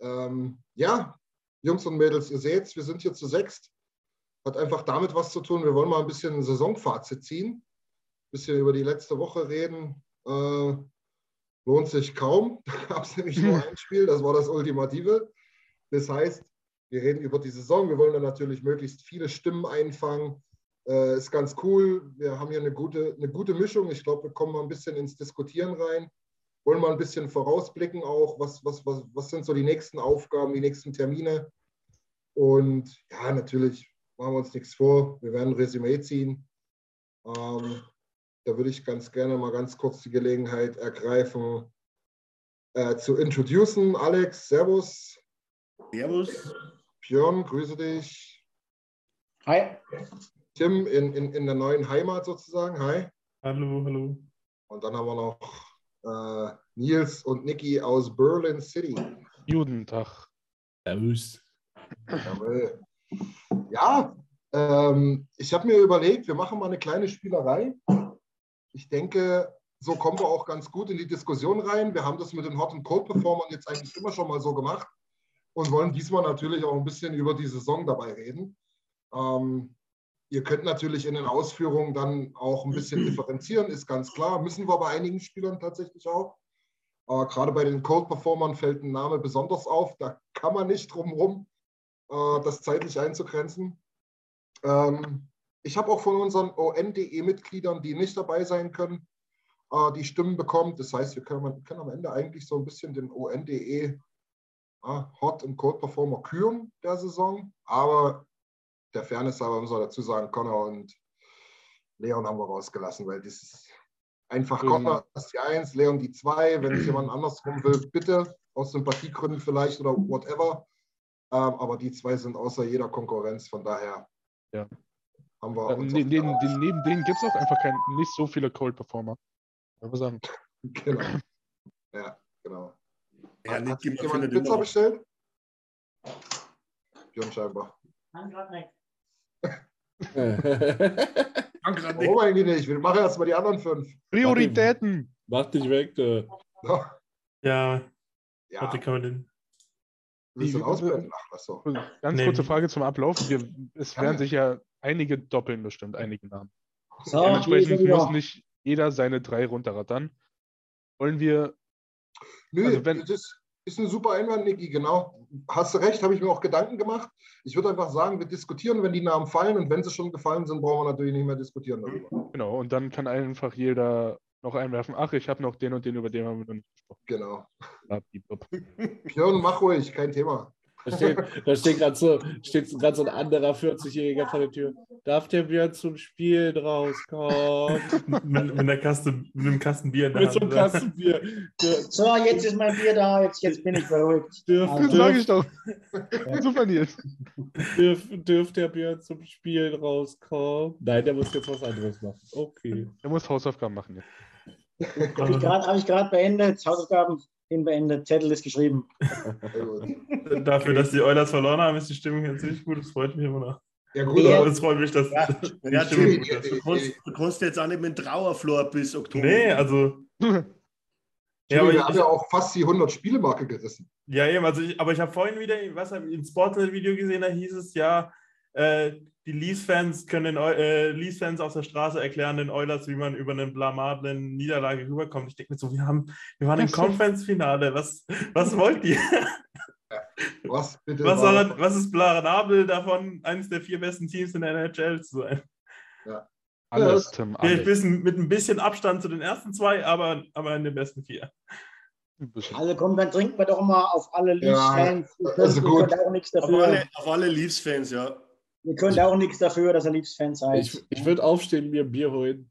Ähm, ja, Jungs und Mädels, ihr seht, wir sind hier zu sechst. Hat einfach damit was zu tun. Wir wollen mal ein bisschen ein Saisonfazit ziehen, ein bisschen über die letzte Woche reden. Äh, lohnt sich kaum. Da gab es nämlich nur ein Spiel, das war das Ultimative. Das heißt, wir reden über die Saison. Wir wollen dann natürlich möglichst viele Stimmen einfangen. Äh, ist ganz cool. Wir haben hier eine gute, eine gute Mischung. Ich glaube, wir kommen mal ein bisschen ins Diskutieren rein wollen mal ein bisschen vorausblicken auch, was, was, was, was sind so die nächsten Aufgaben, die nächsten Termine. Und ja, natürlich machen wir uns nichts vor. Wir werden ein Resümee ziehen. Ähm, da würde ich ganz gerne mal ganz kurz die Gelegenheit ergreifen, äh, zu introducen. Alex, Servus. Servus. Björn, grüße dich. Hi. Tim in, in, in der neuen Heimat sozusagen. Hi. Hallo, hallo. Und dann haben wir noch äh, Nils und Niki aus Berlin City. Guten Tag. Servus. Jawohl. Ja, ähm, ich habe mir überlegt, wir machen mal eine kleine Spielerei. Ich denke, so kommen wir auch ganz gut in die Diskussion rein. Wir haben das mit den Hot and Cold Performern jetzt eigentlich immer schon mal so gemacht und wollen diesmal natürlich auch ein bisschen über die Saison dabei reden. Ähm, Ihr könnt natürlich in den Ausführungen dann auch ein bisschen differenzieren, ist ganz klar. Müssen wir bei einigen Spielern tatsächlich auch. Äh, gerade bei den Cold-Performern fällt ein Name besonders auf. Da kann man nicht drum herum, äh, das zeitlich einzugrenzen. Ähm, ich habe auch von unseren ONDE-Mitgliedern, die nicht dabei sein können, äh, die Stimmen bekommen. Das heißt, wir können, können, am Ende eigentlich so ein bisschen den ONDE äh, Hot- und Cold-Performer küren der Saison. Aber der Fairness aber muss man dazu sagen, Connor und Leon haben wir rausgelassen, weil das ist einfach mhm. Connor ist die Eins, Leon die Zwei. Wenn es jemand andersrum will, bitte, aus Sympathiegründen vielleicht oder whatever. Ähm, aber die zwei sind außer jeder Konkurrenz, von daher ja. haben wir. Ja, ne, ne, ne, neben denen gibt es auch einfach kein, nicht so viele Cold Performer. Ich sagen. Genau. Ja, genau. Ja, Hat, hat jemand Pizza bestellt? Björn scheinbar. Kann gerade nicht. Warum eigentlich nicht? Wir machen erstmal die anderen fünf. Prioritäten. Mach dich weg, du. Ja. Ja. Warte, kann man denn? Ausblenden? Ach, so. Ganz Nee. kurze Frage zum Ablauf. Wir, es werden sich ja einige doppeln bestimmt, einige Namen. So, Dementsprechend muss nicht jeder seine drei runterrattern. Wollen wir, Nö, Also wenn- das ist ein super Einwand, Niki, genau. Hast du recht, habe ich mir auch Gedanken gemacht. Ich würde einfach sagen, wir diskutieren, wenn die Namen fallen und wenn sie schon gefallen sind, brauchen wir natürlich nicht mehr diskutieren darüber. genau, und dann kann einfach jeder noch einwerfen, ach, ich habe noch den und den, über den haben wir noch nicht gesprochen. Genau. Björn, mach ruhig, kein Thema. Da steht, da steht gerade so, steht gerade so ein anderer 40-Jähriger vor der Tür. Darf der Björn zum Spielen rauskommen? mit, mit, einer Kaste, mit einem Kasten Bier in der Mit so einem. Kasten Bier. So, jetzt ist mein Bier da, jetzt, jetzt bin ich beruhigt. dürf, Also- Das sage ich doch. Super, Nils. dürf, dürf der Björn zum Spielen rauskommen? Nein, der muss jetzt was anderes machen. Okay. Er muss Hausaufgaben machen jetzt. Habe ich gerade hab ich grad beendet, Hausaufgaben Bin beendet. Zettel ist geschrieben. Dafür, dass die Oilers verloren haben, ist die Stimmung jetzt nicht gut. Das freut mich immer noch. Ja, gut, Ja. aber Es freut mich, dass Ja, ja, ist. Du kannst, du kannst jetzt auch nicht mit dem Trauerflor bis Oktober. Nee, also. ja, aber wir ich, haben ja auch fast die 100-Spiele-Marke gerissen. Ja, eben, also ich, aber ich habe vorhin wieder was hab ich im Sportnet-Video gesehen, da hieß es ja, äh, die Leafs-Fans können den äh, Leafs-Fans auf der Straße erklären den Oilers, wie man über eine blamablen Niederlage rüberkommt. Ich denke mir so, wir haben, wir waren im. Conference-Finale, was, was wollt ihr? Was bitte? Was, soll, was ist blamabel davon, eines der vier besten Teams in der NHL zu sein? Alles, Tim, Ja, ich alles. bin mit ein bisschen Abstand zu den ersten zwei, aber, aber in den besten vier. Bisschen. Also komm, dann trinken wir doch mal auf alle Leafs-Fans. Könnt, also gut. Auf alle, auf alle Leafs-Fans, ja. Ihr könnt auch nichts dafür, dass ihr Leafs-Fans seid. Ich, ich würde aufstehen, mir ein Bier holen.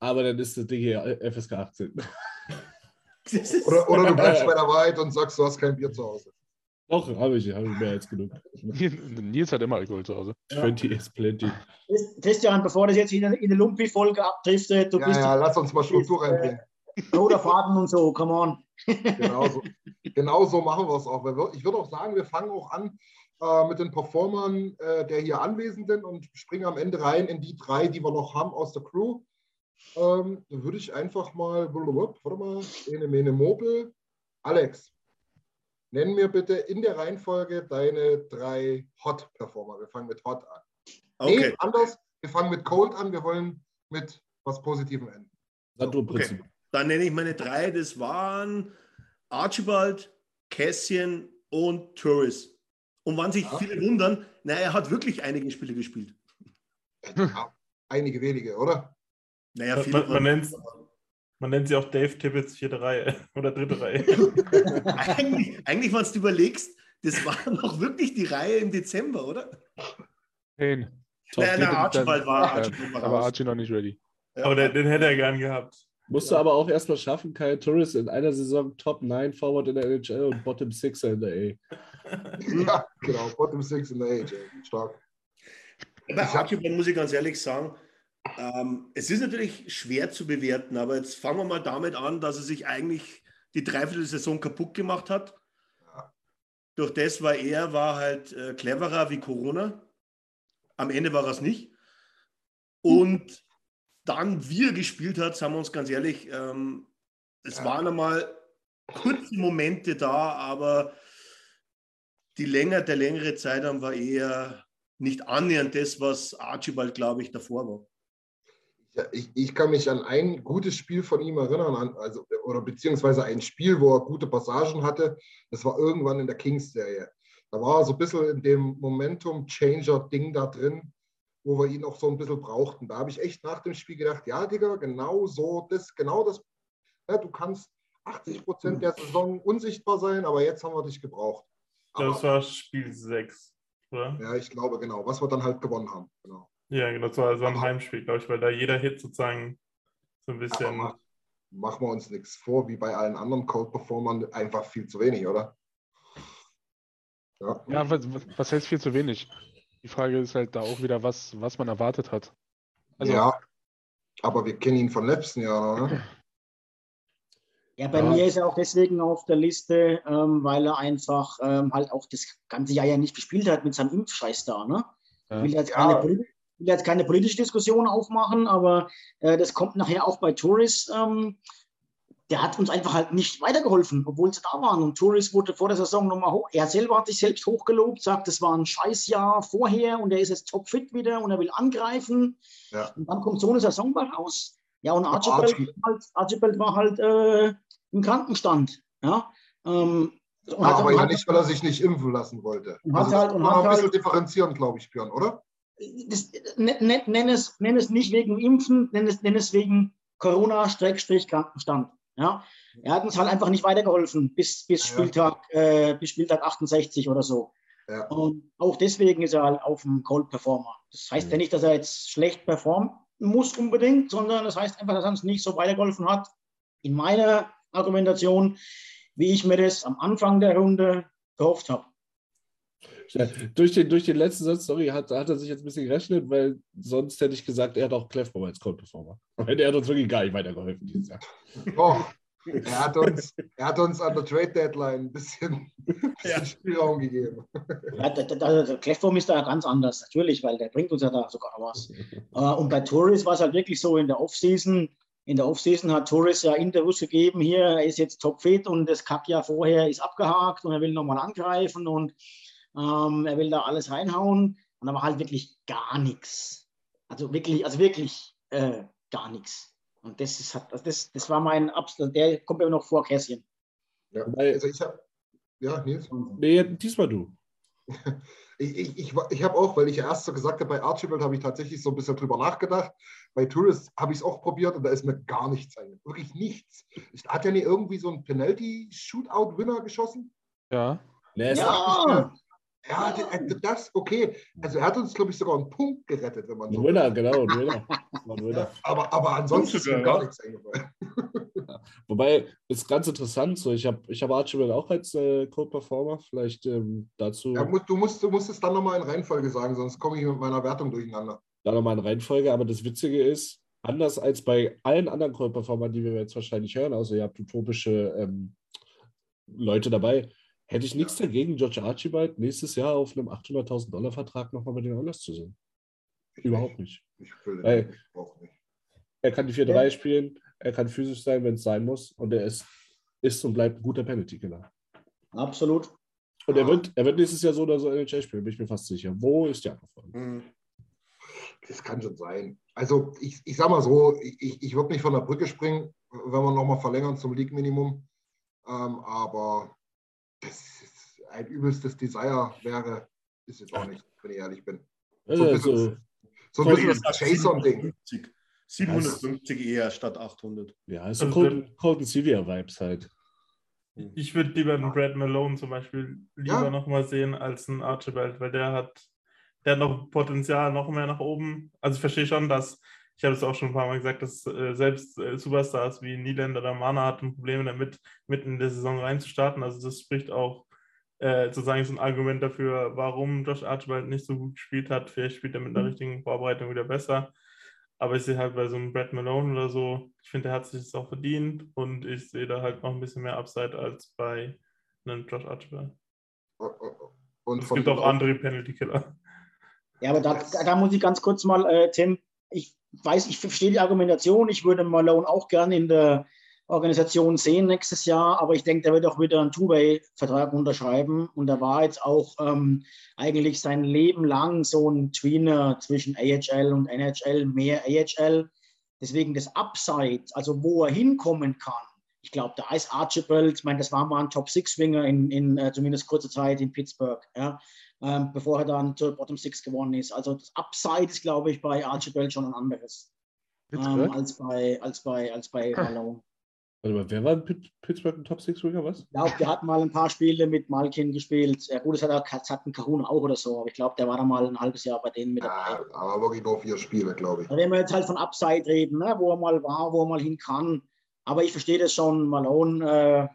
Aber dann ist das Ding hier äh, FSK 18. Oder, oder du bleibst bei der Wahrheit und sagst, du hast kein Bier zu Hause. Doch, habe ich, habe ich mehr als genug. Nils hat immer Alkohol zu Hause. 20 is plenty. Christian, bevor das jetzt in eine, in eine Lumpi-Folge abdriftet, du Ja, bist ja, lass uns mal Struktur reinbringen. roter Faden und so, come on. Genau so, genau so machen wir es auch. Ich würde auch sagen, wir fangen auch an äh, mit den Performern äh, der hier anwesend sind und springen am Ende rein in die drei, die wir noch haben aus der Crew. Ähm, dann würde ich einfach mal, warte mal, Ene Mene Mopel. Alex, nenn mir bitte in der Reihenfolge deine drei Hot-Performer. Wir fangen mit Hot an. Nee, Okay. anders. Wir fangen mit Cold an. Wir wollen mit was Positivem enden. Sandro-Prinzip. Dann nenne ich meine drei. Das waren Archibald, Cassian und Torres. Und wann sich Ja. viele wundern, naja, er hat wirklich einige Spiele gespielt. Ja, einige wenige, oder? Naja, Man, viele. man, man, nennt, man nennt sie auch Dave Tibbets vierte Reihe oder dritte Reihe. eigentlich, eigentlich, wenn du überlegst, das war noch wirklich die Reihe im Dezember, oder? Top Naja, na, Archibald war, Ja, Archibald war aber. Archie noch nicht ready. Ja. Aber den, den hätte er gern gehabt. Musst du aber auch erstmal schaffen, Kyle Turris in einer Saison Top 9 Forward in der NHL und Bottom 6er in der A. Ja, genau. Bottom Six in der Age. Stark. Bei Archibald muss ich ganz ehrlich sagen, ähm, es ist natürlich schwer zu bewerten, aber jetzt fangen wir mal damit an, dass er sich eigentlich die Dreiviertelsaison kaputt gemacht hat. Ja. Durch das war er war halt äh, cleverer wie Corona. Am Ende war er es nicht. Und dann, wie er gespielt hat, sagen wir uns ganz ehrlich, ähm, es Ja. waren einmal kurze Momente da, aber die länger, der längere Zeitraum war eher nicht annähernd das, was Archibald, glaube ich, davor war. Ja, ich, ich kann mich an ein gutes Spiel von ihm erinnern, an, also, oder beziehungsweise ein Spiel, wo er gute Passagen hatte. Das war irgendwann in der Kings-Serie. Da war er so ein bisschen in dem Momentum-Changer-Ding da drin, wo wir ihn auch so ein bisschen brauchten. Da habe ich echt nach dem Spiel gedacht, ja, Digga, genau so, das, genau das. Ja, du kannst 80 Prozent der Saison unsichtbar sein, aber jetzt haben wir dich gebraucht. Das war Spiel 6, oder? ja, ich glaube, genau, was wir dann halt gewonnen haben. Genau. Ja, genau. Das war, war ein Heimspiel, glaube ich, weil da jeder Hit sozusagen so ein bisschen. mach, machen wir uns nichts vor, wie bei allen anderen Cold-Performern, einfach viel zu wenig, oder? Ja. Ja, was, was- heißt viel zu wenig? Die Frage ist halt da auch wieder, was, was man erwartet hat. Also, ja, aber wir kennen ihn von letzten Jahr, ne? Ja, bei Ja. mir ist er auch deswegen auf der Liste, ähm, weil er einfach ähm, halt auch das ganze Jahr ja nicht gespielt hat mit seinem Impfscheiß da. Ne? Ja. Ich will jetzt, keine, will jetzt keine politische Diskussion aufmachen, aber äh, das kommt nachher auch bei Touris. Ähm, der hat uns einfach halt nicht weitergeholfen, obwohl sie da waren. Und Touris wurde vor der Saison nochmal hoch. Er selber hat sich selbst hochgelobt, sagt, es war ein Scheißjahr vorher und er ist jetzt topfit wieder und er will angreifen. Ja. Und dann kommt so eine Saison bei raus. Ja, und Archibald, Archie- halt, Archibald war halt äh, im Krankenstand. Ja. Ähm, und hat- aber ja hat- nicht, weil er sich nicht impfen lassen wollte. Und Also halt- und hat ein bisschen halt- differenzieren, glaube ich, Björn, oder? das, nenn, nenn, nenn, es, nenn es nicht wegen Impfen, nenn es, nenn es wegen Corona-Krankenstand. Ja? Er hat uns halt einfach nicht weitergeholfen bis, bis, Ja. Spieltag, äh, bis Spieltag 68 oder so. Ja. Und auch deswegen ist er halt auf dem Cold Performer. Das heißt ja nicht, dass er jetzt schlecht performen muss unbedingt, sondern das heißt einfach, dass er uns nicht so weitergeholfen hat. In meiner Argumentation, wie ich mir das am Anfang der Runde gehofft habe. Ja, durch, den, durch den letzten Satz, sorry, hat, hat er sich jetzt ein bisschen gerechnet, weil sonst hätte ich gesagt, er hat auch Clefbaum als Code-Performer. Der hat uns wirklich gar nicht weitergeholfen dieses Jahr. Doch, Er hat uns, er hat uns an der Trade Deadline ein bisschen, bisschen Ja. Spielraum gegeben. Ja, da, da, der Clefbaum ist da ganz anders, natürlich, weil der bringt uns ja da sogar was. Äh, und bei Torres war es halt wirklich so in der Offseason. In der Offseason hat Torres ja Interviews gegeben, hier, er ist jetzt topfit und das Kackjahr vorher ist abgehakt und er will nochmal angreifen und ähm, er will da alles reinhauen. Und da war halt wirklich gar nichts. Also wirklich, also wirklich äh, gar nichts. Und das ist halt, also das, das war mein absolut, der kommt mir noch vor Kässchen. Ja. Also ich habe, ja, Nils. Nee, diesmal du. Ich, ich, ich, ich habe auch, weil ich ja erst so gesagt habe, bei Archibald habe ich tatsächlich so ein bisschen drüber nachgedacht. Bei Tourist habe ich es auch probiert und da ist mir gar nichts eingefallen. Wirklich nichts. Ich, hat ja nicht irgendwie so einen Penalty-Shootout-Winner geschossen? Ja. Nee, es- Ja, Ja, d- das, okay. Also er hat uns, glaube ich, sogar einen Punkt gerettet, wenn man Ein so Winner, genau, ein Winner. Ein Winner. Aber, aber ansonsten ist mir gar ja. nichts eingefallen. Wobei, ist ganz interessant, so ich habe ich hab Archibald auch als äh, Co-Performer, vielleicht ähm, dazu Ja, du, musst, du musst es dann nochmal in Reihenfolge sagen, sonst komme ich mit meiner Wertung durcheinander. Da nochmal in Reihenfolge. Aber das Witzige ist, anders als bei allen anderen Co-Performern, die wir jetzt wahrscheinlich hören, außer ihr habt utopische ähm, Leute dabei, hätte ich nichts dagegen, George Archibald nächstes Jahr auf einem 800.000 Dollar Vertrag nochmal bei den Oilers zu sehen. Überhaupt nicht. Ich fülle Weil- den, ich brauche nicht. Er kann die 4-3 spielen, er kann physisch sein, wenn es sein muss und er ist, ist und bleibt ein guter Penalty-Killer. absolut. Und er wird, er wird nächstes Jahr so oder so NHL spielen, bin ich mir fast sicher. Wo ist die Abfrage? Mhm. Das kann schon sein. Also ich, ich sag mal so, ich, ich würde nicht von der Brücke springen, wenn wir nochmal verlängern zum League-Minimum. Ähm, aber das ist ein übelstes Desire wäre, ist jetzt auch nicht, wenn ich ehrlich bin. Also, ein bisschen- also, So ein bisschen das Jason-Ding. 750. 750 eher statt 800. ja, also Also Colton, Colton Sevier-Vibes halt. Ich würde lieber einen Brad Malone zum Beispiel lieber Ja. nochmal sehen als einen Archibald, weil der hat, der hat noch Potenzial noch mehr nach oben. Also ich verstehe schon, dass, ich habe es auch schon ein paar Mal gesagt, dass äh, selbst äh, Superstars wie Nylander oder Mana hatten Probleme damit, mitten in der Saison reinzustarten. Also das spricht auch äh, sozusagen so ein Argument dafür, warum Josh Archibald nicht so gut gespielt hat. Vielleicht spielt er mit einer richtigen Vorbereitung wieder besser. Aber ich sehe halt bei so einem Brad Malone oder so, ich finde, der hat sich das auch verdient und ich sehe da halt noch ein bisschen mehr Upside als bei einem Josh Archibald. Und Es gibt auch andere Penalty-Killer. Ja, aber da, da muss ich ganz kurz mal, äh, Tim, ich weiß, ich verstehe die Argumentation. Ich würde Malone auch gerne in der Organisation sehen nächstes Jahr, aber ich denke, der wird auch wieder einen Two-Way-Vertrag unterschreiben. Und er war jetzt auch ähm, eigentlich sein Leben lang so ein Tweener zwischen AHL und NHL, mehr AHL. Deswegen das Upside, also wo er hinkommen kann. Ich glaube, da ist Archibald, ich meine, das war mal ein Top-Six-Winger in, in äh, zumindest kurzer Zeit in Pittsburgh. Ja ähm, bevor er dann zur Bottom Six gewonnen ist. Also das Upside ist, glaube ich, bei Archibald schon ein anderes ähm, als bei als bei als bei Malone. Warte mal, wer war in Pitt- Pittsburgh ein Top 6 Winger, was? Ich glaube, der hat mal ein paar Spiele mit Malkin gespielt. Ja, gut, das hat, das hat ein Kahuna auch oder so, aber ich glaube, der war da mal ein halbes Jahr bei denen mit dabei. Ja, aber wirklich nur vier Spiele, glaube ich. Da werden wir jetzt halt von Upside reden, ne? wo er mal war, wo er mal hin kann. Aber ich verstehe das schon, Malone. Äh,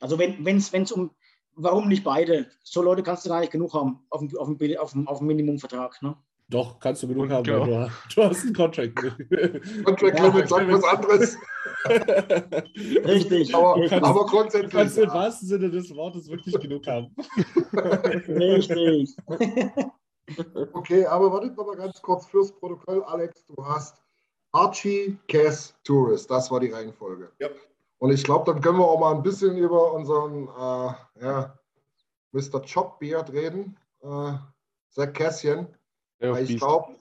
also wenn es wenn's um, warum nicht beide? So Leute kannst du gar nicht genug haben auf dem, auf dem, auf dem, auf dem Minimumvertrag. Ne? Doch, kannst du genug Und haben, genau. weil du, du hast einen Contract. Contract Ja, Limit sagt was anderes. Richtig. Aber, Du kannst- aber Du grundsätzlich. kannst im ja. wahrsten Sinne des Wortes wirklich genug haben. Richtig. Okay, aber wartet noch mal ganz kurz fürs Protokoll, Alex. Du hast Archie, Cass, Tourist. Das war die Reihenfolge. Ja. Und ich glaube, dann können wir auch mal ein bisschen über unseren äh, ja, Mr. Chopbeard reden. Äh, Zach Cassian. Ja, ich glaube,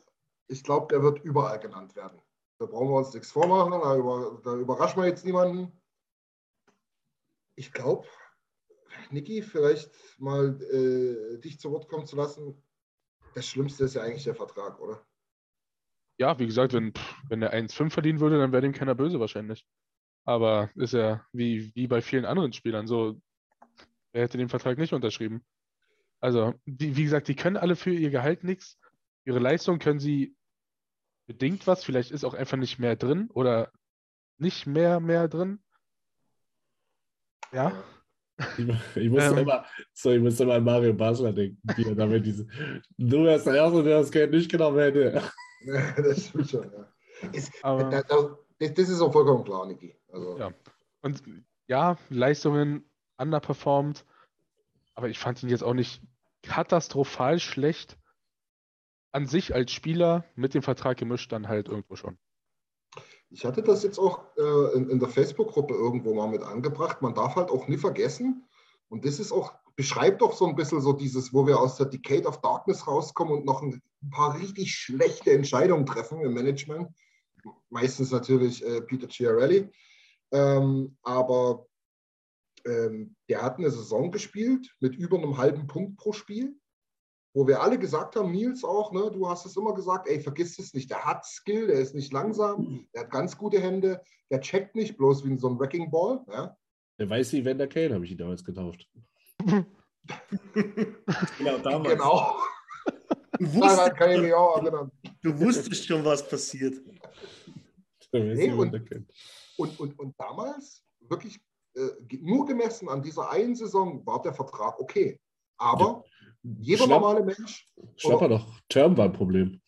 ich glaub, der wird überall genannt werden. Da brauchen wir uns nichts vormachen. Da, über, da überraschen wir jetzt niemanden. Ich glaube, Niki, vielleicht mal äh, dich zu Wort kommen zu lassen. Das Schlimmste ist ja eigentlich der Vertrag, oder? Ja, wie gesagt, wenn, wenn er 1,5 verdienen würde, dann wäre dem keiner böse wahrscheinlich. Aber ist ja wie, wie bei vielen anderen Spielern so, wer hätte den Vertrag nicht unterschrieben? Also, die, wie gesagt, die können alle für ihr Gehalt nichts. Ihre Leistung können sie bedingt was, vielleicht ist auch einfach nicht mehr drin oder nicht mehr mehr drin. Ja, Ich, ich musste Ähm. immer, so, ich musste immer an Mario Basler denken, er damit diese, du wärst der Erste, der das Geld nicht genommen hätte. das stimmt schon, ja. Ist, aber. da, da, das, das ist auch vollkommen klar, Niki. Also, Ja. Und ja, Leistungen underperformed, aber ich fand ihn jetzt auch nicht katastrophal schlecht. An sich als Spieler mit dem Vertrag gemischt dann halt irgendwo schon. Ich hatte das jetzt auch äh, in, in der Facebook-Gruppe irgendwo mal mit angebracht. Man darf halt auch nie vergessen, und das ist auch, beschreibt doch so ein bisschen so dieses, wo wir aus der Decade of Darkness rauskommen und noch ein paar richtig schlechte Entscheidungen treffen im Management. Meistens natürlich äh, Peter Chiarelli. Ähm, aber ähm, der hat eine Saison gespielt mit über einem halben Punkt pro Spiel, wo wir alle gesagt haben, Nils auch, ne, du hast es immer gesagt, ey, vergiss es nicht, der hat Skill, der ist nicht langsam, der hat ganz gute Hände, der checkt nicht bloß wie so ein Wrecking Ball. Ja? Der weiß Evander Kane habe ich ihn damals getauft. Genau, damals. Genau. Du, Daran wusstest, kann ich mich auch erinnern. du wusstest schon, was passiert. Nee, und-. Und, und, und damals, wirklich äh, nur gemessen an dieser einen Saison, war der Vertrag okay. Aber jeder Schnapp- normale Mensch, Schnapper doch. Term war ein Problem.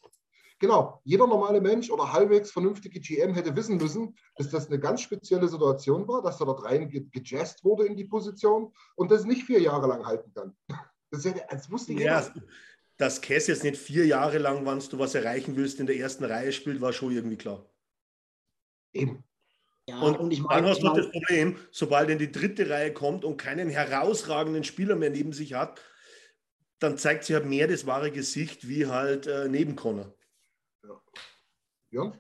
genau, jeder normale Mensch oder halbwegs vernünftige GM hätte wissen müssen, dass das eine ganz spezielle Situation war, dass er dort rein ge- gejazzt wurde in die Position und das nicht vier Jahre lang halten kann. Das, hätte, das wusste jeder. Ja, dass Cass jetzt nicht vier Jahre lang, wenn du was erreichen willst, in der ersten Reihe spielt, war schon irgendwie klar. Eben. Ja, Und, und ich dann meine, hast ich du mein, das Problem, sobald er in die dritte Reihe kommt und keinen herausragenden Spieler mehr neben sich hat, dann zeigt sich halt mehr das wahre Gesicht wie halt äh, neben Connor. Ja?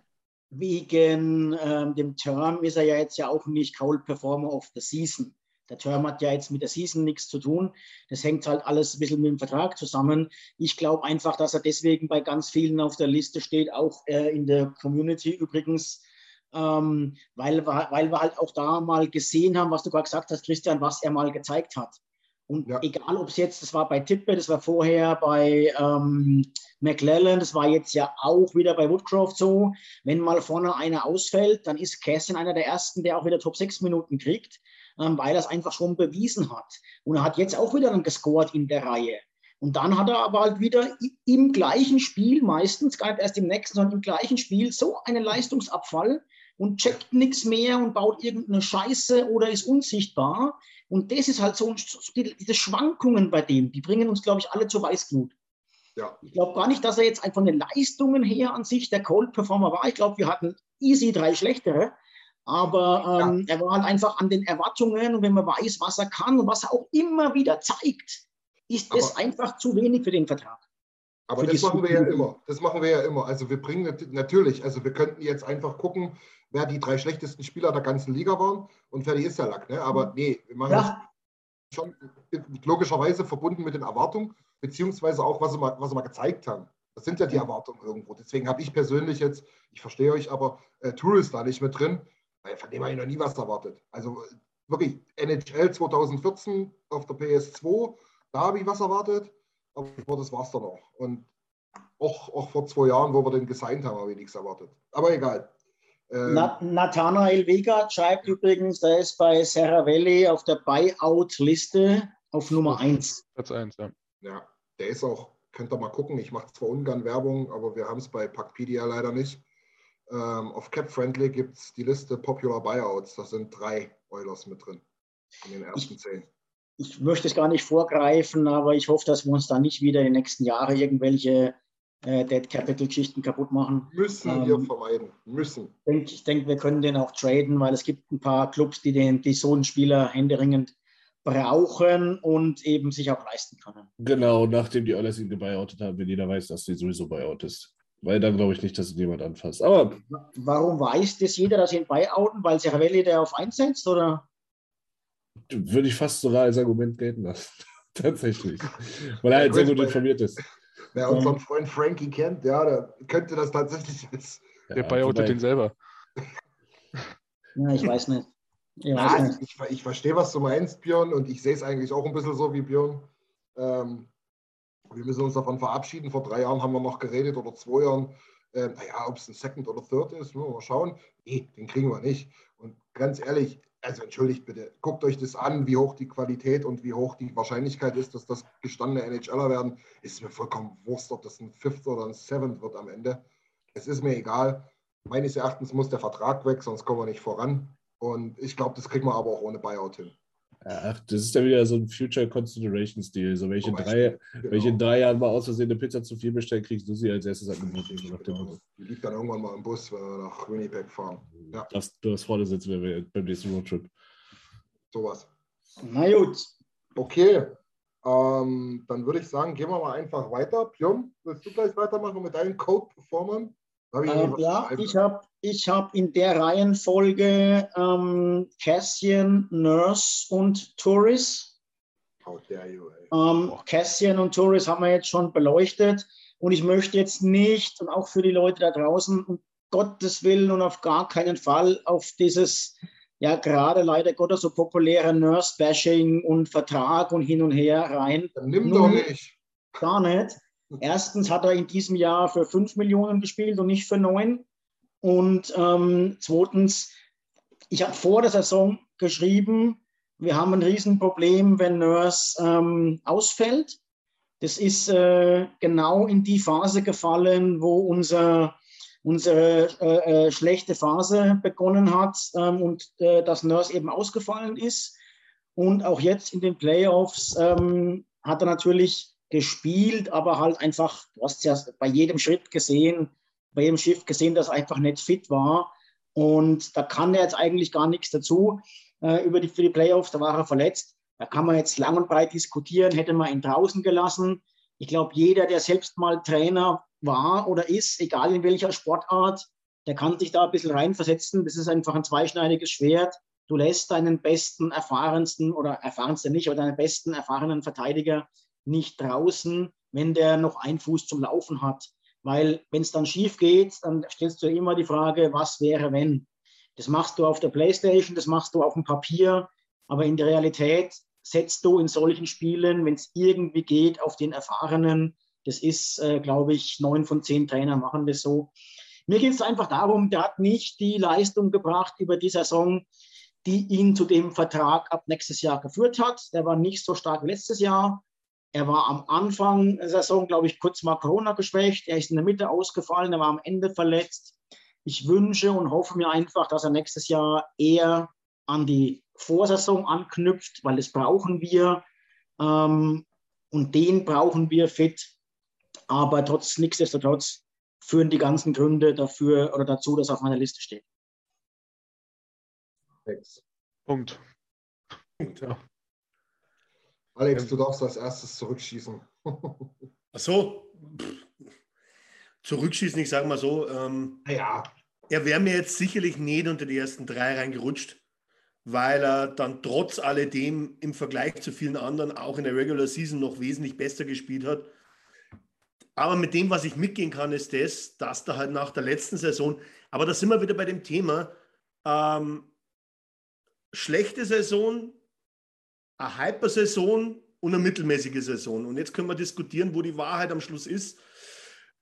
wegen ähm, dem Term ist er ja jetzt ja auch nicht Cold Performer of the Season. Der Term hat ja jetzt mit der Season nichts zu tun. Das hängt halt alles ein bisschen mit dem Vertrag zusammen. Ich glaube einfach, dass er deswegen bei ganz vielen auf der Liste steht, auch äh, in der Community übrigens, ähm, weil, wir, weil wir halt auch da mal gesehen haben, was du gerade gesagt hast, Christian, was er mal gezeigt hat. Und Ja. egal, ob es jetzt, das war bei Tippe, das war vorher bei ähm, McLellan, das war jetzt ja auch wieder bei Woodcroft so, wenn mal vorne einer ausfällt, dann ist Cassian einer der ersten, der auch wieder Top 6 Minuten kriegt, ähm, weil er es einfach schon bewiesen hat. Und er hat jetzt auch wieder dann gescored in der Reihe. Und dann hat er aber halt wieder im gleichen Spiel, meistens gar nicht erst im nächsten, sondern im gleichen Spiel, so einen Leistungsabfall und checkt nichts mehr und baut irgendeine Scheiße oder ist unsichtbar. Und das ist halt so, so die, diese Schwankungen bei dem, die bringen uns, glaube ich, alle zur Weißglut. Ja. Ich glaube gar nicht, dass er jetzt von den Leistungen her an sich der Cold Performer war. Ich glaube, wir hatten easy drei schlechtere. Aber ähm, er war halt einfach an den Erwartungen und wenn man weiß, was er kann und was er auch immer wieder zeigt, ist es Aber- einfach zu wenig für den Vertrag. Aber das machen wir ja immer. Das machen wir ja immer. Also wir bringen nat- natürlich, also wir könnten jetzt einfach gucken, wer die drei schlechtesten Spieler der ganzen Liga waren und fertig ist der Lack. Ne? Aber nee, wir machen Ja. das schon logischerweise verbunden mit den Erwartungen, beziehungsweise auch, was sie mal, was sie mal gezeigt haben. Das sind ja die Erwartungen irgendwo. Deswegen habe ich persönlich jetzt, ich verstehe euch, aber äh, Tourist da nicht mit drin, weil von dem habe ich noch nie was erwartet. Also äh, wirklich, NHL 2014 auf der PS2, da habe ich was erwartet, aber das war es dann auch. Und auch, auch vor zwei Jahren, wo wir den gesigned haben, habe ich nichts erwartet. Aber egal. Ähm, Na, Nathanael Vega schreibt übrigens, der ist bei Serra Valley auf der Buyout-Liste auf Nummer 1. Platz 1, ja. Ja, der ist auch, könnt ihr mal gucken, ich mache zwar ungern Werbung, aber wir haben es bei Packpedia leider nicht. Ähm, auf CapFriendly gibt es die Liste Popular Buyouts, da sind drei Oilers mit drin. In den ersten zehn. Ich möchte es gar nicht vorgreifen, aber ich hoffe, dass wir uns da nicht wieder in den nächsten Jahren irgendwelche äh, Dead Capital-Geschichten kaputt machen. Müssen Ähm, wir vermeiden. Müssen. Ich denke, ich denk, wir können den auch traden, weil es gibt ein paar Clubs, die, den, die so einen Spieler händeringend brauchen und eben sich auch leisten können. Genau, nachdem die Oilers ihn gebuyoutet haben, wenn jeder weiß, dass die sowieso buyout ist. Weil dann glaube ich nicht, dass ihn jemand anfasst. Aber Warum weiß das jeder, dass sie ihn buyouten? Weil Cervelli der auf einsetzt? Oder? Würde ich fast sogar als Argument gelten lassen. Tatsächlich. Weil er halt sehr gut informiert ist. Wer unseren Freund Frankie kennt, ja, der könnte das tatsächlich jetzt. Der Ja, buyoutet wobei- den selber. Ja, ich weiß nicht. Ich weiß nicht. ich, ich verstehe, was du meinst, Björn, und ich sehe es eigentlich auch ein bisschen so wie Björn. Ähm, wir müssen uns davon verabschieden. Vor drei Jahren haben wir noch geredet oder zwei Jahren. Ähm, naja, ob es ein Second oder Third ist, müssen wir mal schauen. Nee, den kriegen wir nicht. Und ganz ehrlich, also entschuldigt bitte, guckt euch das an, wie hoch die Qualität und wie hoch die Wahrscheinlichkeit ist, dass das gestandene NHLer werden. Ist mir vollkommen wurscht, ob das ein Fifth oder ein Seventh wird am Ende. Es ist mir egal. Meines Erachtens muss der Vertrag weg, sonst kommen wir nicht voran. Und ich glaube, das kriegen wir aber auch ohne Buyout hin. Ach, das ist ja wieder so ein Future Considerations Deal. So, wenn ich, in Zum drei, genau. drei Jahren mal aus Versehen eine Pizza zu viel bestelle, kriegst du sie als erstes angeboten. nach dem Genau. Die liegt dann irgendwann mal im Bus, wenn wir nach Winnipeg fahren. Ja, Du darfst, du darfst vorne sitzen, wenn wir beim nächsten Roadtrip. sowas. Na gut. Okay, ähm, dann würde ich sagen, gehen wir mal einfach weiter. Pjom, willst du gleich weitermachen mit deinen Code-Performern? Hab ich Ähm, was ja, ich habe ich hab in der Reihenfolge ähm, Cassian, Nurse und Touris. How dare you, ey. Ähm, Cassian und Touris haben wir jetzt schon beleuchtet. Und ich möchte jetzt nicht, und auch für die Leute da draußen, um Gottes Willen und auf gar keinen Fall auf dieses, ja, gerade leider Gottes so populäre Nurse-Bashing und Vertrag und hin und her rein. Dann nimm Nun- doch nicht. Gar nicht. Erstens hat er in diesem Jahr für 5 Millionen gespielt und nicht für 9. Und ähm, zweitens, ich habe vor der Saison geschrieben, wir haben ein Riesenproblem, wenn Nurse ähm, ausfällt. Das ist äh, genau in die Phase gefallen, wo unser, unsere äh, äh, schlechte Phase begonnen hat ähm, und äh, dass Nurse eben ausgefallen ist. Und auch jetzt in den Playoffs ähm, hat er natürlich gespielt, aber halt einfach, du hast ja bei jedem Schritt gesehen, bei jedem Schiff gesehen, dass er einfach nicht fit war. Und da kann er jetzt eigentlich gar nichts dazu äh, über die, für die Playoffs, da war er verletzt. Da kann man jetzt lang und breit diskutieren, hätte man ihn draußen gelassen. Ich glaube, jeder, der selbst mal Trainer war oder ist, egal in welcher Sportart, der kann sich da ein bisschen reinversetzen. Das ist einfach ein zweischneidiges Schwert. Du lässt deinen besten, erfahrensten oder erfahrensten nicht, aber deinen besten, erfahrenen Verteidiger nicht draußen, wenn der noch einen Fuß zum Laufen hat. Weil wenn es dann schief geht, dann stellst du immer die Frage, was wäre, wenn? Das machst du auf der Playstation, das machst du auf dem Papier, aber in der Realität setzt du in solchen Spielen, wenn es irgendwie geht, auf den Erfahrenen. Das ist, äh, glaube ich, neun von zehn Trainern machen das so. Mir geht es einfach darum, der hat nicht die Leistung gebracht über die Saison, die ihn zu dem Vertrag ab nächstes Jahr geführt hat. Der war nicht so stark wie letztes Jahr. Er war am Anfang der Saison, glaube ich, kurz mal Corona geschwächt. Er ist in der Mitte ausgefallen, er war am Ende verletzt. Ich wünsche und hoffe mir einfach, dass er nächstes Jahr eher an die Vorsaison anknüpft, weil das brauchen wir. Ähm, und den brauchen wir fit. Aber trotz, nichtsdestotrotz führen die ganzen Gründe dafür oder dazu, dass er auf meiner Liste steht. Alex. Punkt. Ja. Alex, du darfst als erstes zurückschießen. Ach so. Zurückschießen, ich sage mal so. Ähm, ja, er wäre mir jetzt sicherlich nicht unter die ersten drei reingerutscht, weil er dann trotz alledem im Vergleich zu vielen anderen auch in der Regular Season noch wesentlich besser gespielt hat. Aber mit dem, was ich mitgehen kann, ist das, dass da halt nach der letzten Saison, aber da sind wir wieder bei dem Thema, ähm, schlechte Saison, eine Hyper-Saison und eine mittelmäßige Saison. Und jetzt können wir diskutieren, wo die Wahrheit am Schluss ist.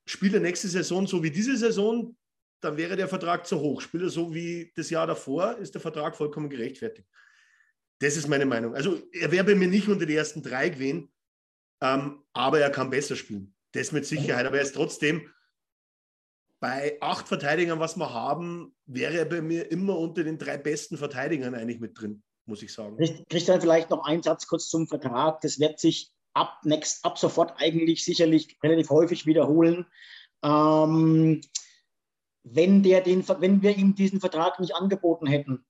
Spielt er nächste Saison so wie diese Saison, dann wäre der Vertrag zu hoch. Spielt er so wie das Jahr davor, ist der Vertrag vollkommen gerechtfertigt. Das ist meine Meinung. Also er wäre bei mir nicht unter die ersten drei gewesen, ähm, aber er kann besser spielen. Das mit Sicherheit. Aber er ist trotzdem bei acht Verteidigern, was wir haben, wäre er bei mir immer unter den drei besten Verteidigern eigentlich mit drin, muss ich sagen. Christian, vielleicht noch einen Satz kurz zum Vertrag. Das wird sich ab, next, ab sofort eigentlich sicherlich relativ häufig wiederholen. Ähm, wenn, der den, wenn wir ihm diesen Vertrag nicht angeboten hätten,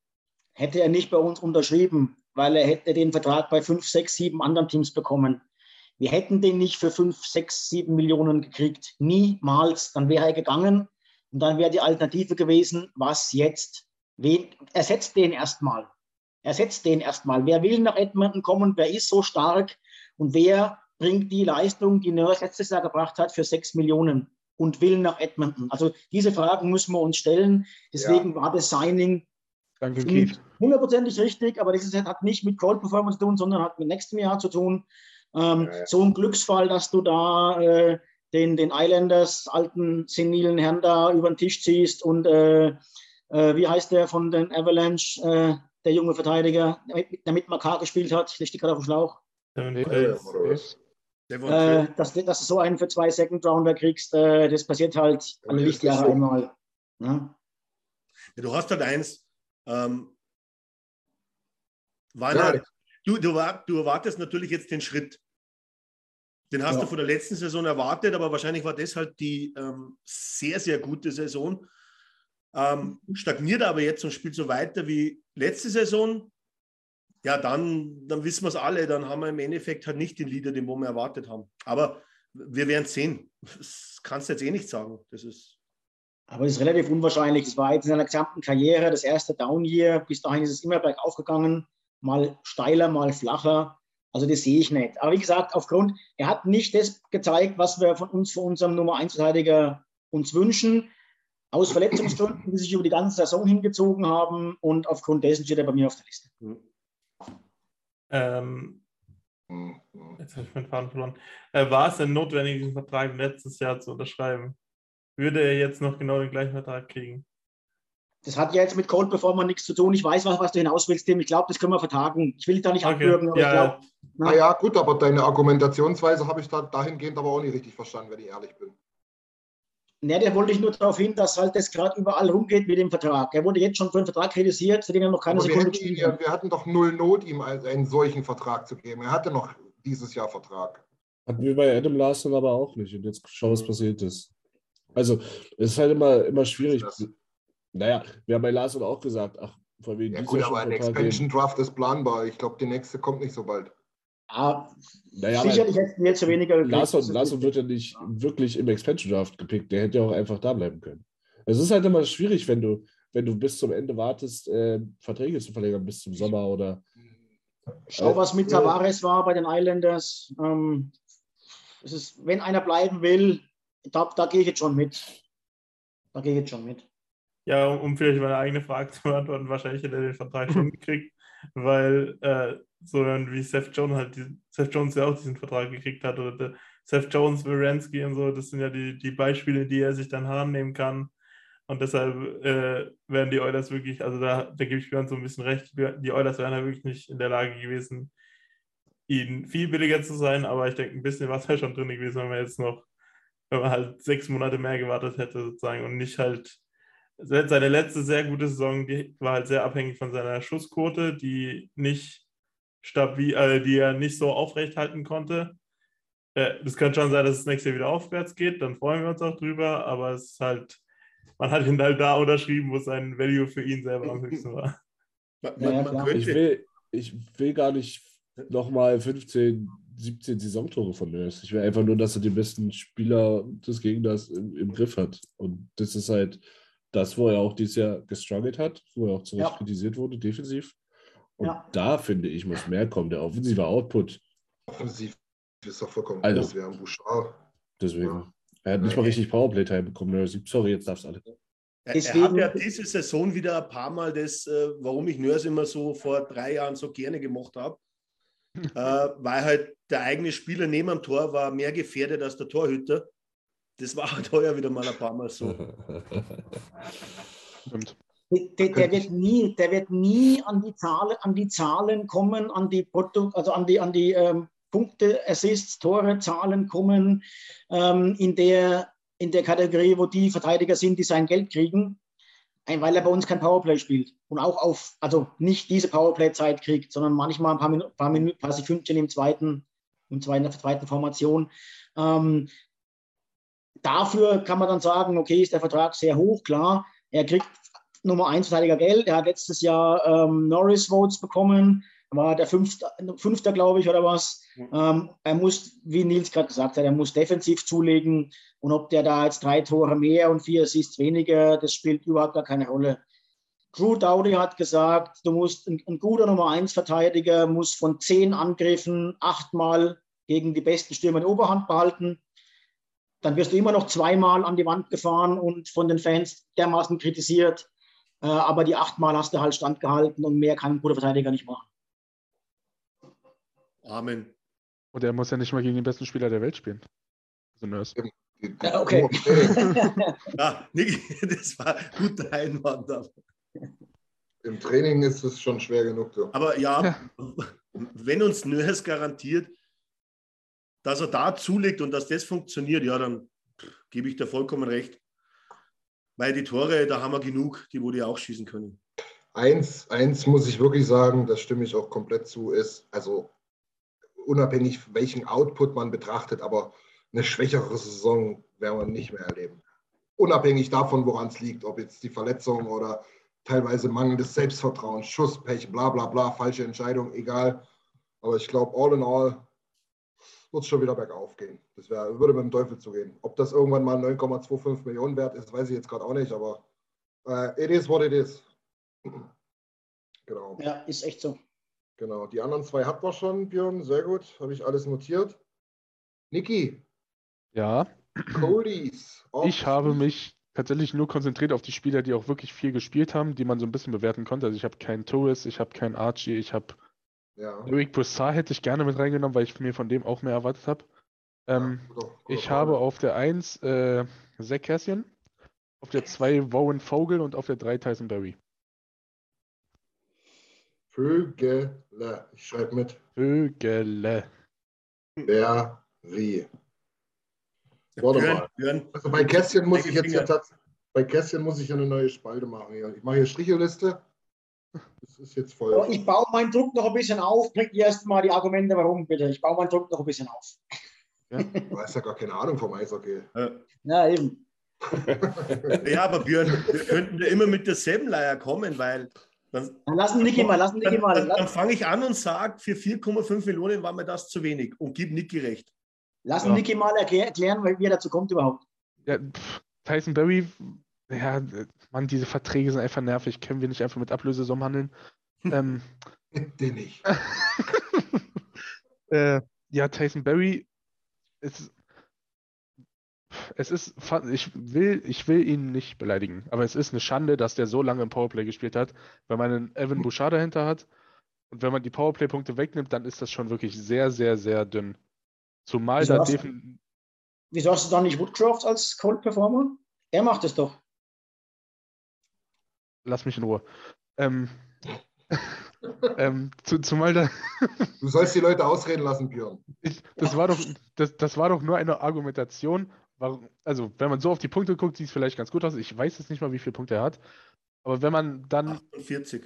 hätte er nicht bei uns unterschrieben, weil er hätte den Vertrag bei fünf, sechs, sieben anderen Teams bekommen. Wir hätten den nicht für fünf, sechs, sieben Millionen gekriegt. Niemals. Dann wäre er gegangen und dann wäre die Alternative gewesen, was jetzt? Wen, ersetzt den erstmal. Ersetzt den erstmal. Wer will nach Edmonton kommen? Wer ist so stark? Und wer bringt die Leistung, die Nurse letztes Jahr gebracht hat, für sechs Millionen und will nach Edmonton? Also diese Fragen müssen wir uns stellen. Deswegen ja. war das Signing Danke, Keith. hundertprozentig richtig, aber das hat nicht mit Cold Performance zu tun, sondern hat mit nächstem Jahr zu tun. Ähm, ja, ja. So ein Glücksfall, dass du da äh, den, den Islanders, alten senilen Herrn da über den Tisch ziehst und äh, äh, wie heißt der von den Avalanche, äh, der junge Verteidiger, der mit Makar gespielt hat, der steht gerade auf dem Schlauch. Äh, dass, dass du so einen für zwei Second Rounder kriegst, äh, das passiert halt alle Lichtjahre so. einmal. Ja? Ja, du hast halt eins, ähm, Ja. eine, du, du, du erwartest natürlich jetzt den Schritt. Den hast Ja. du von der letzten Saison erwartet, aber wahrscheinlich war das halt die ähm, sehr, sehr gute Saison. Ähm, stagniert aber jetzt und spielt so weiter wie letzte Saison. Ja, dann, dann wissen wir es alle. Dann haben wir im Endeffekt halt nicht den Leader, den wir erwartet haben. Aber wir werden sehen. Das kannst du jetzt eh nicht sagen. Das ist. Aber es ist relativ unwahrscheinlich. Es war jetzt in seiner gesamten Karriere das erste Down-Year. Bis dahin ist es immer bergauf gegangen. Mal steiler, mal flacher. Also das sehe ich nicht. Aber wie gesagt, aufgrund, er hat nicht das gezeigt, was wir von uns, von unserem Nummer 1 Verteidiger uns wünschen. Aus Verletzungsgründen, die sich über die ganze Saison hingezogen haben. Und aufgrund dessen steht er bei mir auf der Liste. Ähm, Hm, hm. jetzt habe ich meinen Faden verloren. Äh, war es denn notwendig, diesen Vertrag letztes Jahr zu unterschreiben? Würde er jetzt noch genau den gleichen Vertrag kriegen? Das hat ja jetzt mit Cold Performer nichts zu tun. Ich weiß, was, was du hinaus willst, Tim. Ich glaube, das können wir vertagen. Ich will dich da nicht Okay. abwürgen, aber Ja, ich glaube, Na ja, gut, aber deine Argumentationsweise habe ich da dahingehend aber auch nicht richtig verstanden, wenn ich ehrlich bin. Ne, der wollte ich nur darauf hin, dass halt das gerade überall rumgeht mit dem Vertrag. Er wurde jetzt schon für einen Vertrag kritisiert, für den er noch keine Aber wir, Sekunde hätten ja- hat. wir hatten doch null Not, ihm einen solchen Vertrag zu geben. Er hatte noch dieses Jahr Vertrag. Hatten wir bei Adam Larson aber auch nicht. Und jetzt schau, was passiert ist. Also, es ist halt immer, immer schwierig. Naja, wir haben bei Larson auch gesagt, ach, von wem Ja gut, aber ein Vertrag Expansion Draft ist planbar. Ich glaube, die nächste kommt nicht so bald. Ja, Naja, aber sicherlich hätten wir jetzt so weniger gekriegt. Larson, Larson wird ja nicht wirklich im Expansion Draft gepickt. Der hätte ja auch einfach da bleiben können. Es ist halt immer schwierig, wenn du, wenn du bis zum Ende wartest, äh, Verträge zu verlängern bis zum Sommer oder. Schau, was mit. Tavares war bei den Islanders. Ähm, es ist, wenn einer bleiben will, da, da gehe ich jetzt schon mit. Da gehe ich jetzt schon mit. Ja, um, um vielleicht meine eigene Frage zu beantworten, wahrscheinlich hätte er den Vertrag schon gekriegt, weil äh, so wie Seth Jones halt, diesen, Seth Jones ja auch diesen Vertrag gekriegt hat oder der Seth Jones, Wierenski und so, das sind ja die, die Beispiele, die er sich dann herannehmen kann. Und deshalb äh, werden die Oilers wirklich, also da, da gebe ich Björn so ein bisschen recht, die Oilers wären ja wirklich nicht in der Lage gewesen, ihn viel billiger zu sein, aber ich denke, ein bisschen war es ja schon drin gewesen, wenn man jetzt noch, wenn man halt sechs Monate mehr gewartet hätte sozusagen und nicht halt seine letzte sehr gute Saison, die war halt sehr abhängig von seiner Schussquote, die nicht stabil, äh, die er nicht so aufrecht halten konnte. Äh, das kann schon sein, dass es nächstes Jahr wieder aufwärts geht, dann freuen wir uns auch drüber, aber es ist halt, man hat ihn halt da unterschrieben, wo sein Value für ihn selber am höchsten war. Man, man könnte, Ich will, ich will gar nicht nochmal 15, 17 Saisontore von Nurse. Ich will einfach nur, dass er den besten Spieler des Gegners im, im Griff hat. Und das ist halt das, wo er auch dieses Jahr gestruggelt hat, wo er auch zu Recht Ja. kritisiert wurde, defensiv. Und Ja. da finde ich, muss mehr kommen. Der offensive Output. Offensiv ist doch vollkommen Also. das wäre ein Bouchard. Deswegen. Er hat nicht mal richtig Powerplay-Time bekommen. Sorry, jetzt darfst du alle. er Deswegen- hat ja diese Saison wieder ein paar Mal das, äh, warum ich Nurse immer so vor drei Jahren so gerne gemacht habe, äh, weil halt der eigene Spieler neben dem Tor war mehr gefährdet als der Torhüter. Das war halt heuer wieder mal ein paar Mal so. Stimmt. Der, der, wird nie, der wird nie an die Zahlen, an die Zahlen kommen, an die Produkt, also an die, an die ähm, Punkte, Assists, Tore, Zahlen kommen, ähm, in, der, in der Kategorie, wo die Verteidiger sind, die sein Geld kriegen, weil er bei uns kein Powerplay spielt. Und auch auf, also nicht diese Powerplay-Zeit kriegt, sondern manchmal ein paar Minuten, paar Minuten, paar Sekündchen im zweiten, im zweiten, in der zweiten Formation. Ähm, dafür kann man dann sagen, okay, ist der Vertrag sehr hoch, klar. Er kriegt Nummer 1 Verteidiger Geld. Er hat letztes Jahr ähm, Norris Votes bekommen, war der Fünfte, Fünfter, glaube ich, oder was. Ähm, er muss, wie Nils gerade gesagt hat, er muss defensiv zulegen. Und ob der da jetzt drei Tore mehr und vier Assists weniger, das spielt überhaupt gar keine Rolle. Drew Dowdy hat gesagt, du musst ein, ein guter Nummer 1 Verteidiger muss von zehn Angriffen achtmal gegen die besten Stürmer in Oberhand behalten dann wirst du immer noch zweimal an die Wand gefahren und von den Fans dermaßen kritisiert. Äh, aber die achtmal hast du halt standgehalten und mehr kann ein guter Verteidiger nicht machen. Amen. Und er muss ja nicht mal gegen den besten Spieler der Welt spielen. Also Nurse. Ja, okay. Ja, Niki, das war ein guter Einwand. Im Training ist es schon schwer genug. So. Aber ja, wenn uns Nurse garantiert, dass er da zulegt und dass das funktioniert, ja, dann gebe ich dir vollkommen recht. Weil die Tore, da haben wir genug, die wo die auch schießen können. eins, eins muss ich wirklich sagen, das stimme ich auch komplett zu, ist, also unabhängig welchen Output man betrachtet, aber eine schwächere Saison werden wir nicht mehr erleben. Unabhängig davon, woran es liegt, ob jetzt die Verletzung oder teilweise mangelndes Selbstvertrauen, Schusspech, bla bla bla, falsche Entscheidung, egal. Aber ich glaube, all in all wird es schon wieder bergauf gehen. Das wär, würde mit dem Teufel zugehen. Ob das irgendwann mal 9,25 Millionen wert ist, weiß ich jetzt gerade auch nicht, aber äh, it is what it is. Genau. Ja, ist echt so. Genau. Die anderen zwei hatten wir schon, Björn. Sehr gut. Habe ich alles notiert. Niki, Ja, Coldies. ich habe mich tatsächlich nur konzentriert auf die Spieler, die auch wirklich viel gespielt haben, die man so ein bisschen bewerten konnte. Also ich habe keinen Torres, ich habe keinen Archie, ich habe Ja. Eric Broussard hätte ich gerne mit reingenommen, weil ich mir von dem auch mehr erwartet habe. Ähm, Ja, ich habe auf der 1 äh, Zach Cassian, auf der 2 Warren Vogel und auf der 3 Tyson Berry. Vögele. Ich schreibe mit. Vögele. Wer, wie. Warte mal. Björn, Also bei Kästchen muss ich jetzt tats- bei Kästchen muss ich ja eine neue Spalte machen. Ich mache hier Stricheliste. Das ist jetzt voll. So, ich baue meinen Druck noch ein bisschen auf. Bringt erst mal die Argumente, warum bitte. Ich baue meinen Druck noch ein bisschen auf. Du hast ja gar keine Ahnung vom Eishockey. äh, Ja, eben. ja, aber Björn, wir könnten ja immer mit derselben Leier kommen, weil dann, Dann lassen Niki mal, lassen Niki mal. dann, dann fange ich an und sage, für 4,5 Millionen war mir das zu wenig und gib Niki recht. Lassen Ja. Niki mal erklär, erklären, wie er dazu kommt überhaupt. Ja, Tyson Berry, ja, äh, Mann, diese Verträge sind einfach nervig. Können wir nicht einfach mit Ablösesummen handeln? ähm, Den nicht. äh, ja, Tyson Berry, es, es ist, ich will, ich will ihn nicht beleidigen, aber es ist eine Schande, dass der so lange im Powerplay gespielt hat, wenn man einen Evan Bouchard dahinter hat und wenn man die Powerplay-Punkte wegnimmt, dann ist das schon wirklich sehr, sehr, sehr dünn. Zumal Wieso da hast du- defin Wieso hast du dann nicht Woodcroft als Cold Performer? Er macht es doch. Lass mich in Ruhe. Ähm, ähm, zu, zumal da, Du sollst die Leute ausreden lassen, Björn. ich, das war doch, das, das war doch nur eine Argumentation. Warum, also, wenn man so auf die Punkte guckt, sieht es vielleicht ganz gut aus. Ich weiß jetzt nicht mal, wie viele Punkte er hat. Aber wenn man dann 48.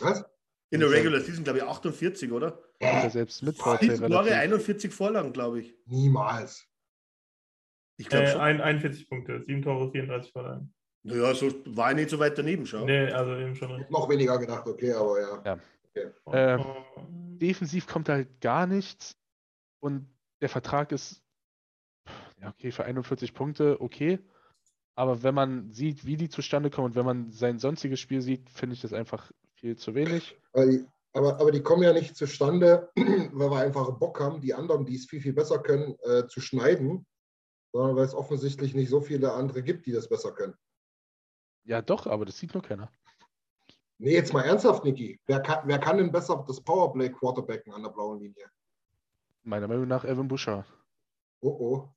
Was? In der Regular Season, glaube ich, 48, oder? hat er selbst mit Powerplay 7 Tore, relativ. 41 Vorlagen, glaube ich. Niemals. Ich glaube Äh, schon. ein, 41 Punkte, 7 Tore, 34 Vorlagen. Naja, so war ich nicht so weit daneben, schau. Nee, also eben schon richtig. Noch weniger gedacht, okay, aber ja. Ja. Okay. Äh, Oh. defensiv kommt halt gar nichts. Und der Vertrag ist, ja, okay, für 41 Punkte, okay. Aber wenn man sieht, wie die zustande kommen und wenn man sein sonstiges Spiel sieht, finde ich das einfach viel zu wenig. Aber die, aber, aber die kommen ja nicht zustande, weil wir einfach Bock haben, die anderen, die es viel, viel besser können, äh, zu schneiden, sondern weil es offensichtlich nicht so viele andere gibt, die das besser können. Ja, doch, aber das sieht nur keiner. Nee, jetzt mal ernsthaft, Niki. Wer kann, wer kann denn besser das Powerplay quarterbacken an der blauen Linie? Meiner Meinung nach Evan Bouchard. Oh oh.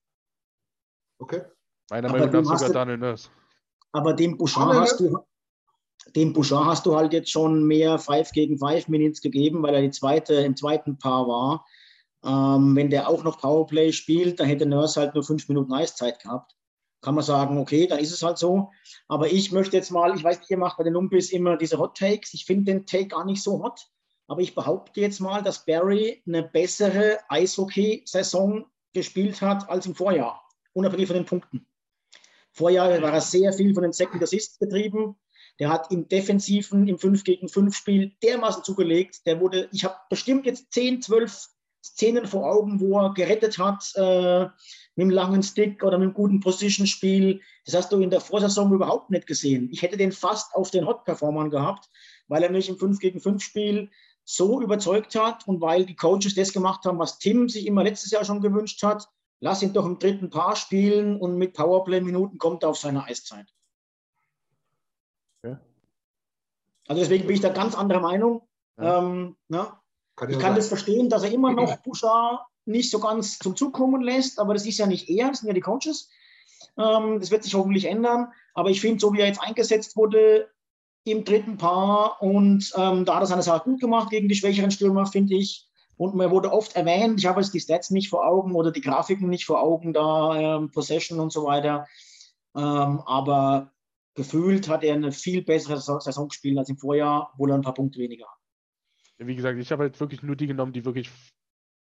Okay. Meiner Aber Meinung nach sogar du- Daniel Nurse. Aber dem Bouchard hast du, dem Bouchard hast du halt jetzt schon mehr 5 gegen 5 Minutes gegeben, weil er die zweite, im zweiten Paar war. Ähm, wenn der auch noch Powerplay spielt, dann hätte Nurse halt nur 5 Minuten Eiszeit gehabt. Kann man sagen, okay, dann ist es halt so. Aber ich möchte jetzt mal, ich weiß nicht, ihr macht bei den Lumpis immer diese Hot Takes. Ich finde den Take gar nicht so hot. Aber ich behaupte jetzt mal, dass Barry eine bessere Eishockey-Saison gespielt hat als im Vorjahr, unabhängig von den Punkten. Vorjahr war er sehr viel von den Second Assists betrieben. Der hat im Defensiven, im 5 gegen 5 Spiel dermaßen zugelegt. Der wurde, ich habe bestimmt jetzt 10, 12 Szenen vor Augen, wo er gerettet hat äh, mit dem langen Stick oder mit einem guten Position-Spiel. Das hast du in der Vorsaison überhaupt nicht gesehen. Ich hätte den fast auf den Hot-Performern gehabt, weil er mich im 5 gegen 5 Spiel so überzeugt hat und weil die Coaches das gemacht haben, was Tim sich immer letztes Jahr schon gewünscht hat. Lass ihn doch im dritten Paar spielen und mit Powerplay-Minuten kommt er auf seine Eiszeit. Ja. Also deswegen bin ich da ganz anderer Meinung. Ja. Ähm, ja. Kann Ich ja kann sein. das verstehen, dass er immer noch Bouchard nicht so ganz zum Zug kommen lässt, aber das ist ja nicht er, das sind ja die Coaches. Ähm, das wird sich hoffentlich ändern. Aber ich finde, so wie er jetzt eingesetzt wurde im dritten Paar und ähm, da hat er seine Sache gut gemacht gegen die schwächeren Stürmer, finde ich. Und mir wurde oft erwähnt, ich habe jetzt die Stats nicht vor Augen oder die Grafiken nicht vor Augen, da ähm, Possession und so weiter. Ähm, aber gefühlt hat er eine viel bessere Saison gespielt als im Vorjahr, obwohl er ein paar Punkte weniger hat. Wie gesagt, ich habe halt wirklich nur die genommen, die wirklich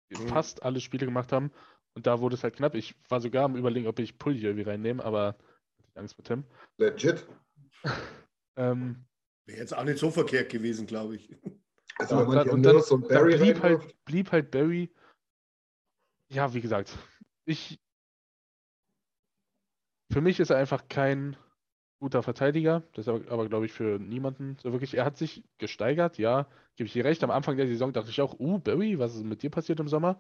Mhm. fast alle Spiele gemacht haben. Und da wurde es halt knapp. Ich war sogar am überlegen, ob ich Pulli irgendwie reinnehme, aber hatte ich Angst mit Tim. Legit. Ähm, Wäre jetzt auch nicht so verkehrt gewesen, glaube ich. Also und man dann, und dann, und dann Barry blieb, halt, blieb halt Barry. Ja, wie gesagt, ich. Für mich ist er einfach kein guter Verteidiger. Das ist aber, aber glaube ich, für niemanden so wirklich. Er hat sich gesteigert, ja, gebe ich dir recht. Am Anfang der Saison dachte ich auch, uh, Barry, was ist mit dir passiert im Sommer?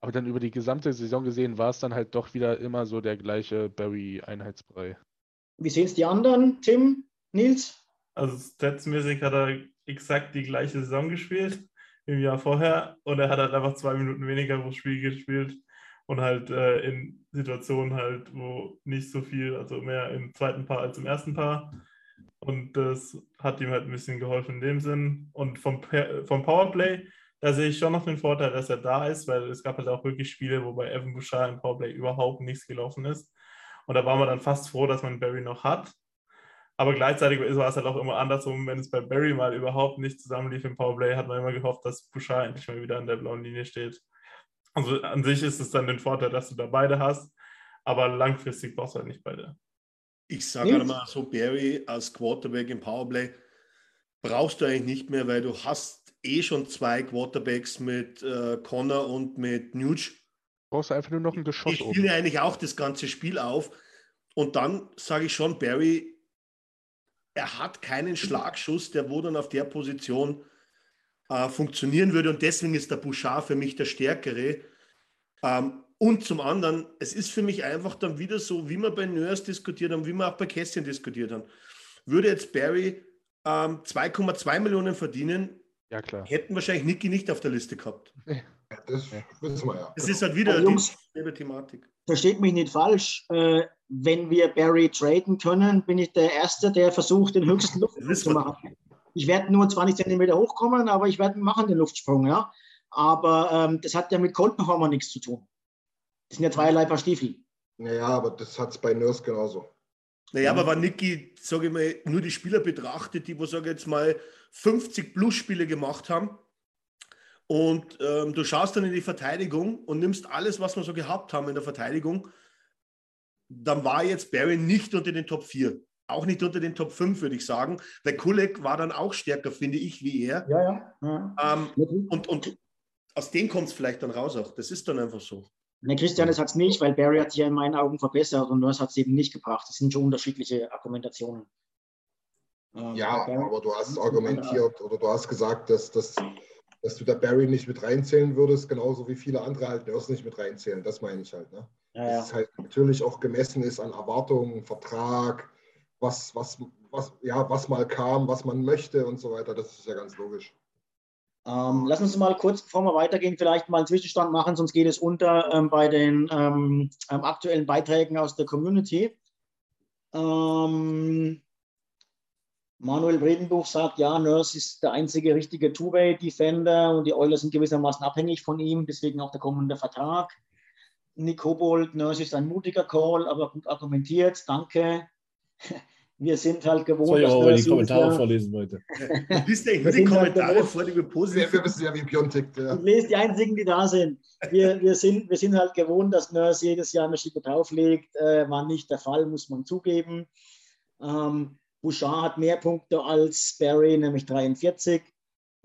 Aber dann über die gesamte Saison gesehen war es dann halt doch wieder immer so der gleiche Barry-Einheitsbrei. Wie sehen es die anderen, Tim, Nils? Also statsmäßig hat er exakt die gleiche Saison gespielt im Jahr vorher und er hat halt einfach zwei Minuten weniger pro Spiel gespielt und halt äh, in Situationen halt, wo nicht so viel, also mehr im zweiten Paar als im ersten Paar. Und das hat ihm halt ein bisschen geholfen in dem Sinn. Und vom, vom Powerplay, da sehe ich schon noch den Vorteil, dass er da ist, weil es gab halt auch wirklich Spiele, wo bei Evan Bouchard im Powerplay überhaupt nichts gelaufen ist. Und da war man dann fast froh, dass man Barry noch hat. Aber gleichzeitig war es halt auch immer andersrum, wenn es bei Barry mal überhaupt nicht zusammenlief im Powerplay, hat man immer gehofft, dass Bouchard endlich mal wieder an der blauen Linie steht. Also an sich ist es dann den Vorteil, dass du da beide hast, aber langfristig brauchst du halt nicht beide. Ich sage Nils? einmal so, Barry als Quarterback im Powerplay brauchst du eigentlich nicht mehr, weil du hast eh schon zwei Quarterbacks mit äh, Connor und mit Nuge. Brauchst du einfach nur noch ein Geschoss Ich spiele eigentlich auch das ganze Spiel auf. Und dann sage ich schon, Barry, er hat keinen Schlagschuss, der wo dann auf der Position äh, funktionieren würde. Und deswegen ist der Bouchard für mich der Stärkere. Ähm, und zum anderen, es ist für mich einfach dann wieder so, wie wir bei Nurse diskutiert haben, wie wir auch bei Kästchen diskutiert haben. Würde jetzt Barry ähm, 2,2 Millionen verdienen, Ja, klar. hätten wahrscheinlich Niki nicht auf der Liste gehabt. das wissen wir ja. Es ist halt wieder Jungs- dieselbe Thematik. Versteht mich nicht falsch. Äh, wenn wir Barry traden können, bin ich der Erste, der versucht, den höchsten Das ist zu machen. Ich werde nur 20 Zentimeter hochkommen, aber ich werde machen den Luftsprung, ja. Aber ähm, das hat ja mit Cold Performer nichts zu tun. Das sind ja zweierlei Paar Stiefel. Naja, aber das hat es bei Nurse genauso. Naja, aber wenn Niki, sage ich mal, nur die Spieler betrachtet, die, wo sage ich jetzt mal, 50 plus Spiele gemacht haben und ähm, du schaust dann in die Verteidigung und nimmst alles, was wir so gehabt haben in der Verteidigung, dann war jetzt Barry nicht unter den Top 4. Auch nicht unter den Top 5, würde ich sagen. Weil Kulek war dann auch stärker, finde ich, wie er. Ja, ja. ja. Ähm, und, und aus dem kommt es vielleicht dann raus auch. Das ist dann einfach so. Ne, Christian, das hat es nicht, weil Barry hat sich ja in meinen Augen verbessert und Nurse hat es eben nicht gebracht. Das sind schon unterschiedliche Argumentationen. Ähm, Ja, Barry- aber du hast argumentiert oder du hast gesagt, dass, dass, dass du da Barry nicht mit reinzählen würdest, genauso wie viele andere halt Nurse nicht mit reinzählen. Das meine ich halt. Ne? Ja, Dass ja. es halt natürlich auch gemessen ist an Erwartungen, Vertrag, was, was, was, ja, was mal kam, was man möchte und so weiter. Das ist ja ganz logisch. Ähm, lass uns mal kurz, bevor wir weitergehen, vielleicht mal einen Zwischenstand machen, sonst geht es unter ähm, bei den ähm, ähm, aktuellen Beiträgen aus der Community. Ähm, Manuel Bredenbuch sagt, ja, Nurse ist der einzige richtige Two-Way-Defender und die Oilers sind gewissermaßen abhängig von ihm, deswegen auch der kommende Vertrag. Nick Kobold, Nurse ist ein mutiger Call, aber gut argumentiert, danke. Wir sind halt gewohnt, Soll ich dass auch mal die jedes Kommentare Jahr- vorlesen heute? Du liest eigentlich Wir nur die sind halt Kommentare gewohnt. vor, die wir positiv wir wissen ja, wie tickt. Ja. Ich lese die einzigen, die da sind. Wir, wir, sind, wir sind halt gewohnt, dass Nurse jedes Jahr eine Schippe drauflegt. Äh, war nicht der Fall, muss man zugeben. Ähm, Bouchard hat mehr Punkte als Barry, nämlich 43.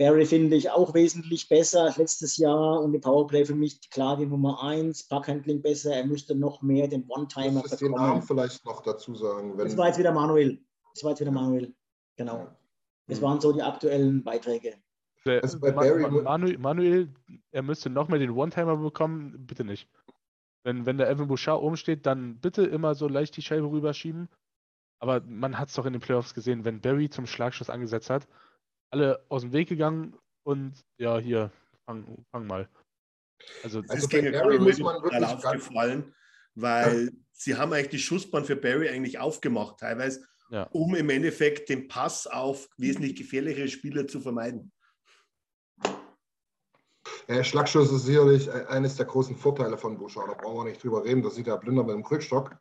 Barry finde ich auch wesentlich besser als letztes Jahr und im Powerplay für mich klar die Nummer 1. Packhandling besser, er müsste noch mehr den One-Timer den Namen vielleicht noch dazu sagen. Wenn, Das war jetzt wieder Manuel. Das war jetzt wieder Manuel. Genau. Das waren so die aktuellen Beiträge. Also bei Barry Manuel, Manuel, er müsste noch mehr den One-Timer bekommen, bitte nicht. Wenn, wenn der Evan Bouchard oben steht, dann bitte immer so leicht die Scheibe rüberschieben. Aber man hat es doch in den Playoffs gesehen, wenn Barry zum Schlagschuss angesetzt hat, alle aus dem Weg gegangen und ja, hier, fang, fang mal. Also, Das Also ist bei gegen Barry muss man wirklich aufgefallen, weil sie haben eigentlich die Schussbahn für Barry eigentlich aufgemacht, teilweise, ja. um im Endeffekt den Pass auf wesentlich gefährlichere Spieler zu vermeiden. Ja, Schlagschuss ist sicherlich e- eines der großen Vorteile von Bouchard. Da brauchen wir nicht drüber reden. Das sieht ja blinder mit dem Krückstock.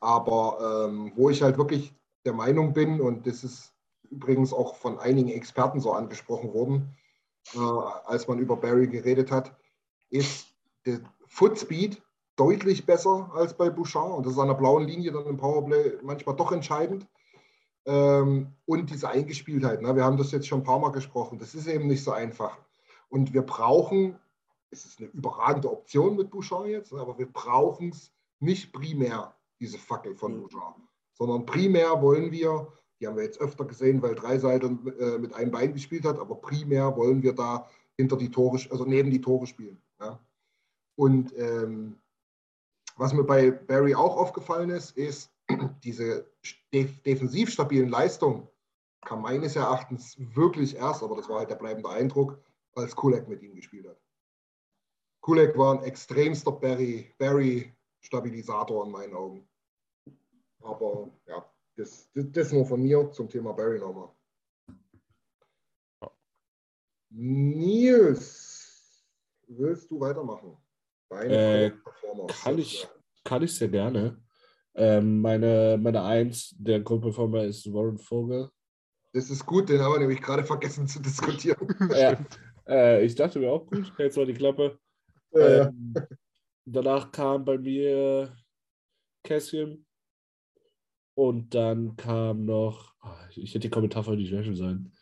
Aber ähm, wo ich halt wirklich der Meinung bin, und das ist übrigens auch von einigen Experten so angesprochen worden, äh, als man über Barry geredet hat, ist der Footspeed deutlich besser als bei Bouchard. Und das ist an der blauen Linie dann im Powerplay manchmal doch entscheidend. Ähm, und diese Eingespieltheit. Ne? Wir haben das jetzt schon ein paar Mal gesprochen. Das ist eben nicht so einfach. Und wir brauchen, es ist eine überragende Option mit Bouchard jetzt, aber wir brauchen es nicht primär, diese Fackel von Bouchard, sondern primär wollen wir, die haben wir jetzt öfter gesehen, weil Dreiseiter äh, mit einem Bein gespielt hat, aber primär wollen wir da hinter die Tore, also neben die Tore spielen. Ja? Und ähm, was mir bei Barry auch aufgefallen ist, ist, diese def defensiv stabilen Leistungen kam meines Erachtens wirklich erst, aber das war halt der bleibende Eindruck, als Kulek mit ihm gespielt hat. Kulek war ein extremster Barry-Stabilisator in meinen Augen. Aber ja, das, das, das nur von mir zum Thema Barry nochmal. Nils, willst du weitermachen? Äh, kann, ich, kann ich sehr gerne. Ähm, meine, meine Eins der Grundperformer ist Warren Vogel. Das ist gut, den haben wir nämlich gerade vergessen zu diskutieren. ja, äh, ich dachte mir auch gut, jetzt war die Klappe. Ja, ähm, ja. Danach kam bei mir Cassian. Und dann kam noch, ah, ich hätte die Kommentar von nicht löschen sein.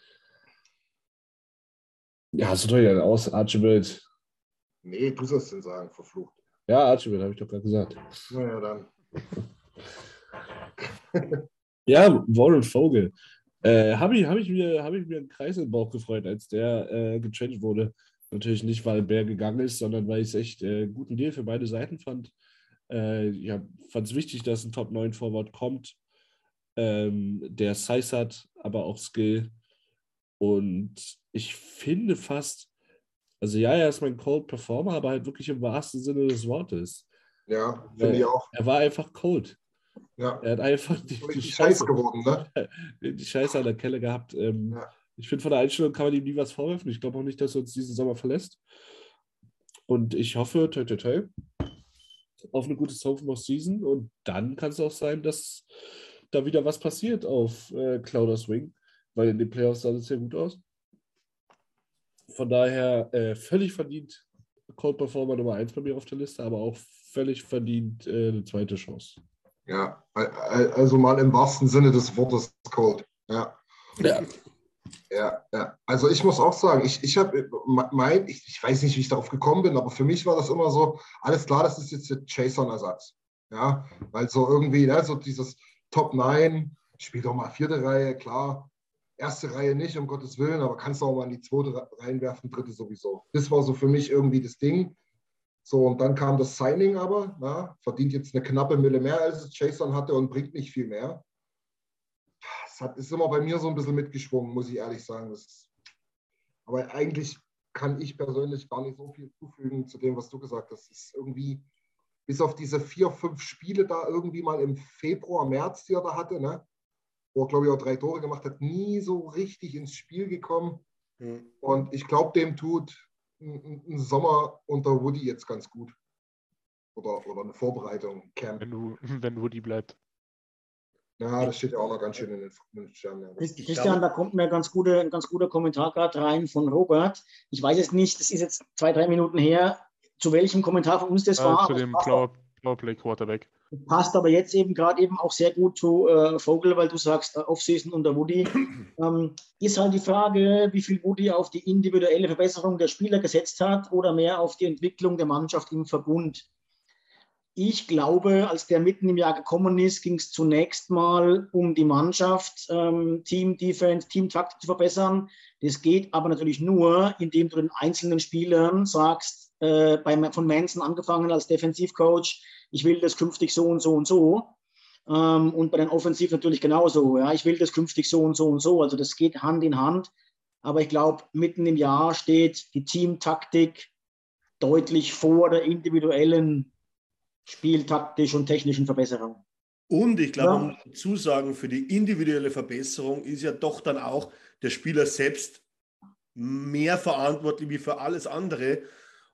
Ja, so teuer aus, Archibald. Nee, du sollst den sagen, verflucht. Ja, Archibald, habe ich doch gerade gesagt. Naja, dann. ja, Warren Vogel. Äh, habe ich, hab ich, mir, hab ich mir einen Kreis im Bauch gefreut, als der äh, getradet wurde. Natürlich nicht, weil Bär gegangen ist, sondern weil ich es echt äh, guten Deal für beide Seiten fand. Äh, ja, fand es wichtig, dass ein Top 9 Forward kommt, ähm, der Size hat, aber auch Skill. Und ich finde fast, also ja, er ist mein Cold Performer, aber halt wirklich im wahrsten Sinne des Wortes. Ja, finde ich auch. Er war einfach cold. Ja. Er hat einfach die, die Scheiße geworden, ne? Die Scheiße an der Kelle gehabt. Ähm, ja. Ich finde, von der Einstellung kann man ihm nie was vorwerfen. Ich glaube auch nicht, dass er uns diesen Sommer verlässt. Und ich hoffe, toi, toi, toi, auf eine gute Sophomore Season. Und dann kann es auch sein, dass da wieder was passiert auf äh, Clouder Swing, weil in den Playoffs sah es ja gut aus. Von daher äh, völlig verdient Cold Performer Nummer 1 bei mir auf der Liste, aber auch völlig verdient äh, eine zweite Chance. Ja, also mal im wahrsten Sinne des Wortes Cold. Ja. Ja. Ja, ja. Also ich muss auch sagen, ich, ich habe mein, ich, ich weiß nicht, wie ich darauf gekommen bin, aber für mich war das immer so, alles klar, das ist jetzt der Jason-Ersatz. Ja, weil so irgendwie, ne, so dieses Top 9, spielt auch mal vierte Reihe, klar. Erste Reihe nicht, um Gottes Willen, aber kannst auch mal in die zweite reinwerfen, dritte sowieso. Das war so für mich irgendwie das Ding. So, und dann kam das Signing aber, na, verdient jetzt eine knappe Mille mehr, als es Jason hatte und bringt nicht viel mehr. Das hat, ist immer bei mir so ein bisschen mitgeschwungen, muss ich ehrlich sagen. Das, aber eigentlich kann ich persönlich gar nicht so viel zufügen zu dem, was du gesagt hast. Das ist irgendwie, bis auf diese vier, fünf Spiele da irgendwie mal im Februar, März, die er da hatte, ne? wo er, glaube ich, auch drei Tore gemacht hat, nie so richtig ins Spiel gekommen. Mhm. Und ich glaube, dem tut ein Sommer unter Woody jetzt ganz gut. Oder, oder eine Vorbereitung, Camp. Wenn, du, wenn Woody bleibt. Ja, das steht ja auch noch ganz schön in den Sternen. Christian, da kommt mir ganz gute, ein ganz guter Kommentar gerade rein von Robert. Ich weiß jetzt nicht, das ist jetzt zwei, drei Minuten her, zu welchem Kommentar von uns das ja, war. Zu dem Powerplay Quarterback. Passt aber jetzt eben gerade eben auch sehr gut zu äh, Vogel, weil du sagst, äh, Offseason unter Woody. Ähm, ist halt die Frage, wie viel Woody auf die individuelle Verbesserung der Spieler gesetzt hat oder mehr auf die Entwicklung der Mannschaft im Verbund. Ich glaube, als der mitten im Jahr gekommen ist, ging es zunächst mal um die Mannschaft, ähm, Team Defense, Team Taktik zu verbessern. Das geht aber natürlich nur, indem du den einzelnen Spielern sagst, äh, bei, von Manson angefangen als Defensivcoach, ich will das künftig so und so und so. Ähm, und bei den Offensiv natürlich genauso. Ja, ich will das künftig so und so und so. Also das geht Hand in Hand. Aber ich glaube, mitten im Jahr steht die Teamtaktik deutlich vor der individuellen spieltaktisch und technischen Verbesserung. Und ich glaube, ja. Zusagen für die individuelle Verbesserung ist ja doch dann auch der Spieler selbst mehr verantwortlich wie für alles andere.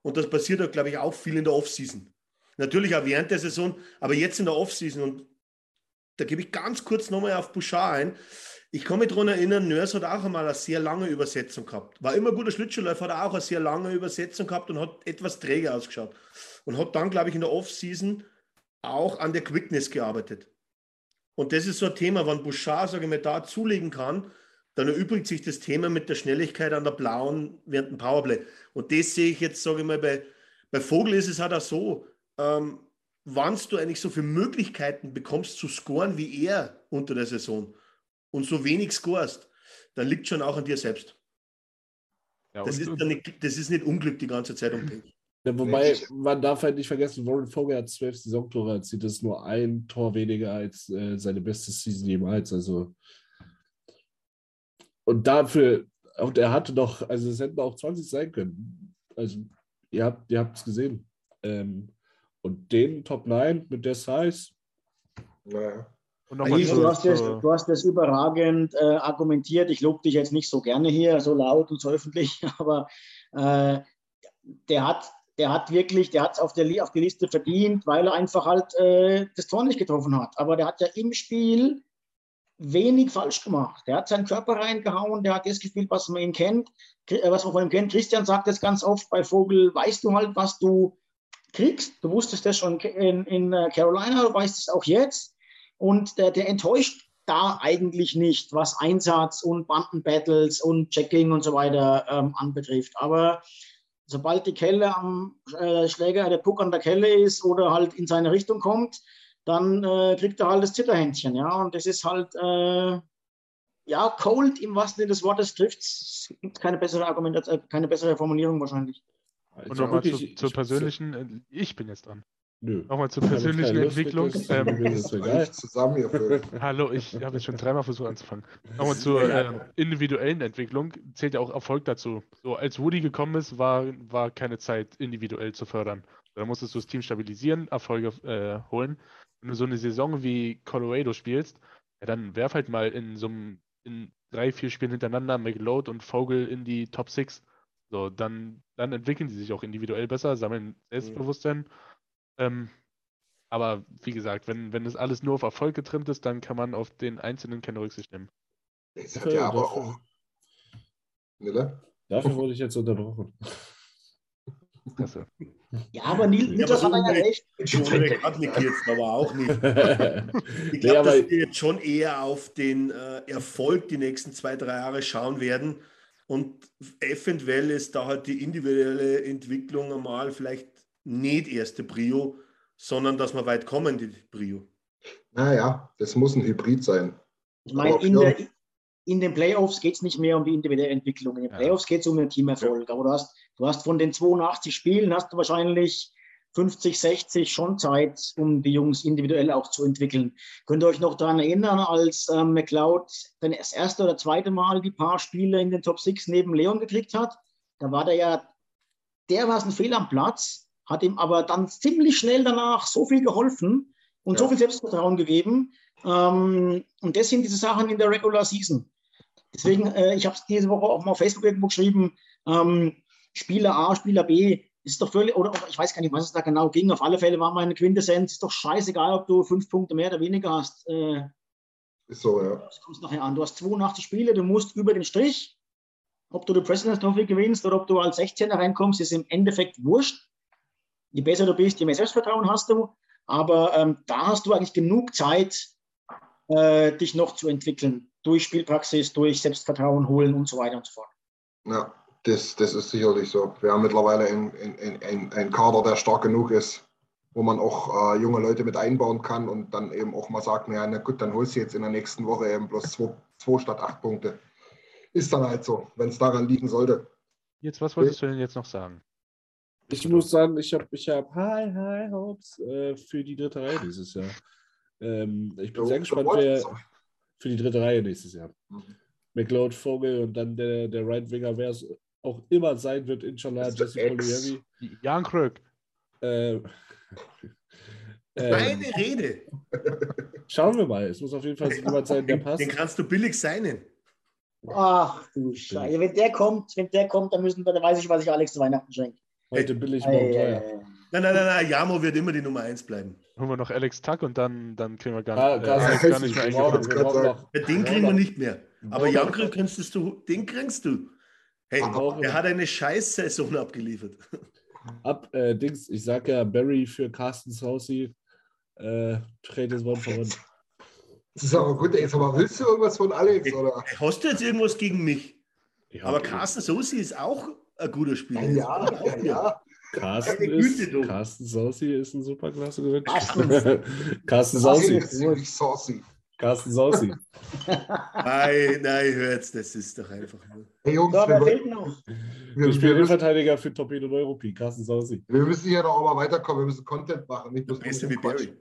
Und das passiert auch, glaube ich, auch viel in der Offseason. Natürlich auch während der Saison, aber jetzt in der Offseason. Und da gebe ich ganz kurz nochmal auf Bouchard ein. Ich kann mich daran erinnern, Nurse hat auch einmal eine sehr lange Übersetzung gehabt. War immer ein guter Schlittschuhläufer, hat auch eine sehr lange Übersetzung gehabt und hat etwas träge ausgeschaut. Und hat dann, glaube ich, in der Off-Season auch an der Quickness gearbeitet. Und das ist so ein Thema, wenn Bouchard, sage ich mal, da zulegen kann, dann erübrigt sich das Thema mit der Schnelligkeit an der blauen während dem Powerplay. Und das sehe ich jetzt, sage ich mal, bei, bei Vogel ist es halt auch so, ähm, wann du eigentlich so viele Möglichkeiten bekommst zu scoren wie er unter der Saison und so wenig scorest, dann liegt schon auch an dir selbst. Ja, das, ist nicht, das ist nicht Unglück die ganze Zeit um Pech. Ja, wobei, man darf halt nicht vergessen, Warren Vogel hat zwölf Saisontore erzielt. Das ist nur ein Tor weniger als äh, seine beste Season jemals. Also. Und dafür, und er hatte doch, also es hätten auch 20 sein können. Also, ihr habt ihr es gesehen. Ähm, und den Top 9 mit der Size. Naja. Alice, du, hast das, du hast das überragend äh, argumentiert. Ich lobe dich jetzt nicht so gerne hier, so laut und so öffentlich, aber äh, der hat der hat wirklich, der hat es auf, auf die Liste verdient, weil er einfach halt äh, das Tor nicht getroffen hat. Aber der hat ja im Spiel wenig falsch gemacht. Der hat seinen Körper reingehauen, der hat das gespielt, was man ihn kennt, äh, was man von ihm kennt. Christian sagt das ganz oft bei Vogel, weißt du halt, was du kriegst. Du wusstest das schon in, in äh, Carolina, du weißt es auch jetzt. Und der, der enttäuscht da eigentlich nicht, was Einsatz und Bandenbattles und Checking und so weiter ähm, anbetrifft. Aber sobald die Kelle am äh, Schläger, der Puck an der Kelle ist oder halt in seine Richtung kommt, dann äh, kriegt er halt das Zitterhändchen. Ja, und das ist halt, äh, ja, cold im wahrsten Sinne des Wortes trifft es. gibt keine bessere Argumentation, äh, keine bessere Formulierung wahrscheinlich. Und nochmal zu, zur persönlichen, äh, ich bin jetzt dran. Nö. Nochmal zur persönlichen Entwicklung. Ähm, Hallo, ich habe jetzt schon dreimal versucht anzufangen. Nochmal zur äh, individuellen Entwicklung. Zählt ja auch Erfolg dazu. So, als Woody gekommen ist, war, war keine Zeit, individuell zu fördern. Da musstest du das Team stabilisieren, Erfolge äh, holen. Wenn du so eine Saison wie Colorado spielst, ja, dann werf halt mal in so einem in drei, vier Spielen hintereinander McLeod und Vogel in die Top 6. So, dann, dann entwickeln sie sich auch individuell besser, sammeln Selbstbewusstsein. Mhm ähm, aber wie gesagt, wenn, wenn das alles nur auf Erfolg getrimmt ist, dann kann man auf den Einzelnen keine Rücksicht nehmen. Das hat ja aber auch. Nille? Dafür wurde ich jetzt unterbrochen. Klasse. Ja, aber Nils, ja, das hat er ja recht. Entschuldigung, hat nicht jetzt aber auch nicht. Ich glaube, dass wir jetzt schon eher auf den äh, Erfolg die nächsten zwei, drei Jahre schauen werden. Und eventuell ist da halt die individuelle Entwicklung einmal vielleicht nicht erste Brio, sondern dass wir weit kommen, die Brio. Naja, das muss ein Hybrid sein. Ich meine, in, der, in, den Playoffs geht es nicht mehr um die individuelle Entwicklung. In den Playoffs geht es um den Teamerfolg. Ja. Aber du hast, du hast von den 82 Spielen hast du wahrscheinlich 50, 60 schon Zeit, um die Jungs individuell auch zu entwickeln. Könnt ihr euch noch daran erinnern, als ähm, McLeod dann das erste oder zweite Mal die paar Spiele in den Top 6 neben Leon gekriegt hat? Da war der ja dermaßen fehl am Platz, hat ihm aber dann ziemlich schnell danach so viel geholfen und ja. so viel Selbstvertrauen gegeben. Ähm, und das sind diese Sachen in der Regular Season. Deswegen, äh, ich habe es diese Woche auch mal auf Facebook irgendwo geschrieben, ähm, Spieler A, Spieler B, ist doch völlig, oder ich weiß gar nicht, was es da genau ging. Auf alle Fälle war meine Quintessenz, ist doch scheißegal, ob du fünf Punkte mehr oder weniger hast. Äh, ist so, ja. Das kommt nachher an. Du hast 82 Spiele, du musst über den Strich. Ob du die President's Trophy gewinnst oder ob du als 16er reinkommst, ist im Endeffekt wurscht je besser du bist, je mehr Selbstvertrauen hast du. Aber ähm, da hast du eigentlich genug Zeit, äh, dich noch zu entwickeln. Durch Spielpraxis, durch Selbstvertrauen holen und so weiter und so fort. Ja, das, das ist sicherlich so. Wir haben mittlerweile einen ein, ein Kader, der stark genug ist, wo man auch äh, junge Leute mit einbauen kann und dann eben auch mal sagt, naja, na gut, dann holst du jetzt in der nächsten Woche eben bloß zwei, zwei statt acht Punkte. Ist dann halt so, wenn es daran liegen sollte. Jetzt, was wolltest du denn jetzt noch sagen? Ich muss sagen, ich habe ich hab High, High Hopes äh, für die dritte Reihe dieses Jahr. Ähm, ich bin oh, sehr gespannt, wer für die dritte Reihe nächstes Jahr. Mhm. McLeod, Vogel und dann der, der Right Winger, wer es auch immer sein wird, inshallah, Jesse Polieri. Jan Kröck. Äh, Meine ähm, Rede. Schauen wir mal. Es muss auf jeden Fall jemand sein, der passt. Den kannst du billig seinen. Ach du Scheiße. Wenn der kommt, wenn der kommt, dann müssen wir, dann weiß ich, was ich Alex zu Weihnachten schenke. Heute billig, morgen teuer. Nein, nein, nein, nein, Jamo wird immer die Nummer 1 bleiben. Holen wir noch Alex Tuck und dann, dann kriegen wir gar, Ah, äh, Alex gar nicht mehr Ja, Den kriegen wir nicht mehr. Aber Jankl kannst du, den kriegst du. Hey, brauchen- der hat eine Scheiß-Saison abgeliefert. Ab, äh, Dings, ich sag ja, Barry für Carsten Saucy. Äh, trade das Wort voran. Das ist aber gut, ey. Jetzt aber willst du irgendwas von Alex, oder? Hast du jetzt irgendwas gegen mich? Ja, Aber okay. Carsten Sosi ist auch ein guter Spieler. Ja, ja, ja. Carsten, Güte, ist, du. Carsten Saucy ist ein superklasse Gewinn. Carsten. Carsten Saucy. Carsten Saucy. Nein, nein, hört's, das ist doch einfach nur. Hey Jungs, So, wer wir, fehlt noch? wir, Ich müssen, Innenverteidiger für Torpedo Neurupi. Carsten Saucy. wir müssen hier doch auch mal weiterkommen. Wir müssen Content machen. Nicht bloß Besser wie. Barry.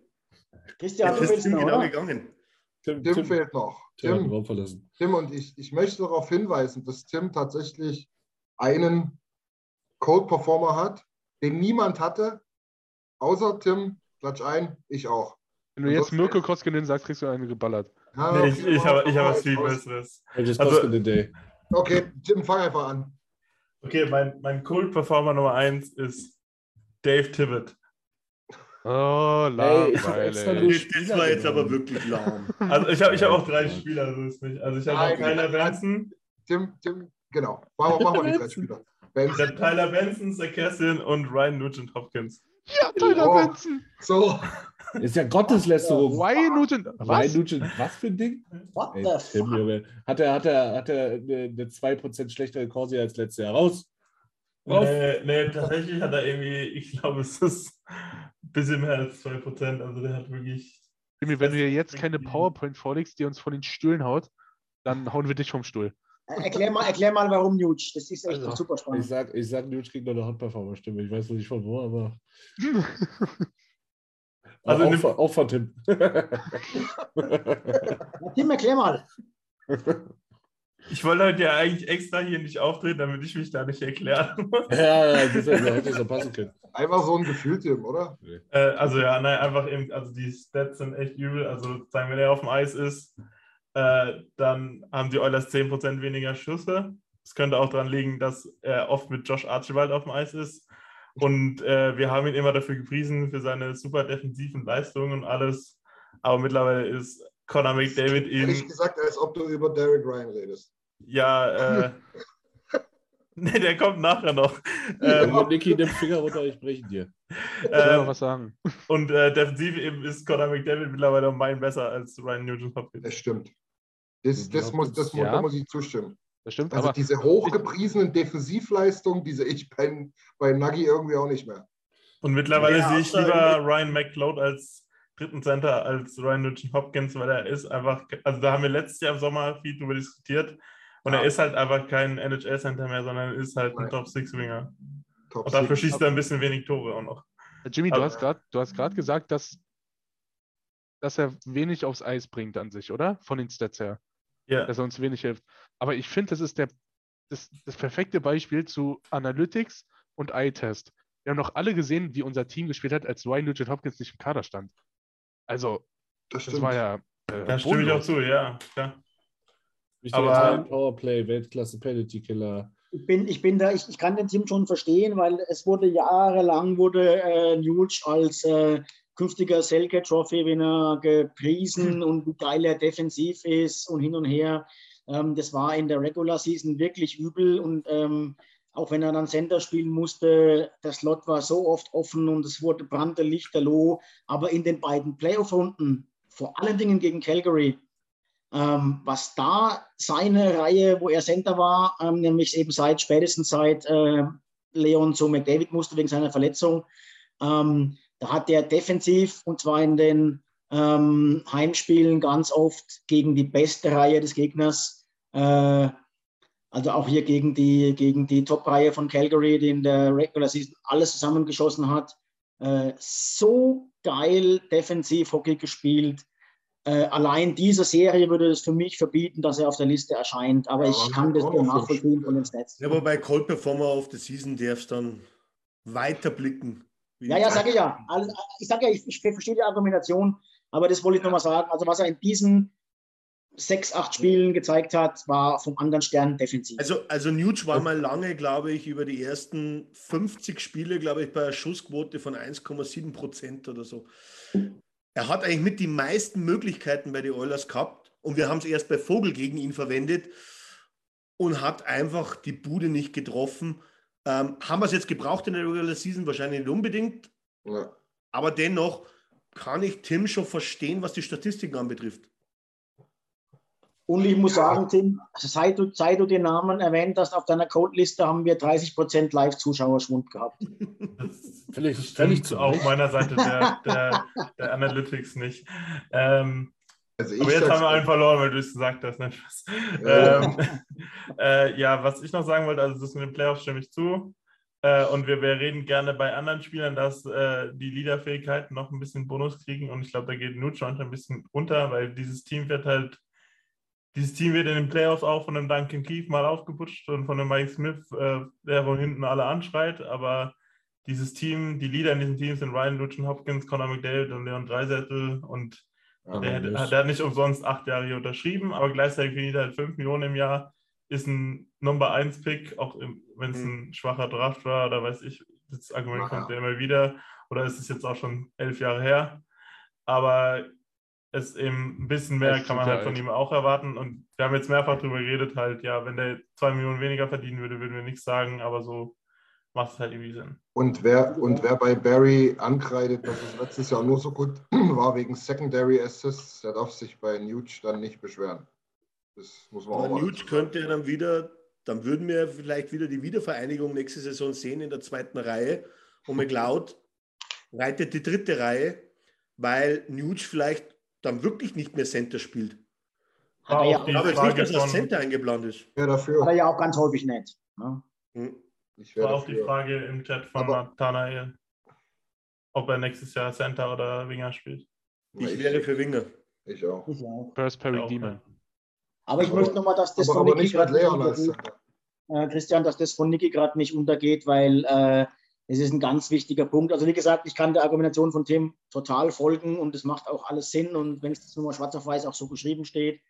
Christian, du das willst ist noch, genau oder? gegangen. Tim, Tim Tim, fehlt noch. Tim Tim, Raum verlassen. Tim und ich, ich möchte darauf hinweisen, dass Tim tatsächlich einen Code-Performer hat, den niemand hatte, außer Tim, klatsch ein, ich auch. Wenn du jetzt Mirko Koskinen sagst, kriegst du eine geballert. Ja, Nee, ich ich habe ich hab was viel Besseres. Also- Day? Okay, Tim, fang einfach an. Okay, mein, mein Kult-Performer Nummer 1 ist Dave Tibbett. Oh, Ey, langweilig. Das war jetzt aber wirklich lahm. Also ich habe ich hab auch drei Spieler, so ist nicht. Also ich habe nein, nein. Benson, Tim, Tim, genau. Machen wir, machen wir die drei Spieler. Benson. Tyler Benson, Zach Kessin und Ryan Nugent Hopkins. Ja, Tyler Oh. Benson. So, Ist ja Gotteslästerung. Why Nugent? Ryan Was? Nugent, was für ein Ding? What Ey, the fuck? Junge. Hat er, hat er, hat er eine, eine 2% schlechtere Corsi als letztes Jahr? Raus! Raus! Nee, nee, tatsächlich hat er irgendwie, ich glaube, es ist ein bisschen mehr als 2%. Also der hat wirklich. Jimmy, wenn du dir jetzt keine PowerPoint vorlegst, die uns von den Stühlen haut, dann hauen wir dich vom Stuhl. Erklär mal, erklär mal, warum Nuge. Das ist echt Also, super Ich spannend. sag, ich sag, Nuge kriegt noch eine Hot-Performer-Stimme. Ich weiß noch nicht von wo, aber. Also auch, von, auch von Tim. Na, Tim, erklär mal. Ich wollte heute ja eigentlich extra hier nicht auftreten, damit ich mich da nicht erklären muss. ja, ja, das hätte hätte so passen können. einfach so ein Gefühl, Tim, oder? Äh, also ja, nein, einfach eben, also die Stats sind echt übel. Also sagen, wenn er auf dem Eis ist, äh, dann haben die Oilers 10% weniger Schüsse. Es könnte auch daran liegen, dass er oft mit Josh Archibald auf dem Eis ist. Und äh, wir haben ihn immer dafür gepriesen, für seine super defensiven Leistungen und alles. Aber mittlerweile ist Conor McDavid Ehrlich ihm, gesagt, als ob du über Derek Ryan redest. ja, äh, nee, der kommt nachher noch. Ähm, Ähm, Niki, nimm Finger runter, ich breche dir. Ich will noch ähm, was sagen. Und äh, defensiv eben ist Conor McDavid mittlerweile um Meilen besser als Ryan Nugent Hopkins. Das stimmt. Das, das muss, das Ja. da muss ich zustimmen. Das stimmt, Also aber diese hochgepriesenen Defensivleistungen, die sehe ich bei, bei Nagy irgendwie auch nicht mehr. Und mittlerweile Ja, sehe ich lieber Ryan McLeod als dritten Center als Ryan Nugent Hopkins, weil er ist einfach, also da haben wir letztes Jahr im Sommer viel drüber diskutiert und Ja. er ist halt einfach kein NHL-Center mehr, sondern ist halt ein Nein. Top-6-Winger. Top Und dafür Six. schießt er ein bisschen wenig Tore auch noch. Jimmy, du aber- hast gerade, du hast gerade gesagt, dass, dass er wenig aufs Eis bringt an sich, oder? Von den Stats her. Ja, dass er uns wenig hilft. Aber ich finde, das ist der, das, das perfekte Beispiel zu Analytics und Eye-Test. Wir haben doch alle gesehen, wie unser Team gespielt hat, als Ryan Nugent Hopkins nicht im Kader stand. Also, Das das war ja. Äh, da stimme ich auch zu, ja. Wichtiger Aber- Powerplay, Weltklasse Penalty Killer. Ich bin, ich bin da, ich, ich kann den Tim schon verstehen, weil es wurde jahrelang wurde äh, Nuge als äh, künftiger Selke Trophy Winner gepriesen und wie geil er defensiv ist und hin und her. Ähm, das war in der Regular Season wirklich übel und ähm, auch wenn er dann Center spielen musste, der Slot war so oft offen und es wurde brannte Lichterloh. Aber in den beiden Playoff-Runden, vor allen Dingen gegen Calgary, ähm, was da seine Reihe, wo er Center war, ähm, nämlich eben seit spätestens seit äh, Leon zu McDavid musste wegen seiner Verletzung, ähm, da hat er defensiv und zwar in den ähm, Heimspielen ganz oft gegen die beste Reihe des Gegners, äh, also auch hier gegen die, gegen die Top-Reihe von Calgary, die in der Regular Season alles zusammengeschossen hat, äh, so geil defensiv Hockey gespielt. Äh, allein diese Serie würde es für mich verbieten, dass er auf der Liste erscheint. Aber Ja, ich kann das nur nachvollziehen von den Stats. Ja, aber bei Cold Performer of the Season darfst du dann weiter blicken. wie Ja, ja, sage ich ja. Also, ich sage ja, ich, ich verstehe die Argumentation, aber das wollte ich nochmal sagen. Also was er in diesen sechs, acht Spielen gezeigt hat, war vom anderen Stern defensiv. Also, also Nuge war mal lange, glaube ich, über die ersten 50 Spiele, glaube ich, bei einer Schussquote von 1,7 Prozent oder so. Er hat eigentlich mit die meisten Möglichkeiten bei den Oilers gehabt und wir haben es erst bei Vogel gegen ihn verwendet und hat einfach die Bude nicht getroffen. Ähm, haben wir es jetzt gebraucht in der Regular Season? Wahrscheinlich nicht unbedingt. Ja. Aber dennoch kann ich Tim schon verstehen, was die Statistiken anbetrifft. Und ich muss sagen, Tim, seit du, seit du den Namen erwähnt hast, auf deiner Codeliste haben wir 30% Live-Zuschauerschwund gehabt. Das Völlig, stimmt völlig zu auf Recht. meiner Seite der, der, der Analytics nicht. Ähm, Also aber jetzt haben wir einen verloren, weil du es gesagt hast. Ne? Spaß. Ja. Ähm, äh, ja, was ich noch sagen wollte, also das mit den Playoffs stimme ich zu. Äh, und wir, wir reden gerne bei anderen Spielern, dass äh, die Leaderfähigkeiten noch ein bisschen Bonus kriegen. Und ich glaube, da geht Nutsche ein bisschen unter, weil dieses Team wird halt, dieses Team wird in den Playoffs auch von einem Duncan Keith mal aufgeputscht und von einem Mike Smith, äh, der von hinten alle anschreit. Aber dieses Team, die Leader in diesem Team sind Ryan Lutschen Hopkins, Conor McDavid und Leon Dreisettel und Ja, der, hat, der hat nicht umsonst acht Jahre hier unterschrieben, aber gleichzeitig verdient er halt 5 Millionen im Jahr. Ist ein Number 1 Pick, auch wenn es ein schwacher Draft war oder weiß ich, das Argument Naja. kommt ja immer wieder. Oder ist es jetzt auch schon elf Jahre her? Aber es eben ein bisschen mehr kann man halt von alt. ihm auch erwarten. Und wir haben jetzt mehrfach darüber geredet, halt, ja, wenn der 2 Millionen weniger verdienen würde, würden wir nichts sagen, aber so macht es halt irgendwie Sinn. Und wer, und wer bei Barry ankreidet, dass es letztes Jahr nur so gut war wegen Secondary Assists, der darf sich bei Nuge dann nicht beschweren. Das muss man Aber auch Nuge könnte ja dann wieder, dann würden wir vielleicht wieder die Wiedervereinigung nächste Saison sehen in der zweiten Reihe. Und McLeod reitet die dritte Reihe, weil Nuge vielleicht dann wirklich nicht mehr Center spielt. Hat War er, ja, Ich glaube jetzt nicht, dass von, Center eingeplant ist. Ja, hat dafür. er ja auch ganz häufig nicht. Ne? Hm. Ich war auch die. Frage im Chat von Aber- Nathanael, ob er nächstes Jahr Center oder Winger spielt. Ich wäre für Winger. Ich auch. Ich auch. First auch, Demon. Aber ich Aber- möchte nochmal, dass das Aber, von aber Niki gerade nicht äh, Christian, dass das von Niki gerade nicht untergeht, weil äh, es ist ein ganz wichtiger Punkt. Also wie gesagt, ich kann der Argumentation von Tim total folgen und es macht auch alles Sinn und wenn es jetzt nur mal schwarz auf weiß auch so geschrieben steht.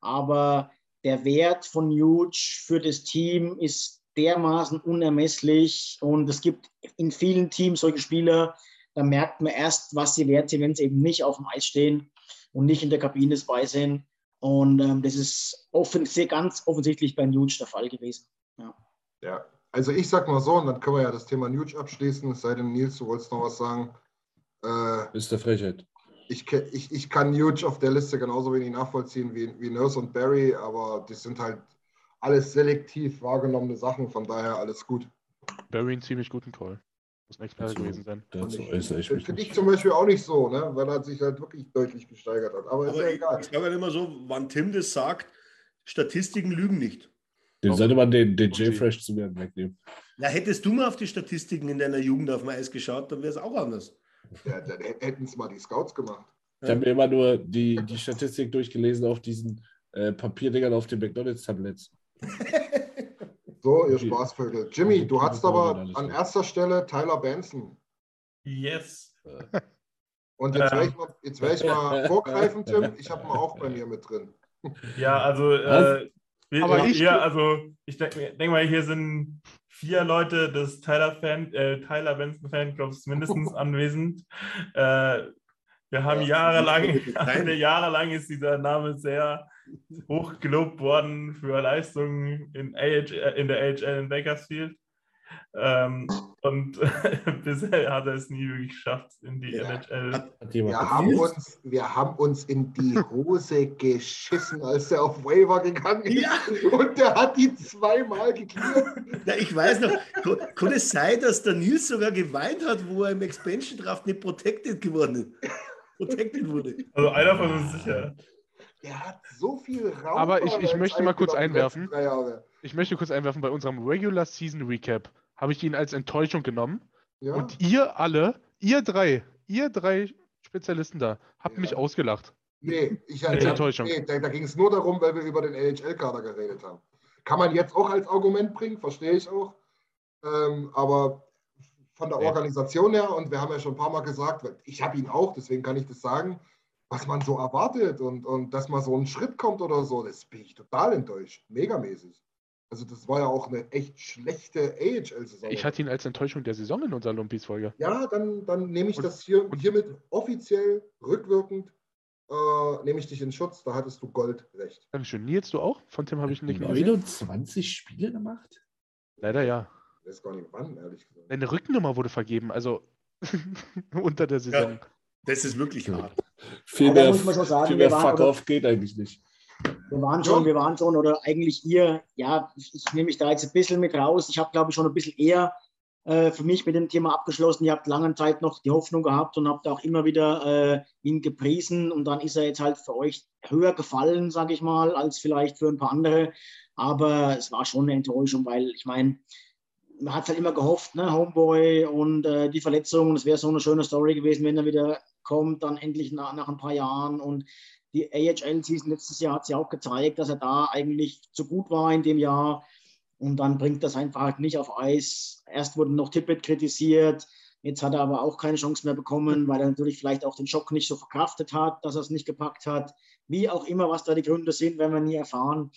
Aber der Wert von Huge für das Team ist dermaßen unermesslich und es gibt in vielen Teams solche Spieler, da merkt man erst, was sie wert sind, wenn sie eben nicht auf dem Eis stehen und nicht in der Kabine bei sind. Und ähm, das ist offen, sehr ganz offensichtlich bei Nuge der Fall gewesen. Ja, also ich sag mal so, und dann können wir ja das Thema Nuge abschließen, es sei denn, Nils, du wolltest noch was sagen. Äh, Ist der Frechheit. ich, ich, ich kann Nuge auf der Liste genauso wenig nachvollziehen wie, wie Nurse und Barry, aber das sind halt alles selektiv wahrgenommene Sachen, von daher alles gut. Barry einen ziemlich guten Call. Muss ein Experte Dazu- gewesen sein. Mich Finde ich nicht. zum Beispiel auch nicht so, ne? weil er sich halt wirklich deutlich gesteigert hat. Aber ist Aber ja ich, egal. ich sage halt immer so, wann Tim das sagt, Statistiken lügen nicht. Den sollte man den, den J-Fresh zu mir wegnehmen. Na, hättest du mal auf die Statistiken in deiner Jugend auf dem Eis geschaut, dann wäre es auch anders. Ja, dann hätten es mal die Scouts gemacht. Ich habe mir immer nur die, die Statistik durchgelesen auf diesen äh, Papierdingern auf den McDonalds-Tabletts. So, ihr Okay. Spaßvögel. Jimmy, du Okay, hattest aber an erster Stelle Tyler Benson. Yes. Und jetzt Ähm. werde ich, mal- jetzt ich mal vorgreifen, Tim. Ich habe ihn auch bei mir mit drin. Ja, also, äh, wir, Aber aber ich- hier, also ich denke denk mal, hier sind vier Leute des Tyler, Fan, äh, Tyler Benson Fanclubs mindestens anwesend. Äh, wir haben jahrelang, Nein. jahrelang ist dieser Name sehr hoch gelobt worden für Leistungen in, AHL, in der AHL in Bakersfield. Ähm, und bisher hat er es nie wirklich geschafft in die Ja. NHL. Hat Wir haben, uns, wir haben uns in die Hose geschissen, als er auf Waiver gegangen ist. Ja. Und der hat die zweimal geklärt. Na, ich weiß noch, kann es sein, dass der Nils sogar geweint hat, wo er im Expansion Draft nicht protected geworden ist? Protected wurde. Also einer von uns sicher. Der hat so viel Raum. Aber ich- ich möchte mal kurz einwerfen. Ich möchte kurz einwerfen, bei unserem Regular Season Recap habe ich ihn als Enttäuschung genommen. Ja? Und ihr alle, ihr drei, ihr drei Spezialisten da, habt Ja. mich ausgelacht. nee, ich, Als ja, Enttäuschung. nee, da, da ging es nur darum, weil wir über den NHL-Kader geredet haben. Kann man jetzt auch als Argument bringen, verstehe ich auch. Ähm, aber von der. Organisation her, und wir haben ja schon ein paar Mal gesagt, weil ich habe ihn auch, deswegen kann ich das sagen, was man so erwartet und, und dass mal so ein Schritt kommt oder so, das bin ich total enttäuscht. Megamäßig. Also das war ja auch eine echt schlechte AHL-Saison. Ich hatte ihn als Enttäuschung der Saison in unserer Lumpis-Folge. Ja, dann, dann nehme ich Und- das hier und- hiermit offiziell rückwirkend, äh, nehme ich dich in Schutz. Da hattest du Goldrecht. Dankeschön. Nils, du auch? Von Tim habe ich nicht mehr gesehen. 29 Spiele gemacht? Leider ja. Ich weiß gar nicht wann, ehrlich gesagt. Deine Rückennummer wurde vergeben, also unter der Saison. Das ist wirklich Ja. hart. Viel mehr, muss man schon sagen, viel wir mehr waren- Fuck off geht eigentlich nicht. Wir waren schon, wir waren schon, oder eigentlich ihr, ja, ich, ich nehme mich da jetzt ein bisschen mit raus. Ich habe, glaube ich, schon ein bisschen eher äh, für mich mit dem Thema abgeschlossen. Ihr habt lange Zeit noch die Hoffnung gehabt und habt auch immer wieder äh, ihn gepriesen. Und dann ist er jetzt halt für euch höher gefallen, sage ich mal, als vielleicht für ein paar andere. Aber es war schon eine Enttäuschung, weil ich meine, man hat halt immer gehofft, ne, Homeboy und äh, die Verletzung. Es wäre so eine schöne Story gewesen, wenn er wieder kommt, dann endlich nach, nach ein paar Jahren. Und die AHL-Season letztes Jahr hat sie auch gezeigt, dass er da eigentlich zu gut war in dem Jahr. Und dann bringt das einfach halt nicht auf Eis. Erst wurde noch Tippett kritisiert. Jetzt hat er aber auch keine Chance mehr bekommen, weil er natürlich vielleicht auch den Schock nicht so verkraftet hat, dass er es nicht gepackt hat. Wie auch immer, was da die Gründe sind, werden wir nie erfahren.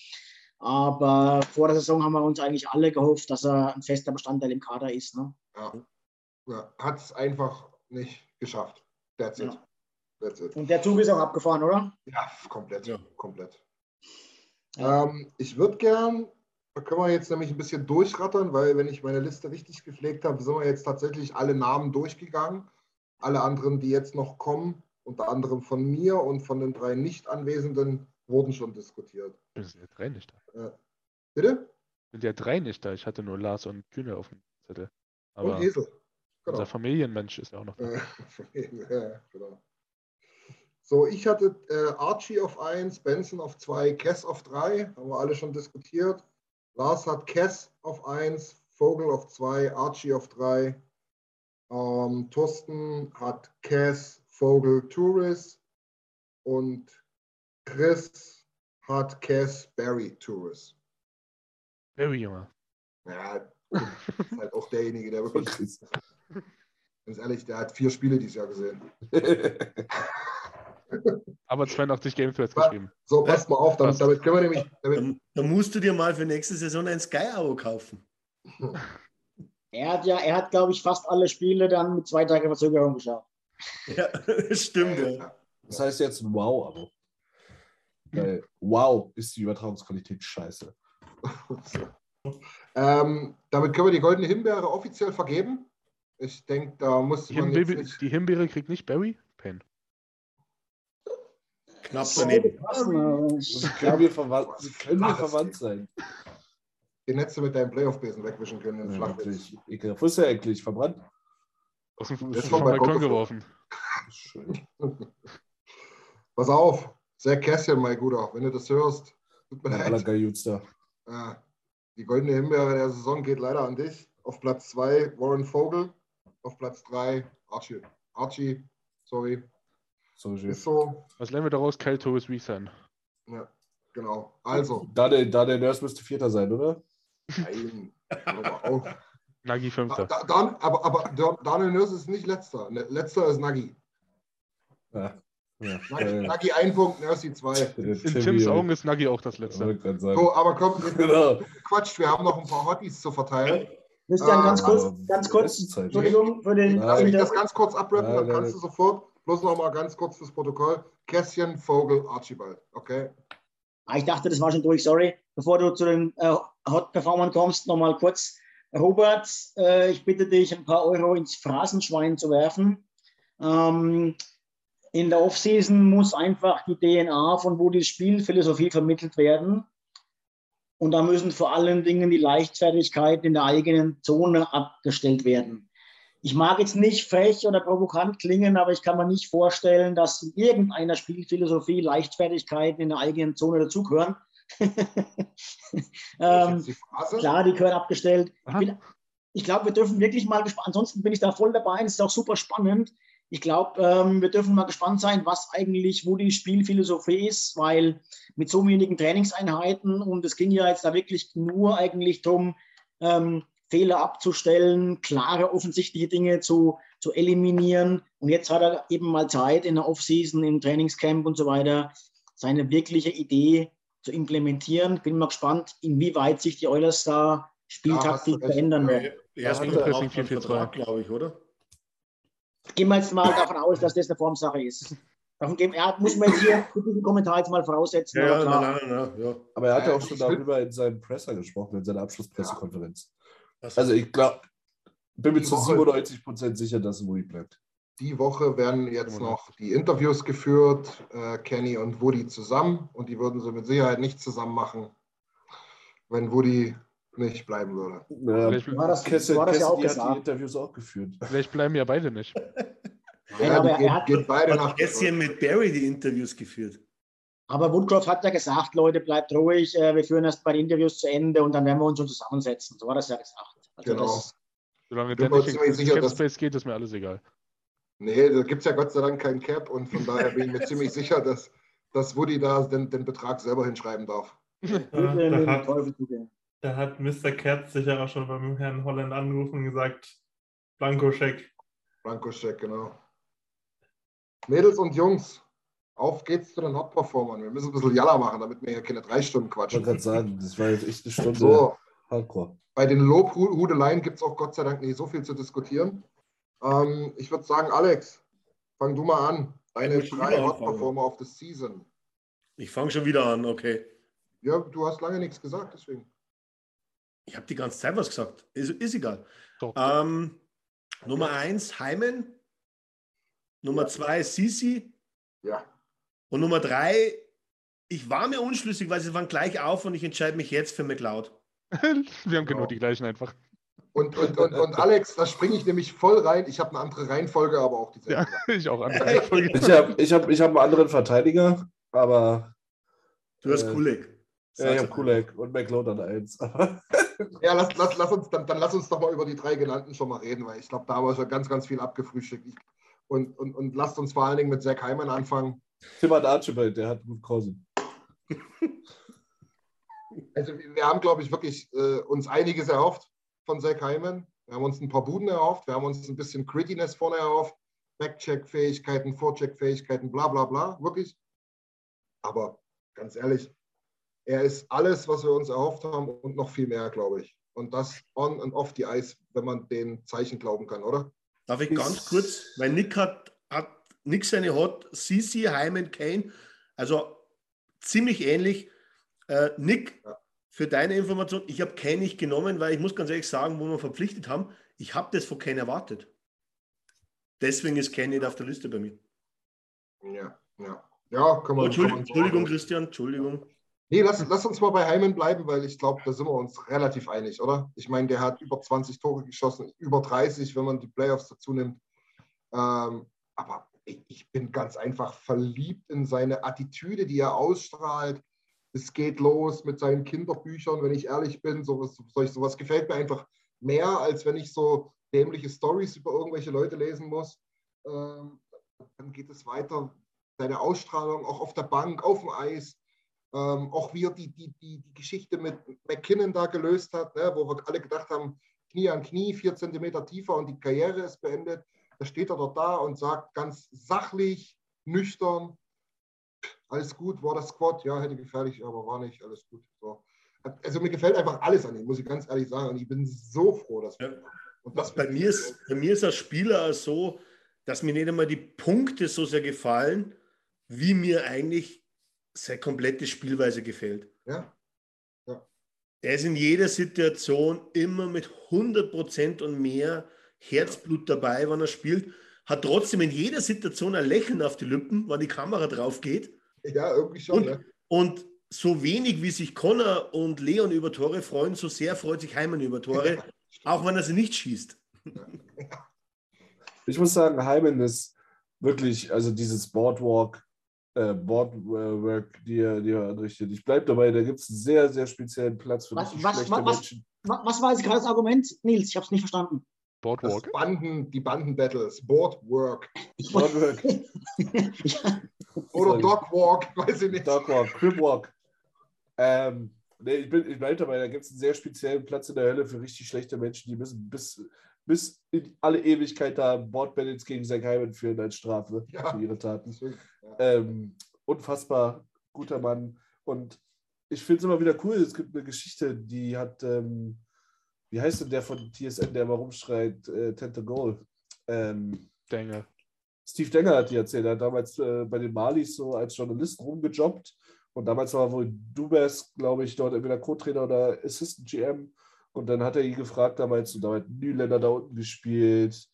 Aber vor der Saison haben wir uns eigentlich alle gehofft, dass er ein fester Bestandteil im Kader ist. Ne? Ja. Ja, Hat es einfach nicht geschafft. That's it. Ja. That's it. Und der Zug ist auch abgefahren, oder? Ja, komplett. Ja. komplett. Ja. Ähm, ich würde gern, da können wir jetzt nämlich ein bisschen durchrattern, weil wenn ich meine Liste richtig gepflegt habe, sind wir jetzt tatsächlich alle Namen durchgegangen. Alle anderen, die jetzt noch kommen, unter anderem von mir und von den drei Nicht-Anwesenden, wurden schon diskutiert. Sind ja drei nicht da. Bitte? Sind ja drei nicht da. Ich hatte nur Lars und Kühne auf dem Zettel. Aber und Esel. Genau. unser Familienmensch ist ja auch noch da. Äh, ja, genau. So, ich hatte äh, Archie auf 1, Benson auf 2, Kess auf 3, haben wir alle schon diskutiert. Lars hat Kess auf 1, Vogel auf 2, Archie auf 3. Ähm, Thorsten hat Kess, Vogel, Touris und Chris hat Kess, Barry, Touris. Very Junge. Ja, ist halt auch derjenige, der wirklich, ganz ehrlich, der hat vier Spiele dieses Jahr gesehen. Aber 82 Game Threads Was? geschrieben. So, passt mal auf, damit, damit können wir nämlich. Damit, Dann, dann musst du dir mal für nächste Saison ein Sky-Abo kaufen. Er hat ja, er hat, glaube ich, fast alle Spiele dann mit zwei Tagen Verzögerung geschaut. Ja, das stimmt. Ja. Das heißt jetzt ein Wow-Abo. Weil Wow ist die Übertragungsqualität scheiße. ähm, damit können wir die goldene Himbeere offiziell vergeben. Ich denke, da muss Die, man jetzt Himbeere, nicht. die Himbeere kriegt nicht Barry? Pain. Knapp daneben. Können verwandt, sie können Ach, verwandt sein. Den hättest du mit deinem Playoff-Besen wegwischen können. Ja, wirklich. Ekelhaft. Wo ist der eigentlich? Verbrannt? Aus dem, Balkon geworfen. Schön. Pass auf, sehr Kässchen, mein Guter, wenn du das hörst. Tut mir aller leid. Die goldene Himbeere der Saison geht leider an dich. Auf Platz 2 Warren Vogel. Auf Platz 3 Archie. Archie, sorry. So schön. Ist so. Was lernen wir daraus? Kyle Torres Resign. Ja, genau. Also, Da der, da der Nurse müsste Vierter sein, oder? nein. Auf. Nagi Da, Fünfter. da, Dan- aber, aber Dan- Daniel Nurse ist nicht letzter. Ne, Letzter ist Nagi. Ja. Ja. Nagi, Äh, Nagi ein Punkt, Nurse zwei. In Tims Augen ist Nagi auch das letzte. So, aber komm, Genau. Quatsch, wir haben noch ein paar Hotties zu verteilen. Christian, ganz Ah, kurz, aber ganz kurz, Zeiten. Entschuldigung für den. Lass mich das ganz kurz abrappen, dann kannst du sofort. Bloß noch mal ganz kurz fürs Protokoll. Kässchen, Vogel, Archibald. Okay? Ah, ich dachte, das war schon durch, sorry. Bevor du zu den äh, Hot Performern kommst, nochmal kurz. Robert, äh, ich bitte dich, ein paar Euro ins Phrasenschwein zu werfen. Ähm, in der Offseason muss einfach die DNA von Woody's Spielphilosophie vermittelt werden. Und da müssen vor allen Dingen die Leichtfertigkeiten in der eigenen Zone abgestellt werden. Ich mag jetzt nicht frech oder provokant klingen, aber ich kann mir nicht vorstellen, dass in irgendeiner Spielphilosophie Leichtfertigkeiten in der eigenen Zone dazugehören. ähm, die klar, die gehören abgestellt. Ich, Aha. bin- ich glaube, wir dürfen wirklich mal gespannt. Ansonsten bin ich da voll dabei. Es ist auch super spannend. Ich glaube, ähm, wir dürfen mal gespannt sein, was eigentlich, wo die Spielphilosophie ist, weil mit so wenigen Trainingseinheiten und es ging ja jetzt da wirklich nur eigentlich darum, ähm, Fehler abzustellen, klare, offensichtliche Dinge zu, zu eliminieren. Und jetzt hat er eben mal Zeit in der Offseason, im Trainingscamp und so weiter, seine wirkliche Idee zu implementieren. Bin mal gespannt, inwieweit sich die Oilers da spieltaktisch recht. verändern werden. Er ist hat wieder er auch Pressing beim 4-4-2. Vertrag, glaube ich, oder? Gehen wir jetzt mal davon aus, dass das eine Formsache ist. Davon gehen, ja, muss man jetzt hier diesem Kommentar jetzt mal voraussetzen. Ja, aber ja, nein, nein, nein, ja. Aber er hat ja Ja, auch schon darüber in seinem Presser gesprochen, in seiner Abschlusspressekonferenz. Das- Also ich glaube, bin mir zu Woche- 97 Prozent sicher, dass Woody bleibt. Die Woche werden jetzt noch die Interviews geführt, äh, Kenny und Woody zusammen. Und die würden sie mit Sicherheit nicht zusammen machen, wenn Woody nicht bleiben würde. Ja, Vielleicht, War das, Cassidy, war das ja auch hat die gesagt. Interviews auch geführt. vielleicht bleiben ja beide nicht. Ja, aber die er hat- gehen beide Hat nach mit Barry die Interviews geführt. Aber Woodcroft hat ja gesagt, Leute, bleibt ruhig, äh, wir führen erst bei den Interviews zu Ende und dann werden wir uns schon zusammensetzen. So war das ja gesagt. Also Genau. das, Solange Bin der mir nicht in ziemlich sicher, Cap dass- Space geht, ist mir alles egal. Nee, da gibt es ja Gott sei Dank keinen Cap und von daher bin ich mir ziemlich sicher, dass, dass Woody da den, den Betrag selber hinschreiben darf. Da, hat. Da hat Mr. Katz sicher auch schon beim Herrn Holland angerufen und gesagt, Blankoscheck. Blankoscheck, genau. Mädels und Jungs, auf geht's zu den Hot-Performern. Wir müssen ein bisschen Jalla machen, damit wir hier keine drei Stunden Ich wollte quatschen. gerade sagen, das war jetzt echt eine Stunde So, Hardcore. bei den Lobhudeleien gibt es auch Gott sei Dank nicht so viel zu diskutieren. Ähm, ich würde sagen, Alex, fang du mal an. Deine drei. Hot-Performer auf the Season. Ich fange schon wieder an, okay. Ja, du hast lange nichts gesagt, deswegen. Ich habe die ganze Zeit was gesagt. Ist, ist egal. Ähm, Nummer eins, Heimen. Nummer ja. zwei, Sisi. Ja. Und Nummer drei, ich war mir unschlüssig, weil sie waren gleich auf und ich entscheide mich jetzt für McLeod. Wir haben genau ja. die gleichen einfach. Und, und, und, und Alex, da springe ich nämlich voll rein. Ich habe eine andere Reihenfolge, aber auch dieselbe. Ja, ich auch andere Reihenfolge. ich habe ich hab, ich hab einen anderen Verteidiger, aber. Du hast äh, Kulek. Ja, ich habe Kulek und McLeod an 1. Ja, lass, lass, lass uns, dann, dann lass uns doch mal über die drei genannten schon mal reden, weil ich glaube, da haben wir schon ganz, ganz viel abgefrühstückt. Ich, und, und, und lasst uns vor allen Dingen mit Zach Heimann anfangen. Tim hat Archibald, der hat gut Cousin. Also wir haben, glaube ich, wirklich äh, uns einiges erhofft von Zach Heimann. Wir haben uns ein paar Buden erhofft, wir haben uns ein bisschen Grittiness vorne erhofft, Backcheck-Fähigkeiten, Vorcheck-Fähigkeiten, bla bla bla, wirklich. Aber ganz ehrlich, er ist alles, was wir uns erhofft haben und noch viel mehr, glaube ich. Und das on und off die Eis, wenn man den Zeichen glauben kann, oder? Darf ich ganz kurz, weil Nick hat, hat Nick seine Hot, Sisi, Hyman, Kane, also ziemlich ähnlich. Äh, Nick, Ja. für deine Information, ich habe Kane nicht genommen, weil ich muss ganz ehrlich sagen, wo wir verpflichtet haben, ich habe das von Kane erwartet. Deswegen ist Kane nicht auf der Liste bei mir. Ja, ja. Ja, kann man. Oh, Entschuldigung, kann man Entschuldigung. Christian, Entschuldigung. Nee, lass, lass uns mal bei Heimen bleiben, weil ich glaube, da sind wir uns relativ einig, oder? Ich meine, der hat über 20 Tore geschossen, über 30, wenn man die Playoffs dazu nimmt. Ähm, aber ich, bin ganz einfach verliebt in seine Attitüde, die er ausstrahlt. Es geht los mit seinen Kinderbüchern, wenn ich ehrlich bin. Sowas, sowas, sowas gefällt mir einfach mehr, als wenn ich so dämliche Stories über irgendwelche Leute lesen muss. Ähm, dann geht es weiter. Seine Ausstrahlung auch auf der Bank, auf dem Eis. Ähm, auch wie er die, die, die, die Geschichte mit McKinnon da gelöst hat, ne, wo wir alle gedacht haben, Knie an Knie, vier Zentimeter tiefer und die Karriere ist beendet. Da steht er dort da und sagt ganz sachlich, nüchtern, alles gut, war das Squad, ja, hätte gefährlich, aber war nicht, alles gut. So. Also mir gefällt einfach alles an ihm, muss ich ganz ehrlich sagen. Und ich bin so froh, dass. Ja. Und das Bei mir, ist, bei mir ist als Spieler so, dass mir nicht einmal die Punkte so sehr gefallen, wie mir eigentlich seine komplette Spielweise gefällt. Ja, Er ist in jeder Situation immer mit 100% und mehr Herzblut dabei, wenn er spielt. Hat trotzdem in jeder Situation ein Lächeln auf die Lippen, wenn die Kamera drauf geht. ja irgendwie schon. Und, ne? und so wenig wie sich Connor und Leon über Tore freuen, so sehr freut sich Heimann über Tore, auch wenn er sie nicht schießt. Ich muss sagen, Hyman ist wirklich, also dieses Boardwalk, äh, Boardwork, die er, die er anrichtet. Ich bleibe dabei, da gibt es einen sehr, sehr speziellen Platz für Was- richtig was- schlechte was- was- Menschen. Wa- Was war jetzt gerade das Argument, Nils? Ich habe es nicht verstanden. Das Boardwalk. Banden, die Bandenbattles, Boardwork Ich Boardwork, oder. Dogwalk, weiß ich nicht. Dogwalk, Cribwalk. Ähm, Nee, ich, bin, ich bleibe dabei, da gibt es einen sehr speziellen Platz in der Hölle für richtig schlechte Menschen, die müssen bis, bis in alle Ewigkeit da Boardbalance gegen Zack Hyman führen als Strafe Ja. für ihre Taten. Ja. Ähm, unfassbar guter Mann. Und ich finde es immer wieder cool. Es gibt eine Geschichte, die hat, ähm, wie heißt denn der von TSN, der immer rumschreit, äh, Tente Goal? Ähm, Denke. Steve Denger hat die erzählt. Er hat damals äh, bei den Malis so als Journalist rumgejobbt. Und damals war wohl Dubes, glaube ich, dort entweder Co-Trainer oder Assistant GM. Und dann hat er ihn gefragt damals, und da hat Nyländer da unten gespielt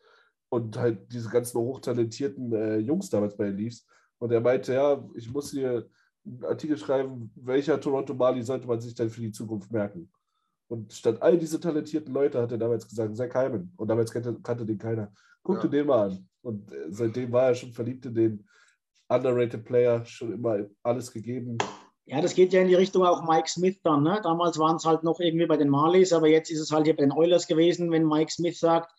und halt diese ganzen hochtalentierten äh, Jungs damals bei den Leafs. Und er meinte, ja, ich muss hier einen Artikel schreiben, welcher Toronto Mali sollte man sich denn für die Zukunft merken. Und statt all diese talentierten Leute hat er damals gesagt, Zach Hyman. Und damals kannte, kannte den keiner. Guck Ja. dir den mal an. Und äh, seitdem war er schon verliebt in den underrated Player, schon immer alles gegeben. Ja, das geht ja in die Richtung auch Mike Smith dann. Ne? Damals waren es halt noch irgendwie bei den Marlies, aber jetzt ist es halt hier bei den Oilers gewesen, wenn Mike Smith sagt,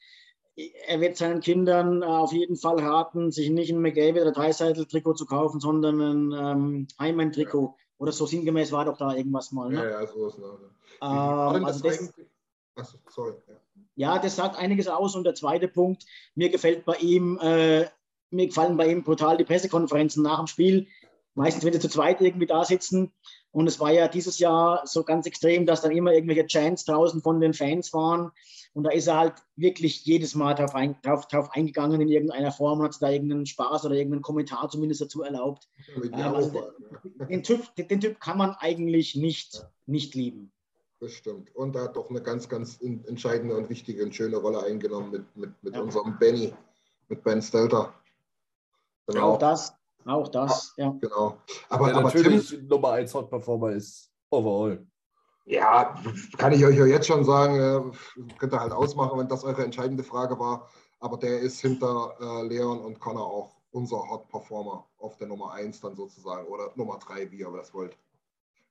er wird seinen Kindern äh, auf jeden Fall raten, sich nicht ein McDavid oder Dreiseitel-Trikot zu kaufen, sondern ein ähm, Hyman-Trikot. Oder so sinngemäß war doch da irgendwas mal. Ja, Ne? ja, so ist es. Ne? Ähm, also das das, sorry. Ja. ja, das sagt einiges aus. Und der zweite Punkt, mir gefällt bei ihm, äh, mir gefallen bei ihm brutal die Pressekonferenzen nach dem Spiel. Meistens, wenn sie zu zweit irgendwie da sitzen. Und es war ja dieses Jahr so ganz extrem, dass dann immer irgendwelche Chants draußen von den Fans waren. Und da ist er halt wirklich jedes Mal drauf, ein, drauf, drauf eingegangen in irgendeiner Form und hat da irgendeinen Spaß oder irgendeinen Kommentar zumindest dazu erlaubt. Ähm, der also ja. Den Typ, den, den Typ kann man eigentlich nicht, nicht lieben. Das stimmt. Und er hat doch eine ganz, ganz entscheidende und wichtige und schöne Rolle eingenommen mit, mit, mit Ja. unserem Benny, mit Ben Stelter. Genau. Auch das, auch das, ja. Genau. Aber, der aber Tim, natürlich Nummer 1 Hot Performer ist overall. ja, kann ich euch ja jetzt schon sagen, äh, könnt ihr halt ausmachen, wenn das eure entscheidende Frage war. Aber der ist hinter äh, Leon und Connor auch unser Hot Performer auf der Nummer 1 dann sozusagen oder Nummer 3, wie ihr das wollt.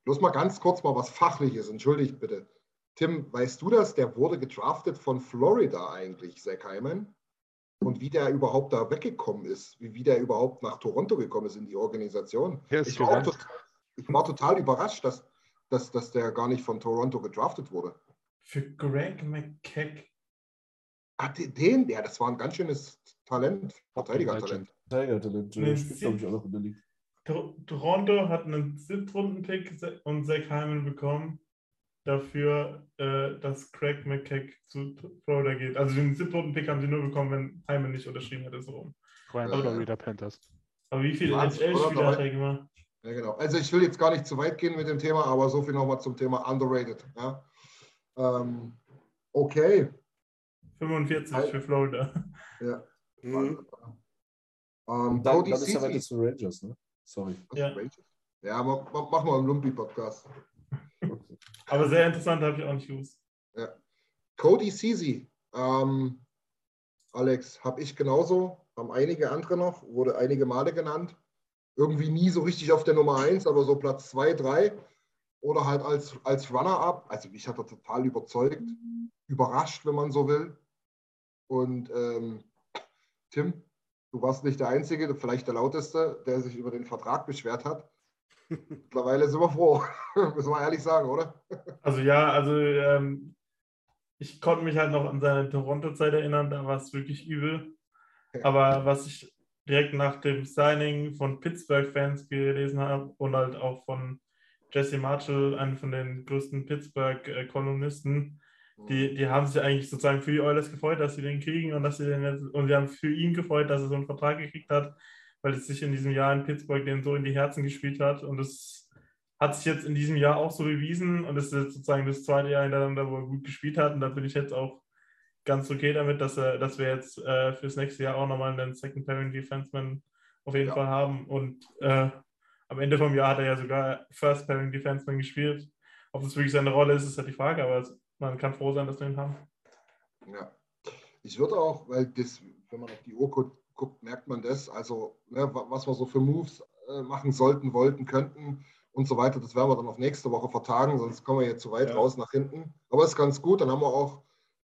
Bloß mal ganz kurz mal was Fachliches, entschuldigt bitte. Tim, weißt du das? Der wurde gedraftet von Florida eigentlich, Zach Hyman. Und wie der überhaupt da weggekommen ist, wie, wie der überhaupt nach Toronto gekommen ist in die Organisation. Ich war, auch gerannt. tot, ich war total überrascht, dass, dass, dass der gar nicht von Toronto gedraftet wurde. Für Greg McKeck. Ah, den- ja, das war ein ganz schönes Talent, Verteidiger-Talent. Nee, äh, Spielt, glaube ich, auch noch in der Liga. Tor- Toronto hat einen Siebtrunden-Pick und Zach Hyman bekommen dafür, äh, dass Craig McKeck zu Florida geht. Also den Siebtrunden-Pick haben sie nur bekommen, wenn Hyman nicht unterschrieben hätte. So rum. Ja. Florida Panthers. Aber wie viele NHL-Spieler hat er gemacht? Ja, genau. Also ich will jetzt gar nicht zu weit gehen mit dem Thema, aber so viel nochmal zum Thema underrated. Ja. Ähm, okay. 45 Halt. für Florida. Ja. Mhm. Ähm, Dann, dann ist er weiter zu Rangers, ne? Sorry. Ja. Ja, wir im Lumpi-Podcast. Aber sehr interessant, habe ich auch nicht gewusst. Cody Ceci. Ähm, Alex, habe ich genauso. Haben einige andere noch, wurde einige Male genannt. Irgendwie nie so richtig auf der Nummer 1, aber so Platz 2, 3. Oder halt als, als Runner-up. Also mich hat er total überzeugt. Überrascht, wenn man so will. Und ähm, Tim, du warst nicht der Einzige, vielleicht der Lauteste, der sich über den Vertrag beschwert hat. Mittlerweile sind wir froh, müssen wir ehrlich sagen, oder? Also ja, also ähm, ich konnte mich halt noch an seine Toronto-Zeit erinnern, da war es wirklich übel. Aber was ich direkt nach dem Signing von Pittsburgh-Fans gelesen habe und halt auch von Jesse Marshall, einem von den größten Pittsburgh-Kolumnisten, die, die haben sich eigentlich sozusagen für die Oilers gefreut, dass sie den kriegen und dass sie den jetzt, und sie haben für ihn gefreut, dass er so einen Vertrag gekriegt hat, weil es sich in diesem Jahr in Pittsburgh den so in die Herzen gespielt hat und es hat sich jetzt in diesem Jahr auch so bewiesen und es ist jetzt sozusagen das zweite Jahr hintereinander, wo er gut gespielt hat und da bin ich jetzt auch ganz okay damit, dass, er, dass wir jetzt äh, fürs nächste Jahr auch nochmal einen Second Pairing Defenseman auf jeden Ja. Fall haben und äh, am Ende vom Jahr hat er ja sogar First Pairing Defenseman gespielt. Ob das wirklich seine Rolle ist, ist halt die Frage, aber man kann froh sein, dass wir ihn haben. Ja. Ich würde auch, weil das, wenn man auf die Uhr guckt, merkt man das, also ne, wa- was wir so für Moves äh, machen sollten, wollten, könnten und so weiter, das werden wir dann auf nächste Woche vertagen, sonst kommen wir jetzt zu weit Ja. raus nach hinten. Aber ist ganz gut, dann haben wir auch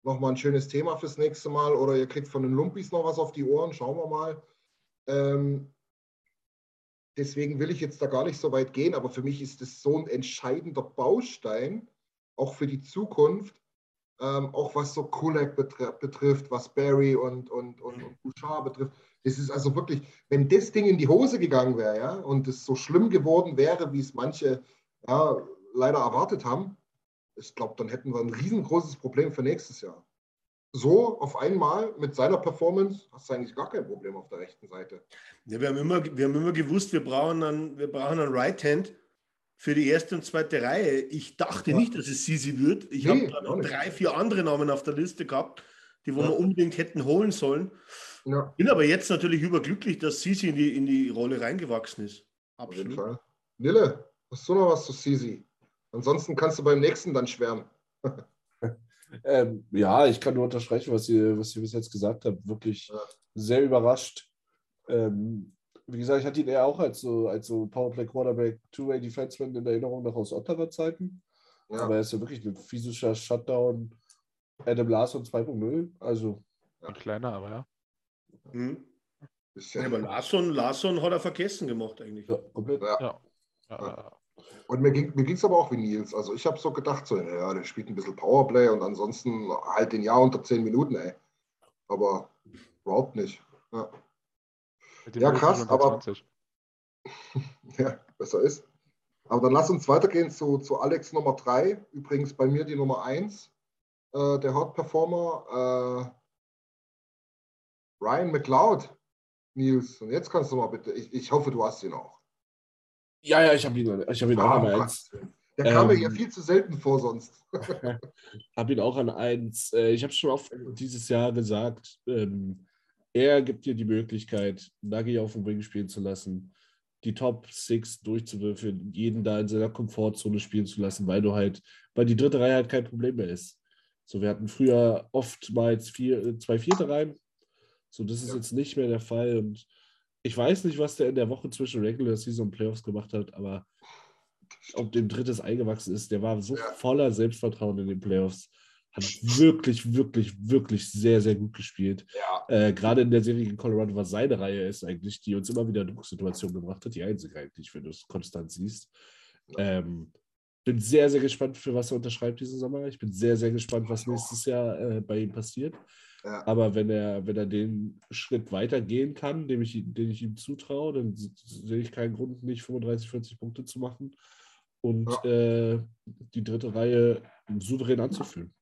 nochmal ein schönes Thema fürs nächste Mal oder ihr kriegt von den Lumpis noch was auf die Ohren, schauen wir mal. Ähm, deswegen will ich jetzt da gar nicht so weit gehen, aber für mich ist es so ein entscheidender Baustein, auch für die Zukunft, ähm, auch was so Kulak betr betrifft, was Barry und, und, und, und Bouchard betrifft. Das ist also wirklich, wenn das Ding in die Hose gegangen wäre, ja, und es so schlimm geworden wäre, wie es manche ja, leider erwartet haben, ich glaube, dann hätten wir ein riesengroßes Problem für nächstes Jahr. So auf einmal mit seiner Performance hast du eigentlich gar kein Problem auf der rechten Seite. Ja, wir, haben immer, wir haben immer gewusst, wir brauchen einen, wir brauchen einen Right Hand für die erste und zweite Reihe. Ich dachte Ja. nicht, dass es Sisi wird. Ich Nee, habe drei, vier andere Namen auf der Liste gehabt, die wo Ja. wir unbedingt hätten holen sollen. Ja, Bin aber jetzt natürlich überglücklich, dass Sisi in die, in die Rolle reingewachsen ist. auf jeden Absolut. Fall. Nille, hast du noch was zu Sisi? Ansonsten kannst du beim nächsten dann schwärmen. Ähm, ja, ich kann nur unterstreichen, was ihr, was ihr bis jetzt gesagt habt. Wirklich Ja. sehr überrascht. Ähm, wie gesagt, ich hatte ihn eher auch als so, als so Powerplay Quarterback, Two-Way Defenseman in Erinnerung noch aus Ottawa Zeiten. Ja, Aber er ist ja wirklich ein physischer Shutdown Adam Larson 2.0. Also, Ein kleiner, aber ja. Hm. Ja, aber Larson, Larson hat er vergessen gemacht eigentlich. ja, komplett. ja. Ja. ja. Und mir ging mir ging's aber auch wie Nils. Also ich habe so gedacht, so, ja, der spielt ein bisschen Powerplay und ansonsten halt den Jahr unter 10 Minuten, ey. Aber überhaupt nicht. Ja, Ja, krass, aber- 20. ja besser ist. Aber dann lass uns weitergehen zu, zu Alex Nummer 3. Übrigens bei mir die Nummer 1, äh, der Hot Performer. Äh, Ryan McLeod. Nils, und jetzt kannst du mal bitte, ich, ich hoffe, du hast ihn auch. Ja, ja, ich habe ihn, ich hab ihn auch Ah, an eins. Gottes Willen. Der kam mir Ähm, hier viel zu selten vor sonst. Habe ihn auch an eins. Äh, Ich habe schon oft dieses Jahr gesagt, ähm, er gibt dir die Möglichkeit, Nagi auf dem Wing spielen zu lassen, die Top Six durchzuwürfeln, jeden da in seiner Komfortzone spielen zu lassen, weil du halt, weil die dritte Reihe halt kein Problem mehr ist. So, wir hatten früher oftmals vier, äh, zwei vierte Reihen. So, das ist Ja. jetzt nicht mehr der Fall. Und ich weiß nicht, was der in der Woche zwischen Regular Season und Playoffs gemacht hat, aber ob dem drittes eingewachsen ist, der war so Ja. voller Selbstvertrauen in den Playoffs. Hat wirklich, wirklich, wirklich sehr, sehr gut gespielt. Ja, Äh, Gerade in der Serie gegen Colorado, was seine Reihe ist eigentlich, die uns immer wieder in Drucksituationen gebracht hat, die einzige eigentlich, wenn du es konstant siehst. Ähm, bin sehr, sehr gespannt, für was er unterschreibt diesen Sommer. Ich bin sehr, sehr gespannt, was nächstes Jahr äh, bei ihm passiert. ja. Aber wenn er, wenn er den Schritt weitergehen kann, dem ich, den ich ihm zutraue, dann se- sehe ich keinen Grund, nicht 35, 40 Punkte zu machen und äh, die dritte Reihe souverän anzuführen.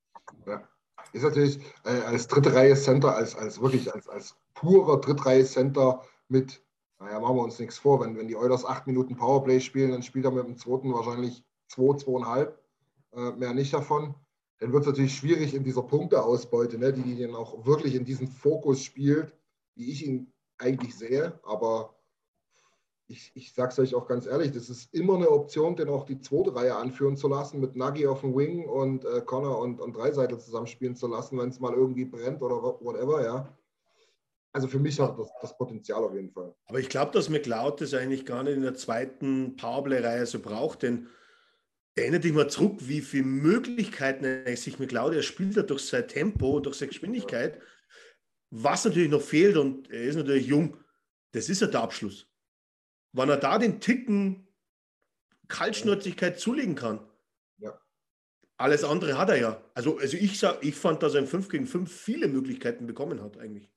Ist natürlich äh, als dritte Reihe Center, als, als wirklich als, als purer Drittreihe Center mit, naja, machen wir uns nichts vor, wenn, wenn die Oilers acht Minuten Powerplay spielen, dann spielt er mit dem zweiten wahrscheinlich zwei, zweieinhalb, äh, mehr nicht davon. Dann wird es natürlich schwierig in dieser Punkteausbeute, ne, die, die dann auch wirklich in diesen Fokus spielt, wie ich ihn eigentlich sehe. Aber ich, ich sage es euch auch ganz ehrlich, das ist immer eine Option, den auch die zweite Reihe anführen zu lassen, mit Nagy auf dem Wing und äh, Connor und, und Dreiseitel zusammenspielen zu lassen, wenn es mal irgendwie brennt oder whatever, ja. Also für mich hat das, das Potenzial auf jeden Fall. Aber ich glaube, dass McLeod das eigentlich gar nicht in der zweiten Powerplay-Reihe so braucht, denn erinnere dich mal zurück, wie viele Möglichkeiten sich McLeod, er spielt ja durch sein Tempo, durch seine Geschwindigkeit. Was natürlich noch fehlt, und er ist natürlich jung, das ist ja der Abschluss. Wenn er da den Ticken Kaltschnäuzigkeit zulegen kann, Ja. alles andere hat er ja. Also, also ich, sag, ich fand, dass er im 5 gegen 5 viele Möglichkeiten bekommen hat eigentlich.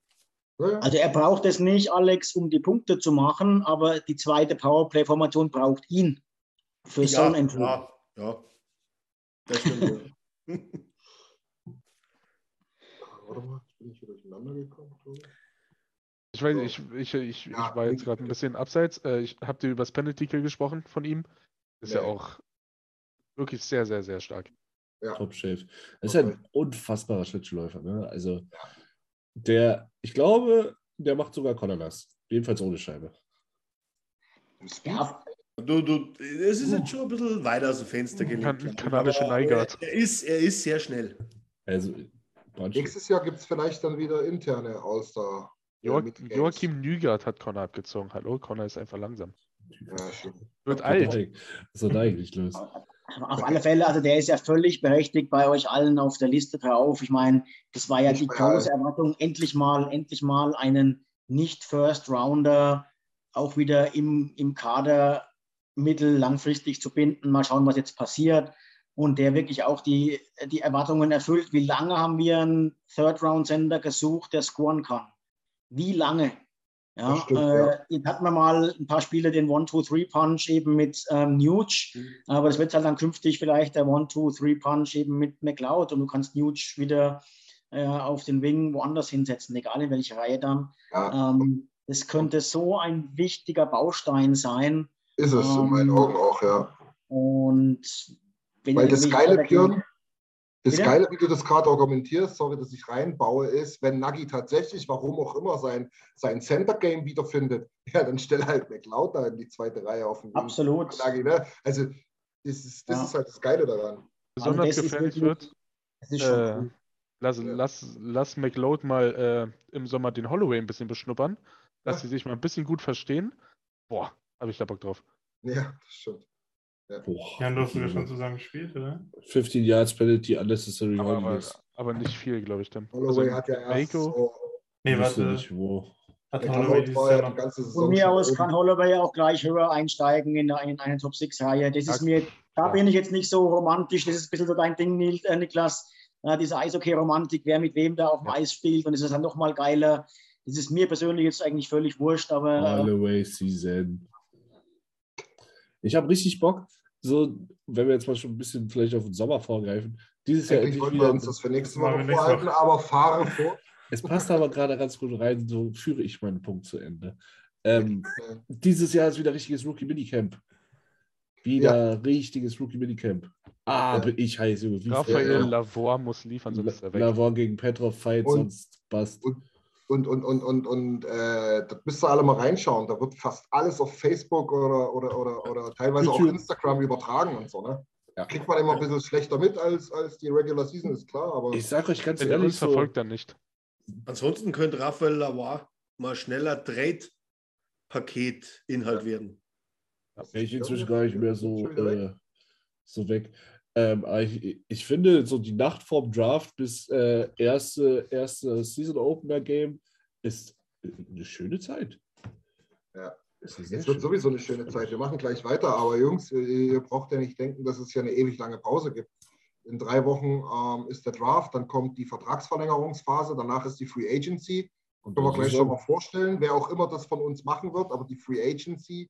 Ja, ja. Also er braucht es nicht, Alex, um die Punkte zu machen, aber die zweite Powerplay-Formation braucht ihn für so einen Entwurf. ja, ja. Das stimmt. Warte mal, jetzt bin ich hier durcheinander gekommen. Ich weiß, So. ich, ich, ich, Ja, ich war jetzt gerade ein bisschen abseits. Äh, ich habe dir über das Penalty Kill gesprochen von ihm. Ist ja Nee. auch wirklich sehr, sehr, sehr stark. Ja. Top-Chef. Das ist ein unfassbarer Schlittschuhläufer. Ne? Also, der, ich glaube, der macht sogar Connor nass. Jedenfalls ohne Scheibe. Ja, Du, du, es ist jetzt schon ein bisschen weiter aus dem Fenster gelegt. Kanadische Neigert. Er, er, ist, er ist sehr schnell. Also, Nächstes Jahr gibt es vielleicht dann wieder interne All-Star. Joach. Joachim Nygard hat Connor abgezogen. Hallo, Connor ist einfach langsam. Ja. Wird Was alt. denn da eigentlich los? auf alle Fälle, also der ist ja völlig berechtigt bei euch allen auf der Liste drauf. Ich meine, das war ja Nicht die große Erwartung, endlich mal, endlich mal einen nicht First Rounder auch wieder im, im Kader mittel- langfristig zu binden. Mal schauen, was jetzt passiert. Und der wirklich auch die, die Erwartungen erfüllt. Wie lange haben wir einen Third-Round-Sender gesucht, der scoren kann? Wie lange? Ja, stimmt, äh, ja. Jetzt hatten wir mal ein paar Spiele den One-Two-Three-Punch eben mit ähm, Nuge, Mhm. aber das wird halt dann künftig vielleicht der One-Two-Three-Punch eben mit McLeod und du kannst Nuge wieder äh, auf den Wing woanders hinsetzen, egal in welche Reihe dann. Ja, Ähm, das könnte so ein wichtiger Baustein sein. ist es in meinen ähm, Augen auch, ja. Und wenn Weil das Geile, Björn, das Bitte? Geile, wie du das gerade argumentierst, sorry, dass ich reinbaue, ist, wenn Nagy tatsächlich, warum auch immer, sein, sein Center-Game wiederfindet, ja, dann stell halt McLeod da in die zweite Reihe auf den. Absolut. Nagy, ne? Also, das ist, das Ja. ist halt das Geile daran. Besonders ist gefährlich wird, äh, lass, Ja. lass, lass McLeod mal äh, im Sommer den Holloway ein bisschen beschnuppern, dass Ja. sie sich mal ein bisschen gut verstehen. Boah, habe ich da Bock drauf. Ja, das stimmt. Boah. Ja, du hast sogar schon zusammen gespielt, oder? 15 Yards Penalty, unnecessary Aber, aber, aber nicht viel, glaube ich dann. Holloway Also, hat ja erst Mako- so, Nee, warte. nicht wo. Hat Holloway Holloway dieses war ja Jahr die noch. ganze Saison Von mir aus oben. kann Holloway auch gleich höher einsteigen in, der, in eine Top 6 Reihe. Das ist Ja, mir, da ja. bin ich jetzt nicht so romantisch. Das ist ein bisschen so dein Ding, äh, Niklas. Äh, diese Eishockey-Romantik, wer mit wem da auf dem Ja. Eis spielt. Und es ist dann nochmal geiler. Das ist mir persönlich jetzt eigentlich völlig wurscht, aber Holloway Season. Ich habe richtig Bock, so, wenn wir jetzt mal schon ein bisschen vielleicht auf den Sommer vorgreifen, dieses Jahr endlich wollten wieder. wir uns das für nächste nächste vorhalten, aber fahre vor. Es passt aber gerade ganz gut rein, so führe ich meinen Punkt zu Ende. Ähm, Äh, dieses Jahr ist wieder richtiges Rookie-Minicamp. Wieder richtiges Rookie-Minicamp. Ah, Ja. bin ich heiß, Junge. Wie Raphael Ja. Lavor muss liefern, sonst ist er weg. Lavor gegen Petrov Fight, Und- sonst passt. Und, und, und, und, und äh, da müsst ihr alle mal reinschauen. Da wird fast alles auf Facebook oder, oder, oder, oder teilweise auch YouTube. Instagram übertragen und so. Ne? Ja. Kriegt man immer ein bisschen schlechter mit als, als die Regular Season, ist klar. Aber Ich sag euch ganz er ehrlich, uns so, verfolgt, dann nicht. Ansonsten könnte Raphael Lavoie mal schneller Trade-Paket-Inhalt werden. wäre ich inzwischen gar nicht mehr so, äh, so weg. Ähm, ich, ich finde, so die Nacht vorm Draft bis äh, erste, erste Season Opener Game ist eine schöne Zeit. Ja. Es wird schöne sowieso eine schöne Zeit. Wir machen gleich weiter. Aber Jungs, ihr- braucht ja nicht denken, dass es ja eine ewig lange Pause gibt. In drei Wochen ähm, ist der Draft, dann kommt die Vertragsverlängerungsphase, danach ist die Free Agency. Und Können wir gleich schon mal vorstellen, wer auch immer das von uns machen wird. Aber die Free Agency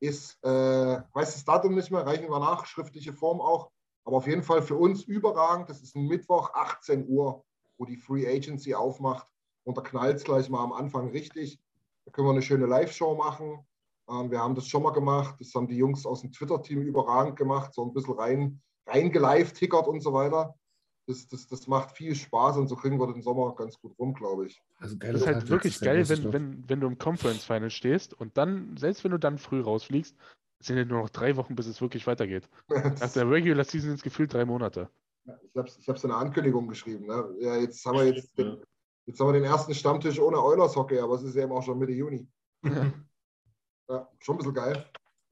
ist, äh, weiß das Datum nicht mehr, reichen wir nach, schriftliche Form auch. Aber auf jeden Fall für uns überragend. Das ist ein Mittwoch, 18 Uhr, wo die Free Agency aufmacht. Und da knallt es gleich mal am Anfang richtig. Da können wir eine schöne Live-Show machen. Ähm, wir haben das schon mal gemacht. Das haben die Jungs aus dem Twitter-Team überragend gemacht. So ein bisschen rein, reingeleift, tickert und so weiter. Das, das, das macht viel Spaß und so kriegen wir den Sommer ganz gut rum, glaube ich. Also geile Das ist halt wirklich geil, wenn, wenn, wenn du im Conference Final stehst und dann, selbst wenn du dann früh rausfliegst, sind ja nur noch drei Wochen, bis es wirklich weitergeht. Nach der Regular Season sind es gefühlt drei Monate. Ich habe es ich hab's in der Ankündigung geschrieben. Ne? Ja, jetzt, haben wir jetzt, den, jetzt haben wir den ersten Stammtisch ohne Eulers Hockey, aber es ist ja eben auch schon Mitte Juni. Ja, schon ein bisschen geil.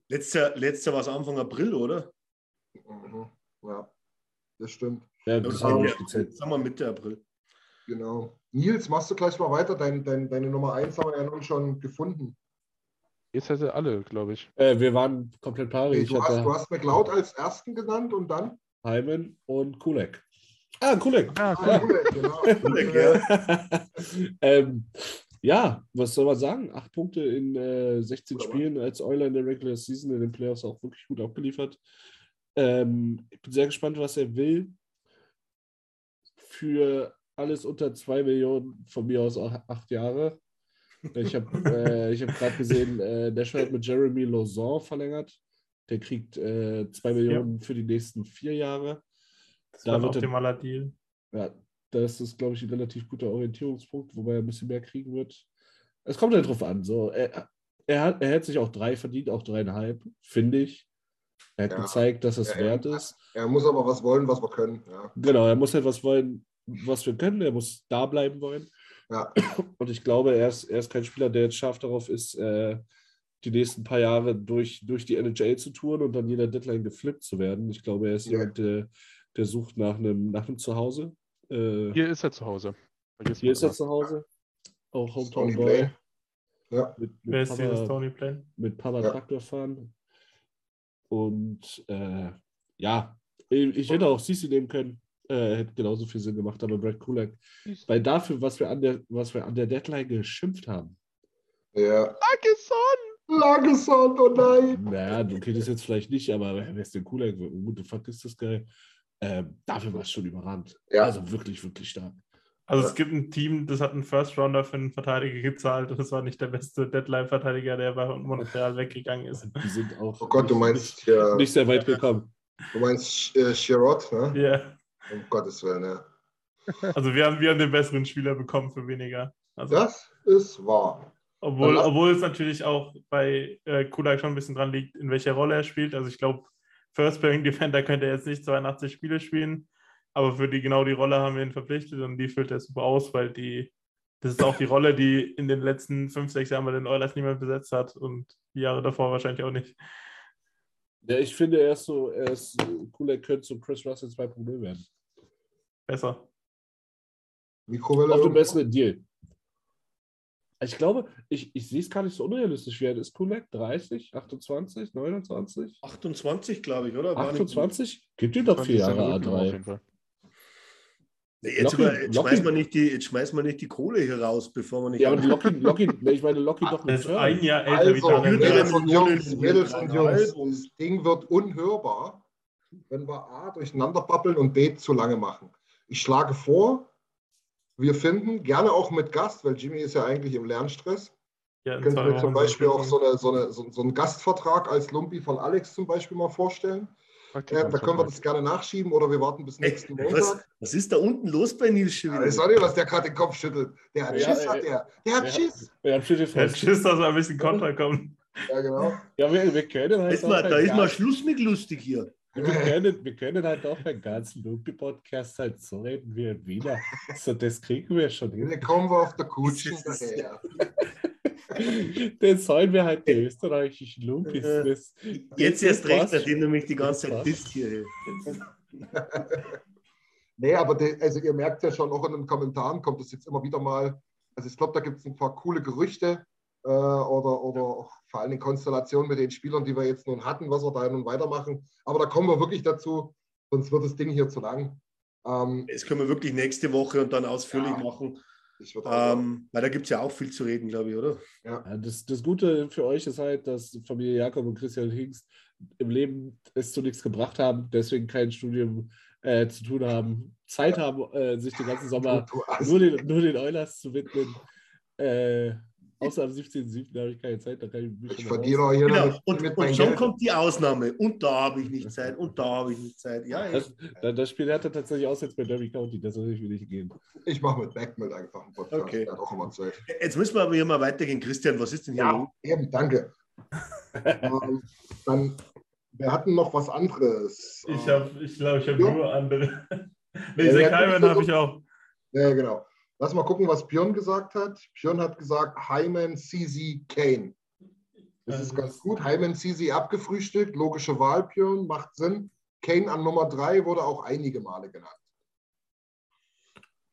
Letzter, letzter war es Anfang April, oder? Mhm. Ja, das stimmt. Ja, das sagen wir Mitte April. Genau. Nils, machst du gleich mal weiter? Dein, dein, deine Nummer 1 haben wir ja nun schon gefunden. Jetzt hätte alle, glaube ich. Äh, wir waren komplett pari. Nee, ich du, hast, hatte du hast McLeod als ersten genannt und dann? Hyman und Kulek. Ah, Kulek. Ah, Ah, Gulek, genau. Gulek, ja. ähm, ja, was soll man sagen? Acht Punkte in äh, 16 Guter Spielen als Euler in der Regular Season, in den Playoffs auch wirklich gut abgeliefert. Ähm, ich bin sehr gespannt, was er will. Für alles unter 2 Millionen, von mir aus auch acht Jahre. Ich habe äh, ich hab gerade gesehen, äh, Nashville hat mit Jeremy Lauzon verlängert. Der kriegt 2 äh, Millionen für die nächsten vier Jahre. Das Da wird er- optimaler Deal. Ja, das ist, glaube ich, ein relativ guter Orientierungspunkt, wobei er ein bisschen mehr kriegen wird. Es kommt halt drauf an. So, er, er, hat, er hätte sich auch drei verdient, auch dreieinhalb, finde ich. Er hat Ja. gezeigt, dass es Ja, wert ja. ist. Er muss aber was wollen, was wir können. Ja. Genau, er muss halt was wollen, was wir können. Er muss da bleiben wollen. Ja. Und ich glaube, er ist, er ist kein Spieler, der jetzt scharf darauf ist, äh, die nächsten paar Jahre durch, durch die NHL zu touren und dann jeder Deadline geflippt zu werden. Ich glaube, er ist Ja. jemand, der, der sucht nach einem, nach einem Zuhause. Äh, Hier ist er zu Hause. Vergiss Hier ist er zu Hause. Auch Hometown Boy. Ja. Mit, mit Wer ist dieses Papa, Tony Plain? mit Papa Ja. Traktor fahren. Und äh, ja, ich, ich hätte auch Sisi nehmen können. Äh, hätte genauso viel Sinn gemacht, aber Brad Kulak, weil dafür, was wir an der, was wir an der Deadline geschimpft haben, Ja. Lagesson, oh nein. naja, okay, das jetzt vielleicht nicht, aber wer ist denn Kulak? What the fuck ist das geil? Ähm, dafür war es schon überragend. Ja. Also wirklich, wirklich stark. Also Ja. es gibt ein Team, das hat einen First Rounder für einen Verteidiger gezahlt und das war nicht der beste Deadline-Verteidiger, der bei Montreal weggegangen ist. Die sind auch Oh Gott, du nicht, meinst hier, nicht, nicht sehr weit gekommen. du meinst äh, Chirot, ne? Ja, Um Gottes Willen, ja. also wir haben, wir haben den besseren Spieler bekommen für weniger. Also, Das ist wahr. obwohl, obwohl es natürlich auch bei äh, Kulak schon ein bisschen dran liegt, in welcher Rolle er spielt. Also ich glaube, First Pairing Defender könnte er jetzt nicht 82 Spiele spielen, aber für die genau die Rolle haben wir ihn verpflichtet und die füllt er super aus, weil die das ist auch die Rolle, die in den letzten fünf, sechs Jahren bei den Oilers niemand besetzt hat und die Jahre davor wahrscheinlich auch nicht. Ja, ich finde, er ist so, er ist Kulak könnte so Chris Russell 2.0 werden. Besser. Mikrowelle. Auf dem irgendwo? besseren Deal. Ich glaube, ich, ich sehe es gar nicht so unrealistisch. Wie alt ist Kulak? 30, 28, 29, 28, glaube ich, oder? War nicht- 28? Gibt ihm doch vier Jahre Rücknummer auf A3. jeden Fall. Nee, Jetzt, Locky- über, jetzt, schmeißt man nicht die, jetzt schmeißt man nicht die Kohle hier raus, bevor man nicht. Ja, aber Locky, Locky, ich meine, Locky doch Er mit ist ein. Jahr älter wie Also, Daniel Jürgen- Mädels und Jungs, und Jungs, und- das Ding wird unhörbar, wenn wir A durcheinander babbeln und B zu lange machen. Ich schlage vor, wir finden, gerne auch mit Gast, weil Jimmy ist ja eigentlich im Lernstress, Ja, zwei wir zum Beispiel auch so, eine, so, eine, so, so einen Gastvertrag als Lumpi von Alex zum Beispiel mal vorstellen. Äh, da können wir das gerne nachschieben oder wir warten bis nächsten was, Montag. was ist da unten los bei Nils schon Ja, wieder? ich weiß nicht, was der gerade den Kopf schüttelt. Der hat Ja, Schiss, hat äh, der. Der hat ja. Schiss. Wir haben Schritte Er hat Schiss, dass er ein bisschen Konter kommt. Ja, genau. Ja, wir, wir können Da halt mal, da ist mal Gas- Schluss mit lustig hier. Wir, können, wir können halt auch beim ganzen Lumpi-Podcast halt so reden wie ein Wiener. So, das kriegen wir schon hin. Dann kommen wir auf der Kutsche Das daher. Den sollen wir halt die österreichischen Lumpis. Das, Jetzt das erst recht, nachdem du mich die ganze Das Zeit disst hier. Nee, aber die, also ihr merkt ja schon, auch in den Kommentaren kommt es jetzt immer wieder mal. Also ich glaube, da gibt es ein paar coole Gerüchte äh, oder, oder vor allem Konstellationen mit den Spielern, die wir jetzt nun hatten, was wir da nun weitermachen. Aber da kommen wir wirklich dazu, sonst wird das Ding hier zu lang. Ähm, Das können wir wirklich nächste Woche und dann ausführlich Ja. machen. Ähm, weil da gibt es ja auch viel zu reden, glaube ich, oder? Ja, das, das Gute für euch ist halt, dass Familie Jakob und Christian Hingst im Leben es zu nichts gebracht haben, deswegen kein Studium äh, zu tun haben, Zeit haben, äh, sich den ganzen Sommer du, du Ass. nur den, nur den Eulers zu widmen. Äh, außer am 17.07. habe ich keine Zeit, da kann ich mich ich raus- auch hier Genau. Und, mit und schon Geld. kommt die Ausnahme. Und da habe ich nicht Zeit. Und da habe ich nicht Zeit. Ja, ja. Das, da- das Spiel hat er tatsächlich aussetzt bei Derby County, das soll ich mir nicht gehen. Ich mache mit Backmill einfach einen Podcast. Okay. Der hat auch immer Zeit. Jetzt müssen wir aber hier mal weitergehen. Christian, was ist denn hier los? Ja, eben, danke. ähm, dann, wir hatten noch was anderes. Ich habe, ich glaube, ich habe Ja. nur andere. nee, Ja, Zach Hyman habe ich auch. Ja, genau. Lass mal gucken, was Björn gesagt hat. Björn hat gesagt, Hyman, CZ, Kane. Das ist ganz gut. Hyman, CZ abgefrühstückt. Logische Wahl, Björn, macht Sinn. Kane an Nummer drei wurde auch einige Male genannt.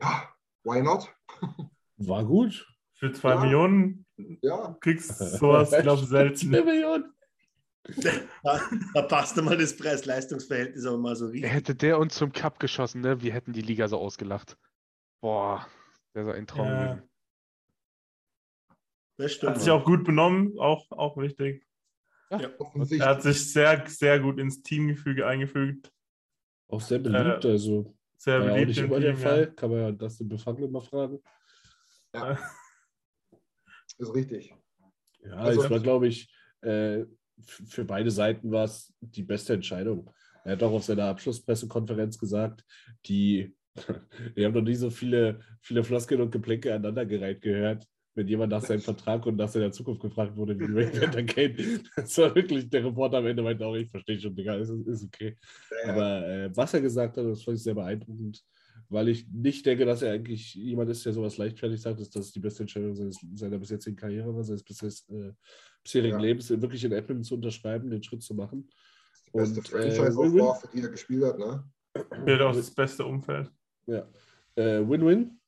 Ja, why not? War gut. Für zwei Ja. Millionen Ja, kriegst du sowas, glaube ich, selten. Eine Million. Da, da passt mal das Preis-Leistungs-Verhältnis aber mal so richtig. Hätte der uns zum Cup geschossen, ne? Wir hätten die Liga so ausgelacht. Boah, der ist ein Traum Ja. gewesen. Das stimmt. Hat sich auch gut benommen, auch, auch wichtig. offensichtlich. Er hat sich sehr, sehr gut ins Teamgefüge eingefügt. Auch sehr beliebt, also Sehr war ja auch beliebt nicht im immer der Team. Fall. Kann man ja das den Befangenen mal fragen. Ist richtig. Ja, Also- es war, glaube ich, äh, für beide Seiten war es die beste Entscheidung. Er hat auch auf seiner Abschlusspressekonferenz gesagt, die, wir haben noch nie so viele, viele Floskeln und Geplänke aneinandergereiht gehört, wenn jemand nach seinem Vertrag und nach seiner Zukunft gefragt wurde, wie Evander Kane. Das war wirklich, der Reporter am Ende meinte auch, ich verstehe schon, Digga, ist, ist okay. Aber äh, was er gesagt hat, das fand ich sehr beeindruckend, weil ich nicht denke, dass er eigentlich jemand ist, der sowas leichtfertig sagt, dass das die beste Entscheidung seines, seiner bisherigen Karriere war, seines bisher, äh, bisherigen Ja. Lebens, wirklich in Edmonton zu unterschreiben, den Schritt zu machen. Beste Und, äh, Franchise Win-Win. auch war, für die er gespielt hat, ne? Fehlt auch das beste Umfeld. Ja. Äh, Win-Win.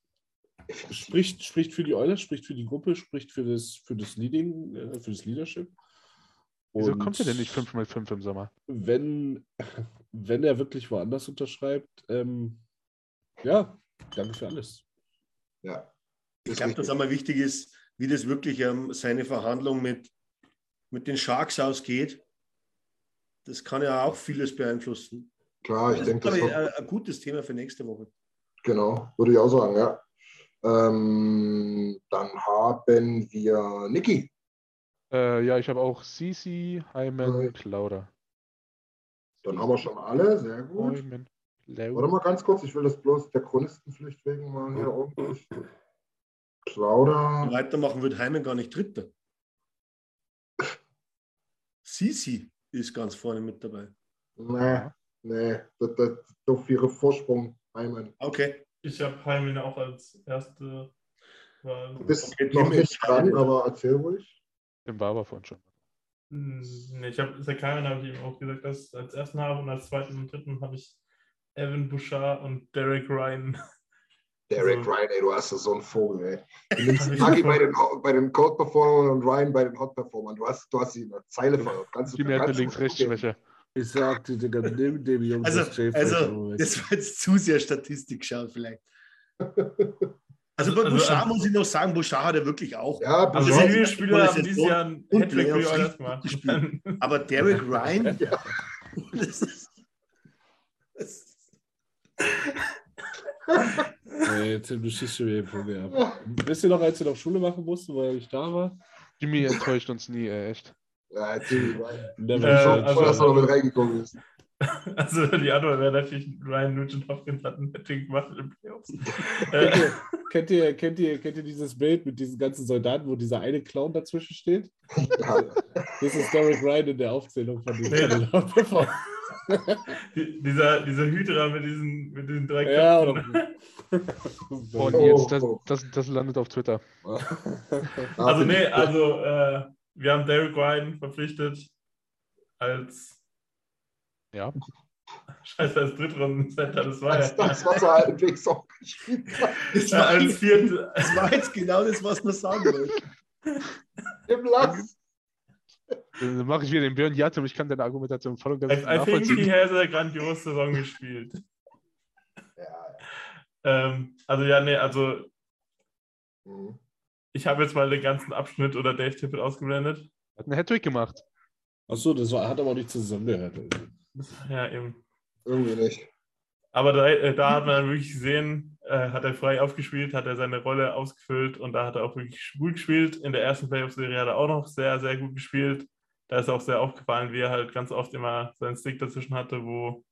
Spricht, spricht für die Oilers, spricht für die Gruppe, spricht für das, für das Leading, äh, für das Leadership. Wieso Und kommt er denn nicht 5x5 im Sommer? Wenn, wenn er wirklich woanders unterschreibt, ähm, ja, danke für alles. Ja. Ich glaube, dass einmal wichtig ist, wie das wirklich ähm, seine Verhandlung mit, mit den Sharks ausgeht. Das kann ja auch vieles beeinflussen. Klar, ich Das denke, ist, das ich, ein, ein gutes Thema für nächste Woche. Genau, würde ich auch sagen, ja. Ähm, dann haben wir Niki. Äh, ja, ich habe auch Sisi, Hyman, Okay. Klauder. Dann haben wir schon alle, sehr gut. Hyman, Warte mal ganz kurz, ich will das bloß der Chronistenpflicht wegen mal hier ordentlich. Klauder. Weitermachen wird Heimen gar nicht Dritter. Sisi ist ganz vorne mit dabei. Nee, nee, das, das, auf ihre Vorsprung Heimen. Okay. Ich habe Heimen auch als erste Wahl. Du bist Okay, noch nicht dran, aber erzähl ruhig. Den war aber vorhin schon. Hm, Nee, ich habe Sakaran habe ich eben auch gesagt, dass als ersten habe und als zweiten und dritten habe ich Evan Bouchard und Derek Ryan. Derek So. Ryan, ey, du hast ja so einen Vogel, ey. Du nimmst Nagi bei den, bei den Cold Performern und Ryan bei den Hot Performern. Du hast, du hast sie in der Zeile verloren. Kannst du Die eine kannst du Links-Rechts-Schwäche. Ich sagte, Digga, nimm dem Jungen Also, das J also das war jetzt zu sehr Statistik schauen vielleicht. Also bei Also, Bouchard ähm, muss ich noch sagen, Bouchard hat er wirklich auch. Ja, Also ist viele Spieler haben dieses Jahr einen Hattrick für richtig gemacht? gespielt. Aber Derek Ryan, Ja. das ist, das Ey, Tim, du schießt schon wieder den Punkt ab. Wisst ihr noch, als wir noch Schule machen mussten, weil ich da war? Jimmy enttäuscht uns nie, echt. Ja Ryan. Never Äh, also- dass er noch mit reingekommen ist. Also die Antwort wäre natürlich Ryan Nugent Hopkins hat einen Hattrick gemacht in den Playoffs. kennt, äh, ihr, kennt, ihr, kennt, ihr, kennt ihr dieses Bild mit diesen ganzen Soldaten, wo dieser eine Clown dazwischen steht? Ja. Das ist Derek Ryan in der Aufzählung von den Nee. Die, dieser, dieser Hydra mit diesen, mit diesen drei Ja. Und jetzt, das, oh. das, das landet auf Twitter. Also nee, also äh, wir haben Derek Ryan verpflichtet als Ja. Scheiße, als Drittrunden-Center, das war Das, ja. das, was er halbwegs auch gespielt hat. das, Ja, war, als vierte, das war jetzt genau das, was man sagen wollte. Im Lass. Dann mache ich wieder den Björn Jatem. Ich kann deine Argumentation voll und I, ganz I think he nachvollziehen. has a grandiose Saison gespielt. Ja. Ähm, also ja, nee, also Mhm. Ich habe jetzt mal den ganzen Abschnitt oder Dave Tippett ausgeblendet. Hat einen Hattrick gemacht. Achso, das war, hat aber auch nicht zusammengehört. Ja, eben. Irgendwie nicht. Aber da, äh, da hat man wirklich gesehen, äh, hat er frei aufgespielt, hat er seine Rolle ausgefüllt und da hat er auch wirklich gut gespielt. In der ersten Playoff-Serie hat er auch noch sehr, sehr gut gespielt. Da ist auch sehr aufgefallen, wie er halt ganz oft immer seinen Stick dazwischen hatte, wo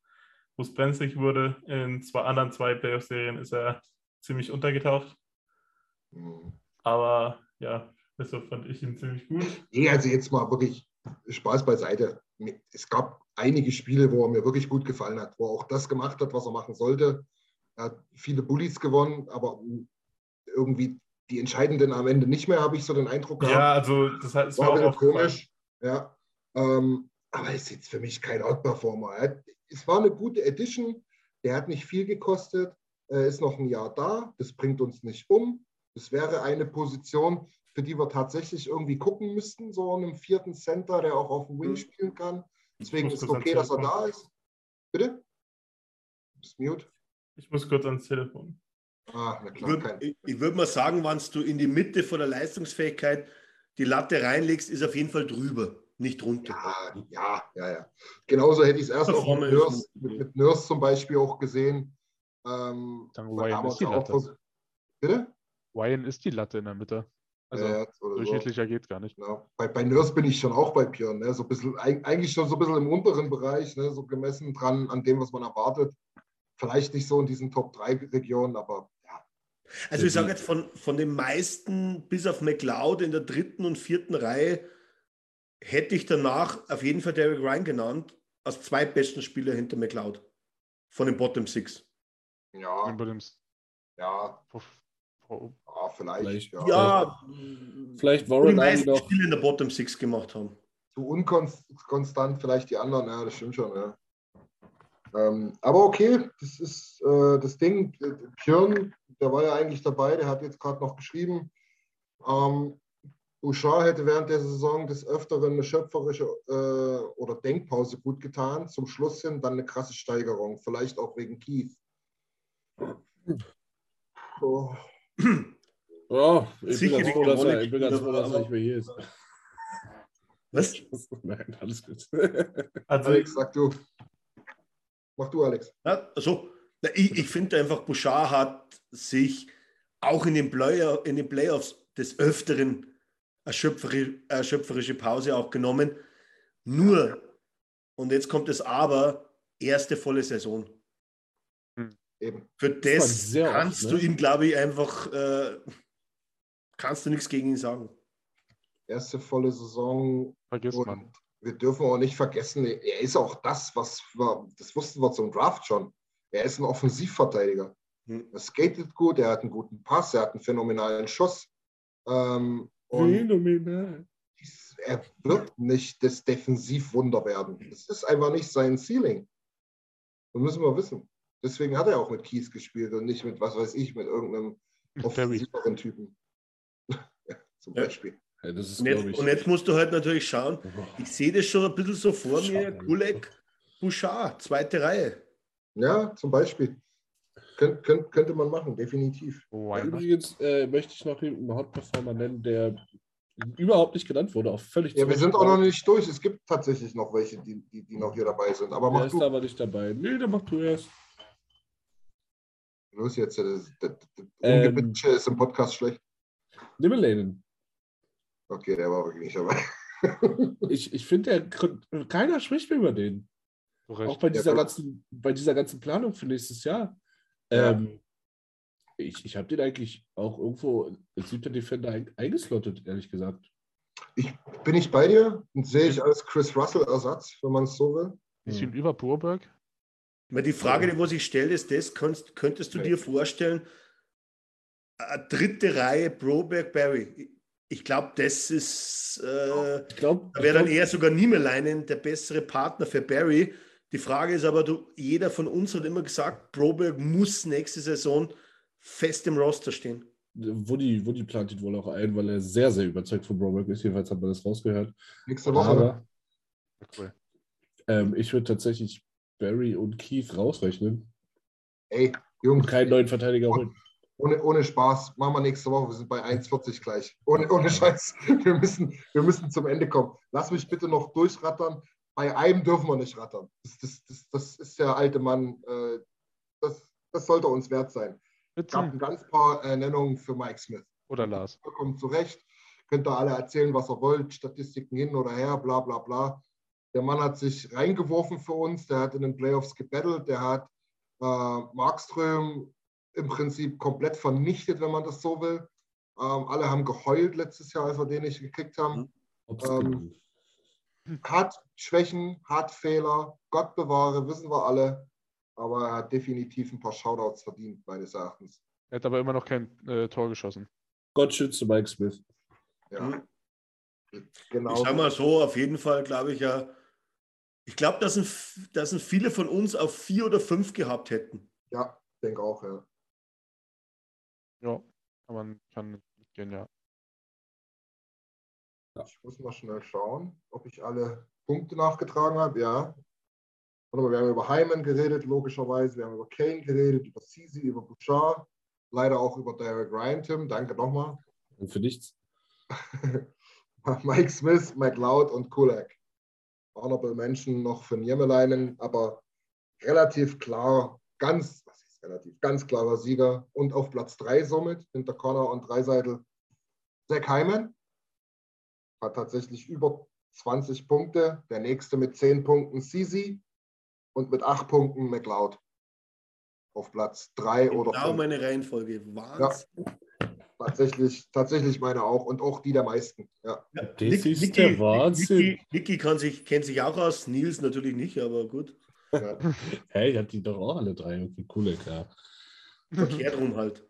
wo es brenzlig wurde. In zwei anderen zwei Playoff-Serien ist er ziemlich untergetaucht. Mhm. Aber ja, deshalb fand ich ihn ziemlich gut. Nee, also jetzt mal wirklich Spaß beiseite. Es gab einige Spiele, wo er mir wirklich gut gefallen hat, wo er auch das gemacht hat, was er machen sollte. Er hat viele Bullies gewonnen, aber irgendwie die entscheidenden am Ende nicht mehr, habe ich so den Eindruck gehabt. Ja, also das es War war auch komisch. Ja. Ähm, aber ist jetzt für mich kein Outperformer. Er hat- Es war eine gute Edition. Der hat nicht viel gekostet. Er ist noch ein Jahr da. Das bringt uns nicht um. Das wäre eine Position, für die wir tatsächlich irgendwie gucken müssten. So einen vierten Center, der auch auf dem Wing spielen kann. Deswegen ist es okay, dass er da ist. Bitte? Du bist mute. Ich muss kurz ans Telefon. Ah, na Ich klar, würde ich, ich würd mal sagen, wenn du in die Mitte von der Leistungsfähigkeit die Latte reinlegst, ist auf jeden Fall drüber, nicht runter. Ja, ja, ja, ja. Genauso hätte ich es erst auch mit Nurse, mit, mit Nurse zum Beispiel auch gesehen. Ähm, weil Ryan ist die Latte. Bitte? Ryan ist die Latte in der Mitte. Also Äh, oder so. durchschnittlicher geht gar nicht. Genau. Bei, bei Nurse bin ich schon auch bei Björn, ne? so ein bisschen, eig- eigentlich schon so ein bisschen im unteren Bereich, ne? so gemessen dran an dem, was man erwartet. Vielleicht nicht so in diesen Top 3 Regionen, aber ja. Also ich sage jetzt von, von den meisten bis auf McLeod in der dritten und vierten Reihe hätte ich danach auf jeden Fall Derek Ryan genannt, als zweitbesten Spieler hinter McLeod. Von den Bottom Six. Ja, ja, ja, vielleicht. Vielleicht. Ja. Ja, Vielleicht die Warren Army meisten noch. Spiele in der Bottom Six gemacht haben. Zu unkonstant vielleicht die anderen, ja, das stimmt schon. Ja. Ähm, aber okay, das ist äh, das Ding. Björn der war ja eigentlich dabei, der hat jetzt gerade noch geschrieben. Ähm, Bouchard hätte während der Saison des Öfteren eine schöpferische äh, oder Denkpause gut getan. Zum Schluss hin dann eine krasse Steigerung, vielleicht auch wegen Keith. So. Oh, ich bin ganz froh, dass er, ich bin ganz froh, dass er nicht mehr hier ist. Was? Nein, alles gut. Also, Alex, sag du. Mach du, Alex. Ja, also, ich, ich finde einfach, Bouchard hat sich auch in den, Play in den Playoffs des Öfteren eine schöpferi- eine schöpferische Pause auch genommen. Nur, und jetzt kommt das Aber, erste volle Saison. Eben. Für war das sehr oft, kannst ne? du ihm, glaube ich, einfach, äh, kannst du nichts gegen ihn sagen. Erste volle Saison. Vergisst man. Wir dürfen auch nicht vergessen, er ist auch das, was wir, das wussten wir zum Draft schon. Er ist ein Offensivverteidiger. Hm. Er skatet gut, er hat einen guten Pass, er hat einen phänomenalen Schuss. Ähm, Phänomenal. er wird nicht das Defensivwunder werden. Das ist einfach nicht sein Ceiling. Das müssen wir wissen. Deswegen hat er auch mit Kies gespielt und nicht mit, was weiß ich, mit irgendeinem offensiveren Typen. ja, zum. Beispiel. Ja, das ist, Und jetzt, ich. und jetzt musst du halt natürlich schauen, ich sehe das schon ein bisschen so vor mir. Kulek, Bouchard, zweite Reihe. Ja, zum Beispiel. Könnt, könnt, könnte man machen, definitiv. Why not? Übrigens äh, möchte ich noch einen Hot Performer nennen, der überhaupt nicht genannt wurde, auch völlig Ja, wir sind auch noch nicht durch. Es gibt tatsächlich noch welche, die, die, die noch hier dabei sind. Aber Der mach ist du. aber nicht dabei. Nee, der macht du erst. Los jetzt. Das, das, das Ähm. Ist im Podcast schlecht. Nimm Lanen. Okay, der war wirklich nicht dabei. Ich, ich finde, keiner spricht mehr über den. Zu Auch Recht. bei dieser, klar. ganzen, bei dieser ganzen Planung für nächstes Jahr. Ja. Ähm, ich ich habe den eigentlich auch irgendwo als siebter Defender ein, eingeslottet, ehrlich gesagt. Ich bin ich bei dir und sehe ich als Chris Russell-Ersatz, wenn man es so will. Ist ihn über Burberg? Weil die Frage, die wo sich stellt, ist das, könntest, könntest du dir vorstellen, eine dritte Reihe Broberg Barry. Ich glaube, das ist, äh, Ich glaube, da wäre dann eher sogar Niemeleinen der bessere Partner für Barry. Die Frage ist aber, du, jeder von uns hat immer gesagt, Broberg muss nächste Saison fest im Roster stehen. Woody, Woody plant ihn wohl auch ein, weil er sehr, sehr überzeugt von Broberg ist. Jedenfalls hat man das rausgehört. Nächste Woche. Aber Cool. ähm, ich würde tatsächlich Barry und Keith rausrechnen Ey, und Jungs, keinen neuen Verteidiger holen. ohne, ohne Spaß. Machen wir nächste Woche. Wir sind bei 1,40 gleich. Ohne, ohne Scheiß. Wir müssen, wir müssen zum Ende kommen. Lass mich bitte noch durchrattern. Bei einem dürfen wir nicht rattern. Das, das, das, das ist der alte Mann. Äh, das, das sollte uns wert sein. Ich habe ein ganz paar äh, Nennungen für Mike Smith. Oder Lars. vollkommen zu Recht. Könnt ihr alle erzählen, was ihr wollt, Statistiken hin oder her, bla bla bla. Der Mann hat sich reingeworfen für uns, der hat in den Playoffs gebettelt, der hat äh, Markström im Prinzip komplett vernichtet, wenn man das so will. Ähm, alle haben geheult letztes Jahr, als wir den nicht gekriegt haben. Ähm. Hat Schwächen, hat Fehler, Gott bewahre, wissen wir alle. Aber er hat definitiv ein paar Shoutouts verdient, meines Erachtens. Er hat aber immer noch kein äh, Tor geschossen. Gott schütze Mike Smith. Ja, Mhm. genau. Ich sag mal so, auf jeden Fall glaube ich ja, ich glaube, dass, ein, dass ein viele von uns auf vier oder fünf gehabt hätten. Ja, denke auch, ja. Ja, kann man kann mitgehen, ja. Ich muss mal schnell schauen, ob ich alle Punkte nachgetragen habe. Ja. Warte mal, wir haben über Hyman geredet, logischerweise. Wir haben über Kane geredet, über Sisi, über Bouchard. Leider auch über Derek Ryan, Tim. Danke nochmal. Und für nichts. Mike Smith, McLeod und Kulak. Honorable Menschen noch für Niemeleinen, aber relativ klar, ganz, was ist relativ, ganz klarer Sieger. Und auf Platz 3 somit, hinter Connor und Dreiseitel, Zach Hyman. Hat tatsächlich über 20 Punkte. Der nächste mit 10 Punkten Sisi und mit 8 Punkten McLeod. Auf Platz 3 oder Genau 5. meine Reihenfolge. Wahnsinn. Tatsächlich, tatsächlich meine auch und auch die der meisten. Ja. Ja. Das Nick- ist Niki- der Wahnsinn. Niki, kann sich, kennt sich auch aus, Nils natürlich nicht, aber gut. ja. Hey, ich hatte die doch auch alle drei. Okay, cool, klar. Verkehrt rum halt.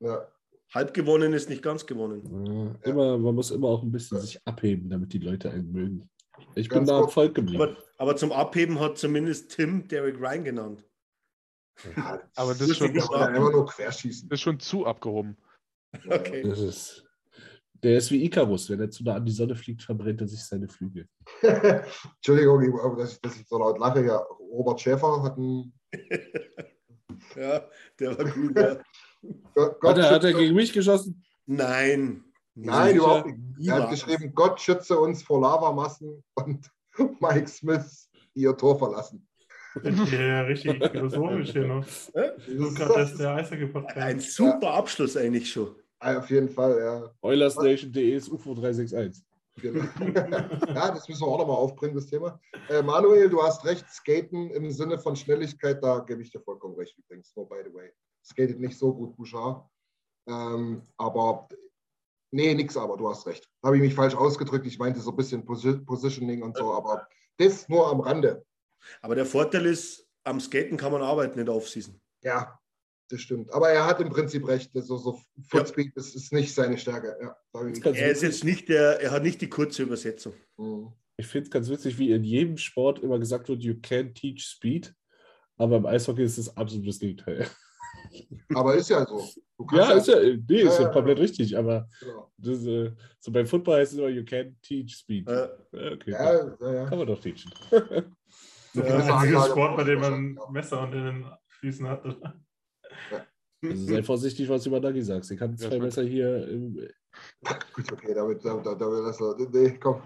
ja. Halb gewonnen ist nicht ganz gewonnen. Ja, immer, man muss immer auch ein bisschen sich abheben, damit die Leute einen mögen. Ich bin Ganz da am. Volk geblieben. Aber, aber zum Abheben hat zumindest Tim Derek Ryan genannt. Ja, Aber das ist schon, querschießen. das ist schon zu abgehoben. Okay. Das ist, der ist wie Icarus. Wenn er zu nah an die Sonne fliegt, verbrennt er sich seine Flügel. Entschuldigung, ich- dass ich, dass ich so laut lache. Ja, Robert Schäfer hat einen Ja, der war gut. Ja. Gott, Hat er, hat er gegen mich geschossen? Nein. Nein, Sicher? überhaupt nicht. Er hat geschrieben, Gott schütze uns vor Lavamassen und Mike Smith ihr Tor verlassen. Ja, richtig philosophisch hier noch. Lukas, das ist der Ein Eishockey-Podcast. super Abschluss eigentlich schon. Auf jeden Fall, ja. Oilersnation.de ist UFO 361. Genau. ja, das müssen wir auch nochmal aufbringen, das Thema. Äh, Manuel, du hast recht, Skaten im Sinne von Schnelligkeit, da gebe ich dir vollkommen recht übrigens. No, by the way. Skatet nicht so gut, Bouchard. Ähm, aber, nee, nix aber, du hast recht. Habe ich mich falsch ausgedrückt. Ich meinte so ein bisschen Posi Positioning und so, aber das nur am Rande. Aber der Vorteil ist, am Skaten kann man arbeiten in der Offseason. Ja, das stimmt. Aber er hat im Prinzip recht. So, so Footspeed ist, ist nicht seine Stärke. Ja, Er ist jetzt nicht der, er hat nicht die kurze Übersetzung. Mhm. Ich finde es ganz witzig, wie in jedem Sport immer gesagt wird, you can teach speed. Aber im Eishockey ist es absolut das Gegenteil. Aber ist ja so. Ja, kannst ist ja, nee, ist Ja, ja ja, komplett richtig. Aber Genau. das, äh, so beim Football heißt es immer, you can teach speed. Äh, Ja, okay, Ja, ja, ja. kann man doch teachen. Der gewisse einzige Anlage Sport, bei dem man ein Messer unter den Füßen hat. oder? Also sei vorsichtig, was du über Nagi sagst. Ich kann Ja, zwei. Messer hier im, Gut, okay, damit, damit, damit, das, nee, komm.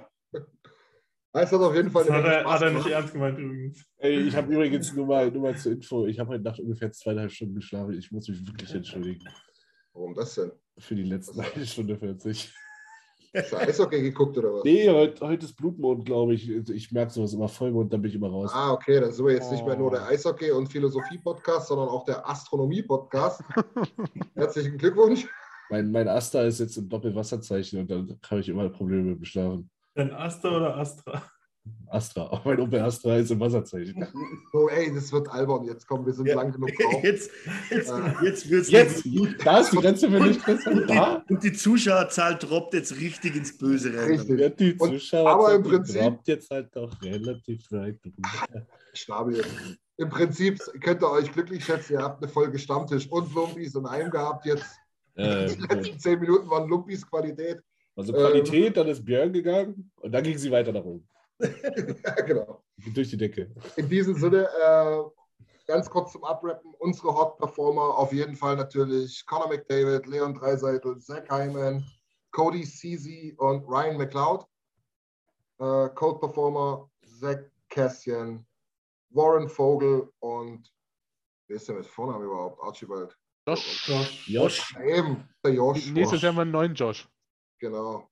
Es hat auf jeden Fall Das hat er, hat er nicht ernst gemeint übrigens. Ey, ich habe übrigens nur mal, nur mal zur Info, ich habe heute Nacht ungefähr zweieinhalb Stunden geschlafen. Ich muss mich wirklich entschuldigen Warum das denn? für die letzten eine Stunde 40. Hast du Eishockey geguckt oder was? Nee, heute, heute ist Blutmond, glaube ich. Ich merke sowas immer Vollmond, dann bin ich immer raus. Ah, okay, dann sind wir jetzt nicht mehr nur Oh. der Eishockey- und Philosophie-Podcast, sondern auch der Astronomie-Podcast. Herzlichen Glückwunsch. Mein, mein Asta ist jetzt im Doppelwasserzeichen und dann habe ich immer Probleme mit dem Schlafen. Denn Astra oder Astra? Astra, auch mein Opel Astra ist im Wasserzeichen. So, ey, das wird albern. Jetzt kommen wir sind Ja. lang genug drauf. Jetzt, jetzt, Äh, jetzt wird es Jetzt, da ist die Grenze für mich. Und Da? und die Zuschauerzahl droppt jetzt richtig ins Böse rein. Richtig. Ja, die Und- Zuschauer aber im Prinzip- droppt jetzt halt doch relativ weit jetzt. Im Prinzip könnt ihr euch glücklich schätzen, ihr habt eine Folge Stammtisch und Lumpis in einem gehabt jetzt. Äh, Die letzten zehn Minuten waren Lumpis Qualität. also Ähm. Qualität, dann ist Björn gegangen und dann ging sie weiter nach oben. ja, genau. Durch die Decke. In diesem Sinne, äh, ganz kurz zum Abrappen, unsere Hot Performer auf jeden Fall natürlich Conor McDavid, Leon Dreiseitel, Zach Hyman, Cody Ceesay und Ryan McLeod. Äh, Cold Performer, Zach Cassian, Warren Vogel und wer ist denn mit Vornamen überhaupt? Archibald. Josh. Josh. Josh. Ja, eben, der Josh. Nächstes Jahr mal einen neuen Josh. Genau.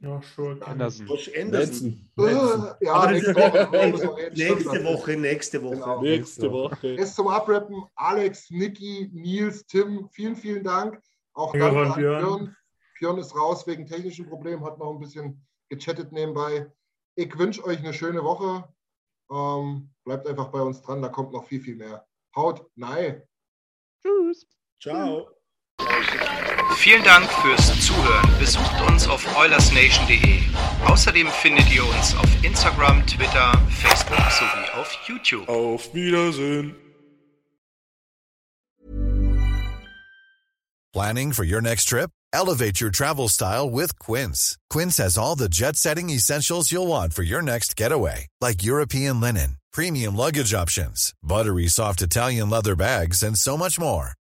Ja, sure. Andersen. Josh Anderson. Äh, ja, nächste das- Woche. Nächste. Woche, nächste Woche. Genau. Nächste Woche. Jetzt zum Abrappen. Alex, Niki, Nils, Tim, vielen, vielen Dank. Auch Ja, danke an Björn. Björn. Björn ist raus wegen technischen Problemen, hat noch ein bisschen gechattet nebenbei. Ich wünsche euch eine schöne Woche. Ähm, bleibt einfach bei uns dran, da kommt noch viel, viel mehr. Haut, nein. Tschüss. Ciao. Vielen Dank fürs Zuhören. Besucht uns auf oilersnation.de. Außerdem findet ihr uns auf Instagram, Twitter, Facebook sowie auf YouTube. Auf Wiedersehen. Planning for your next trip? Elevate your travel style with Quince. Quince has all the jet setting essentials you'll want for your next getaway, like European linen, premium luggage options, buttery soft Italian leather bags, and so much more.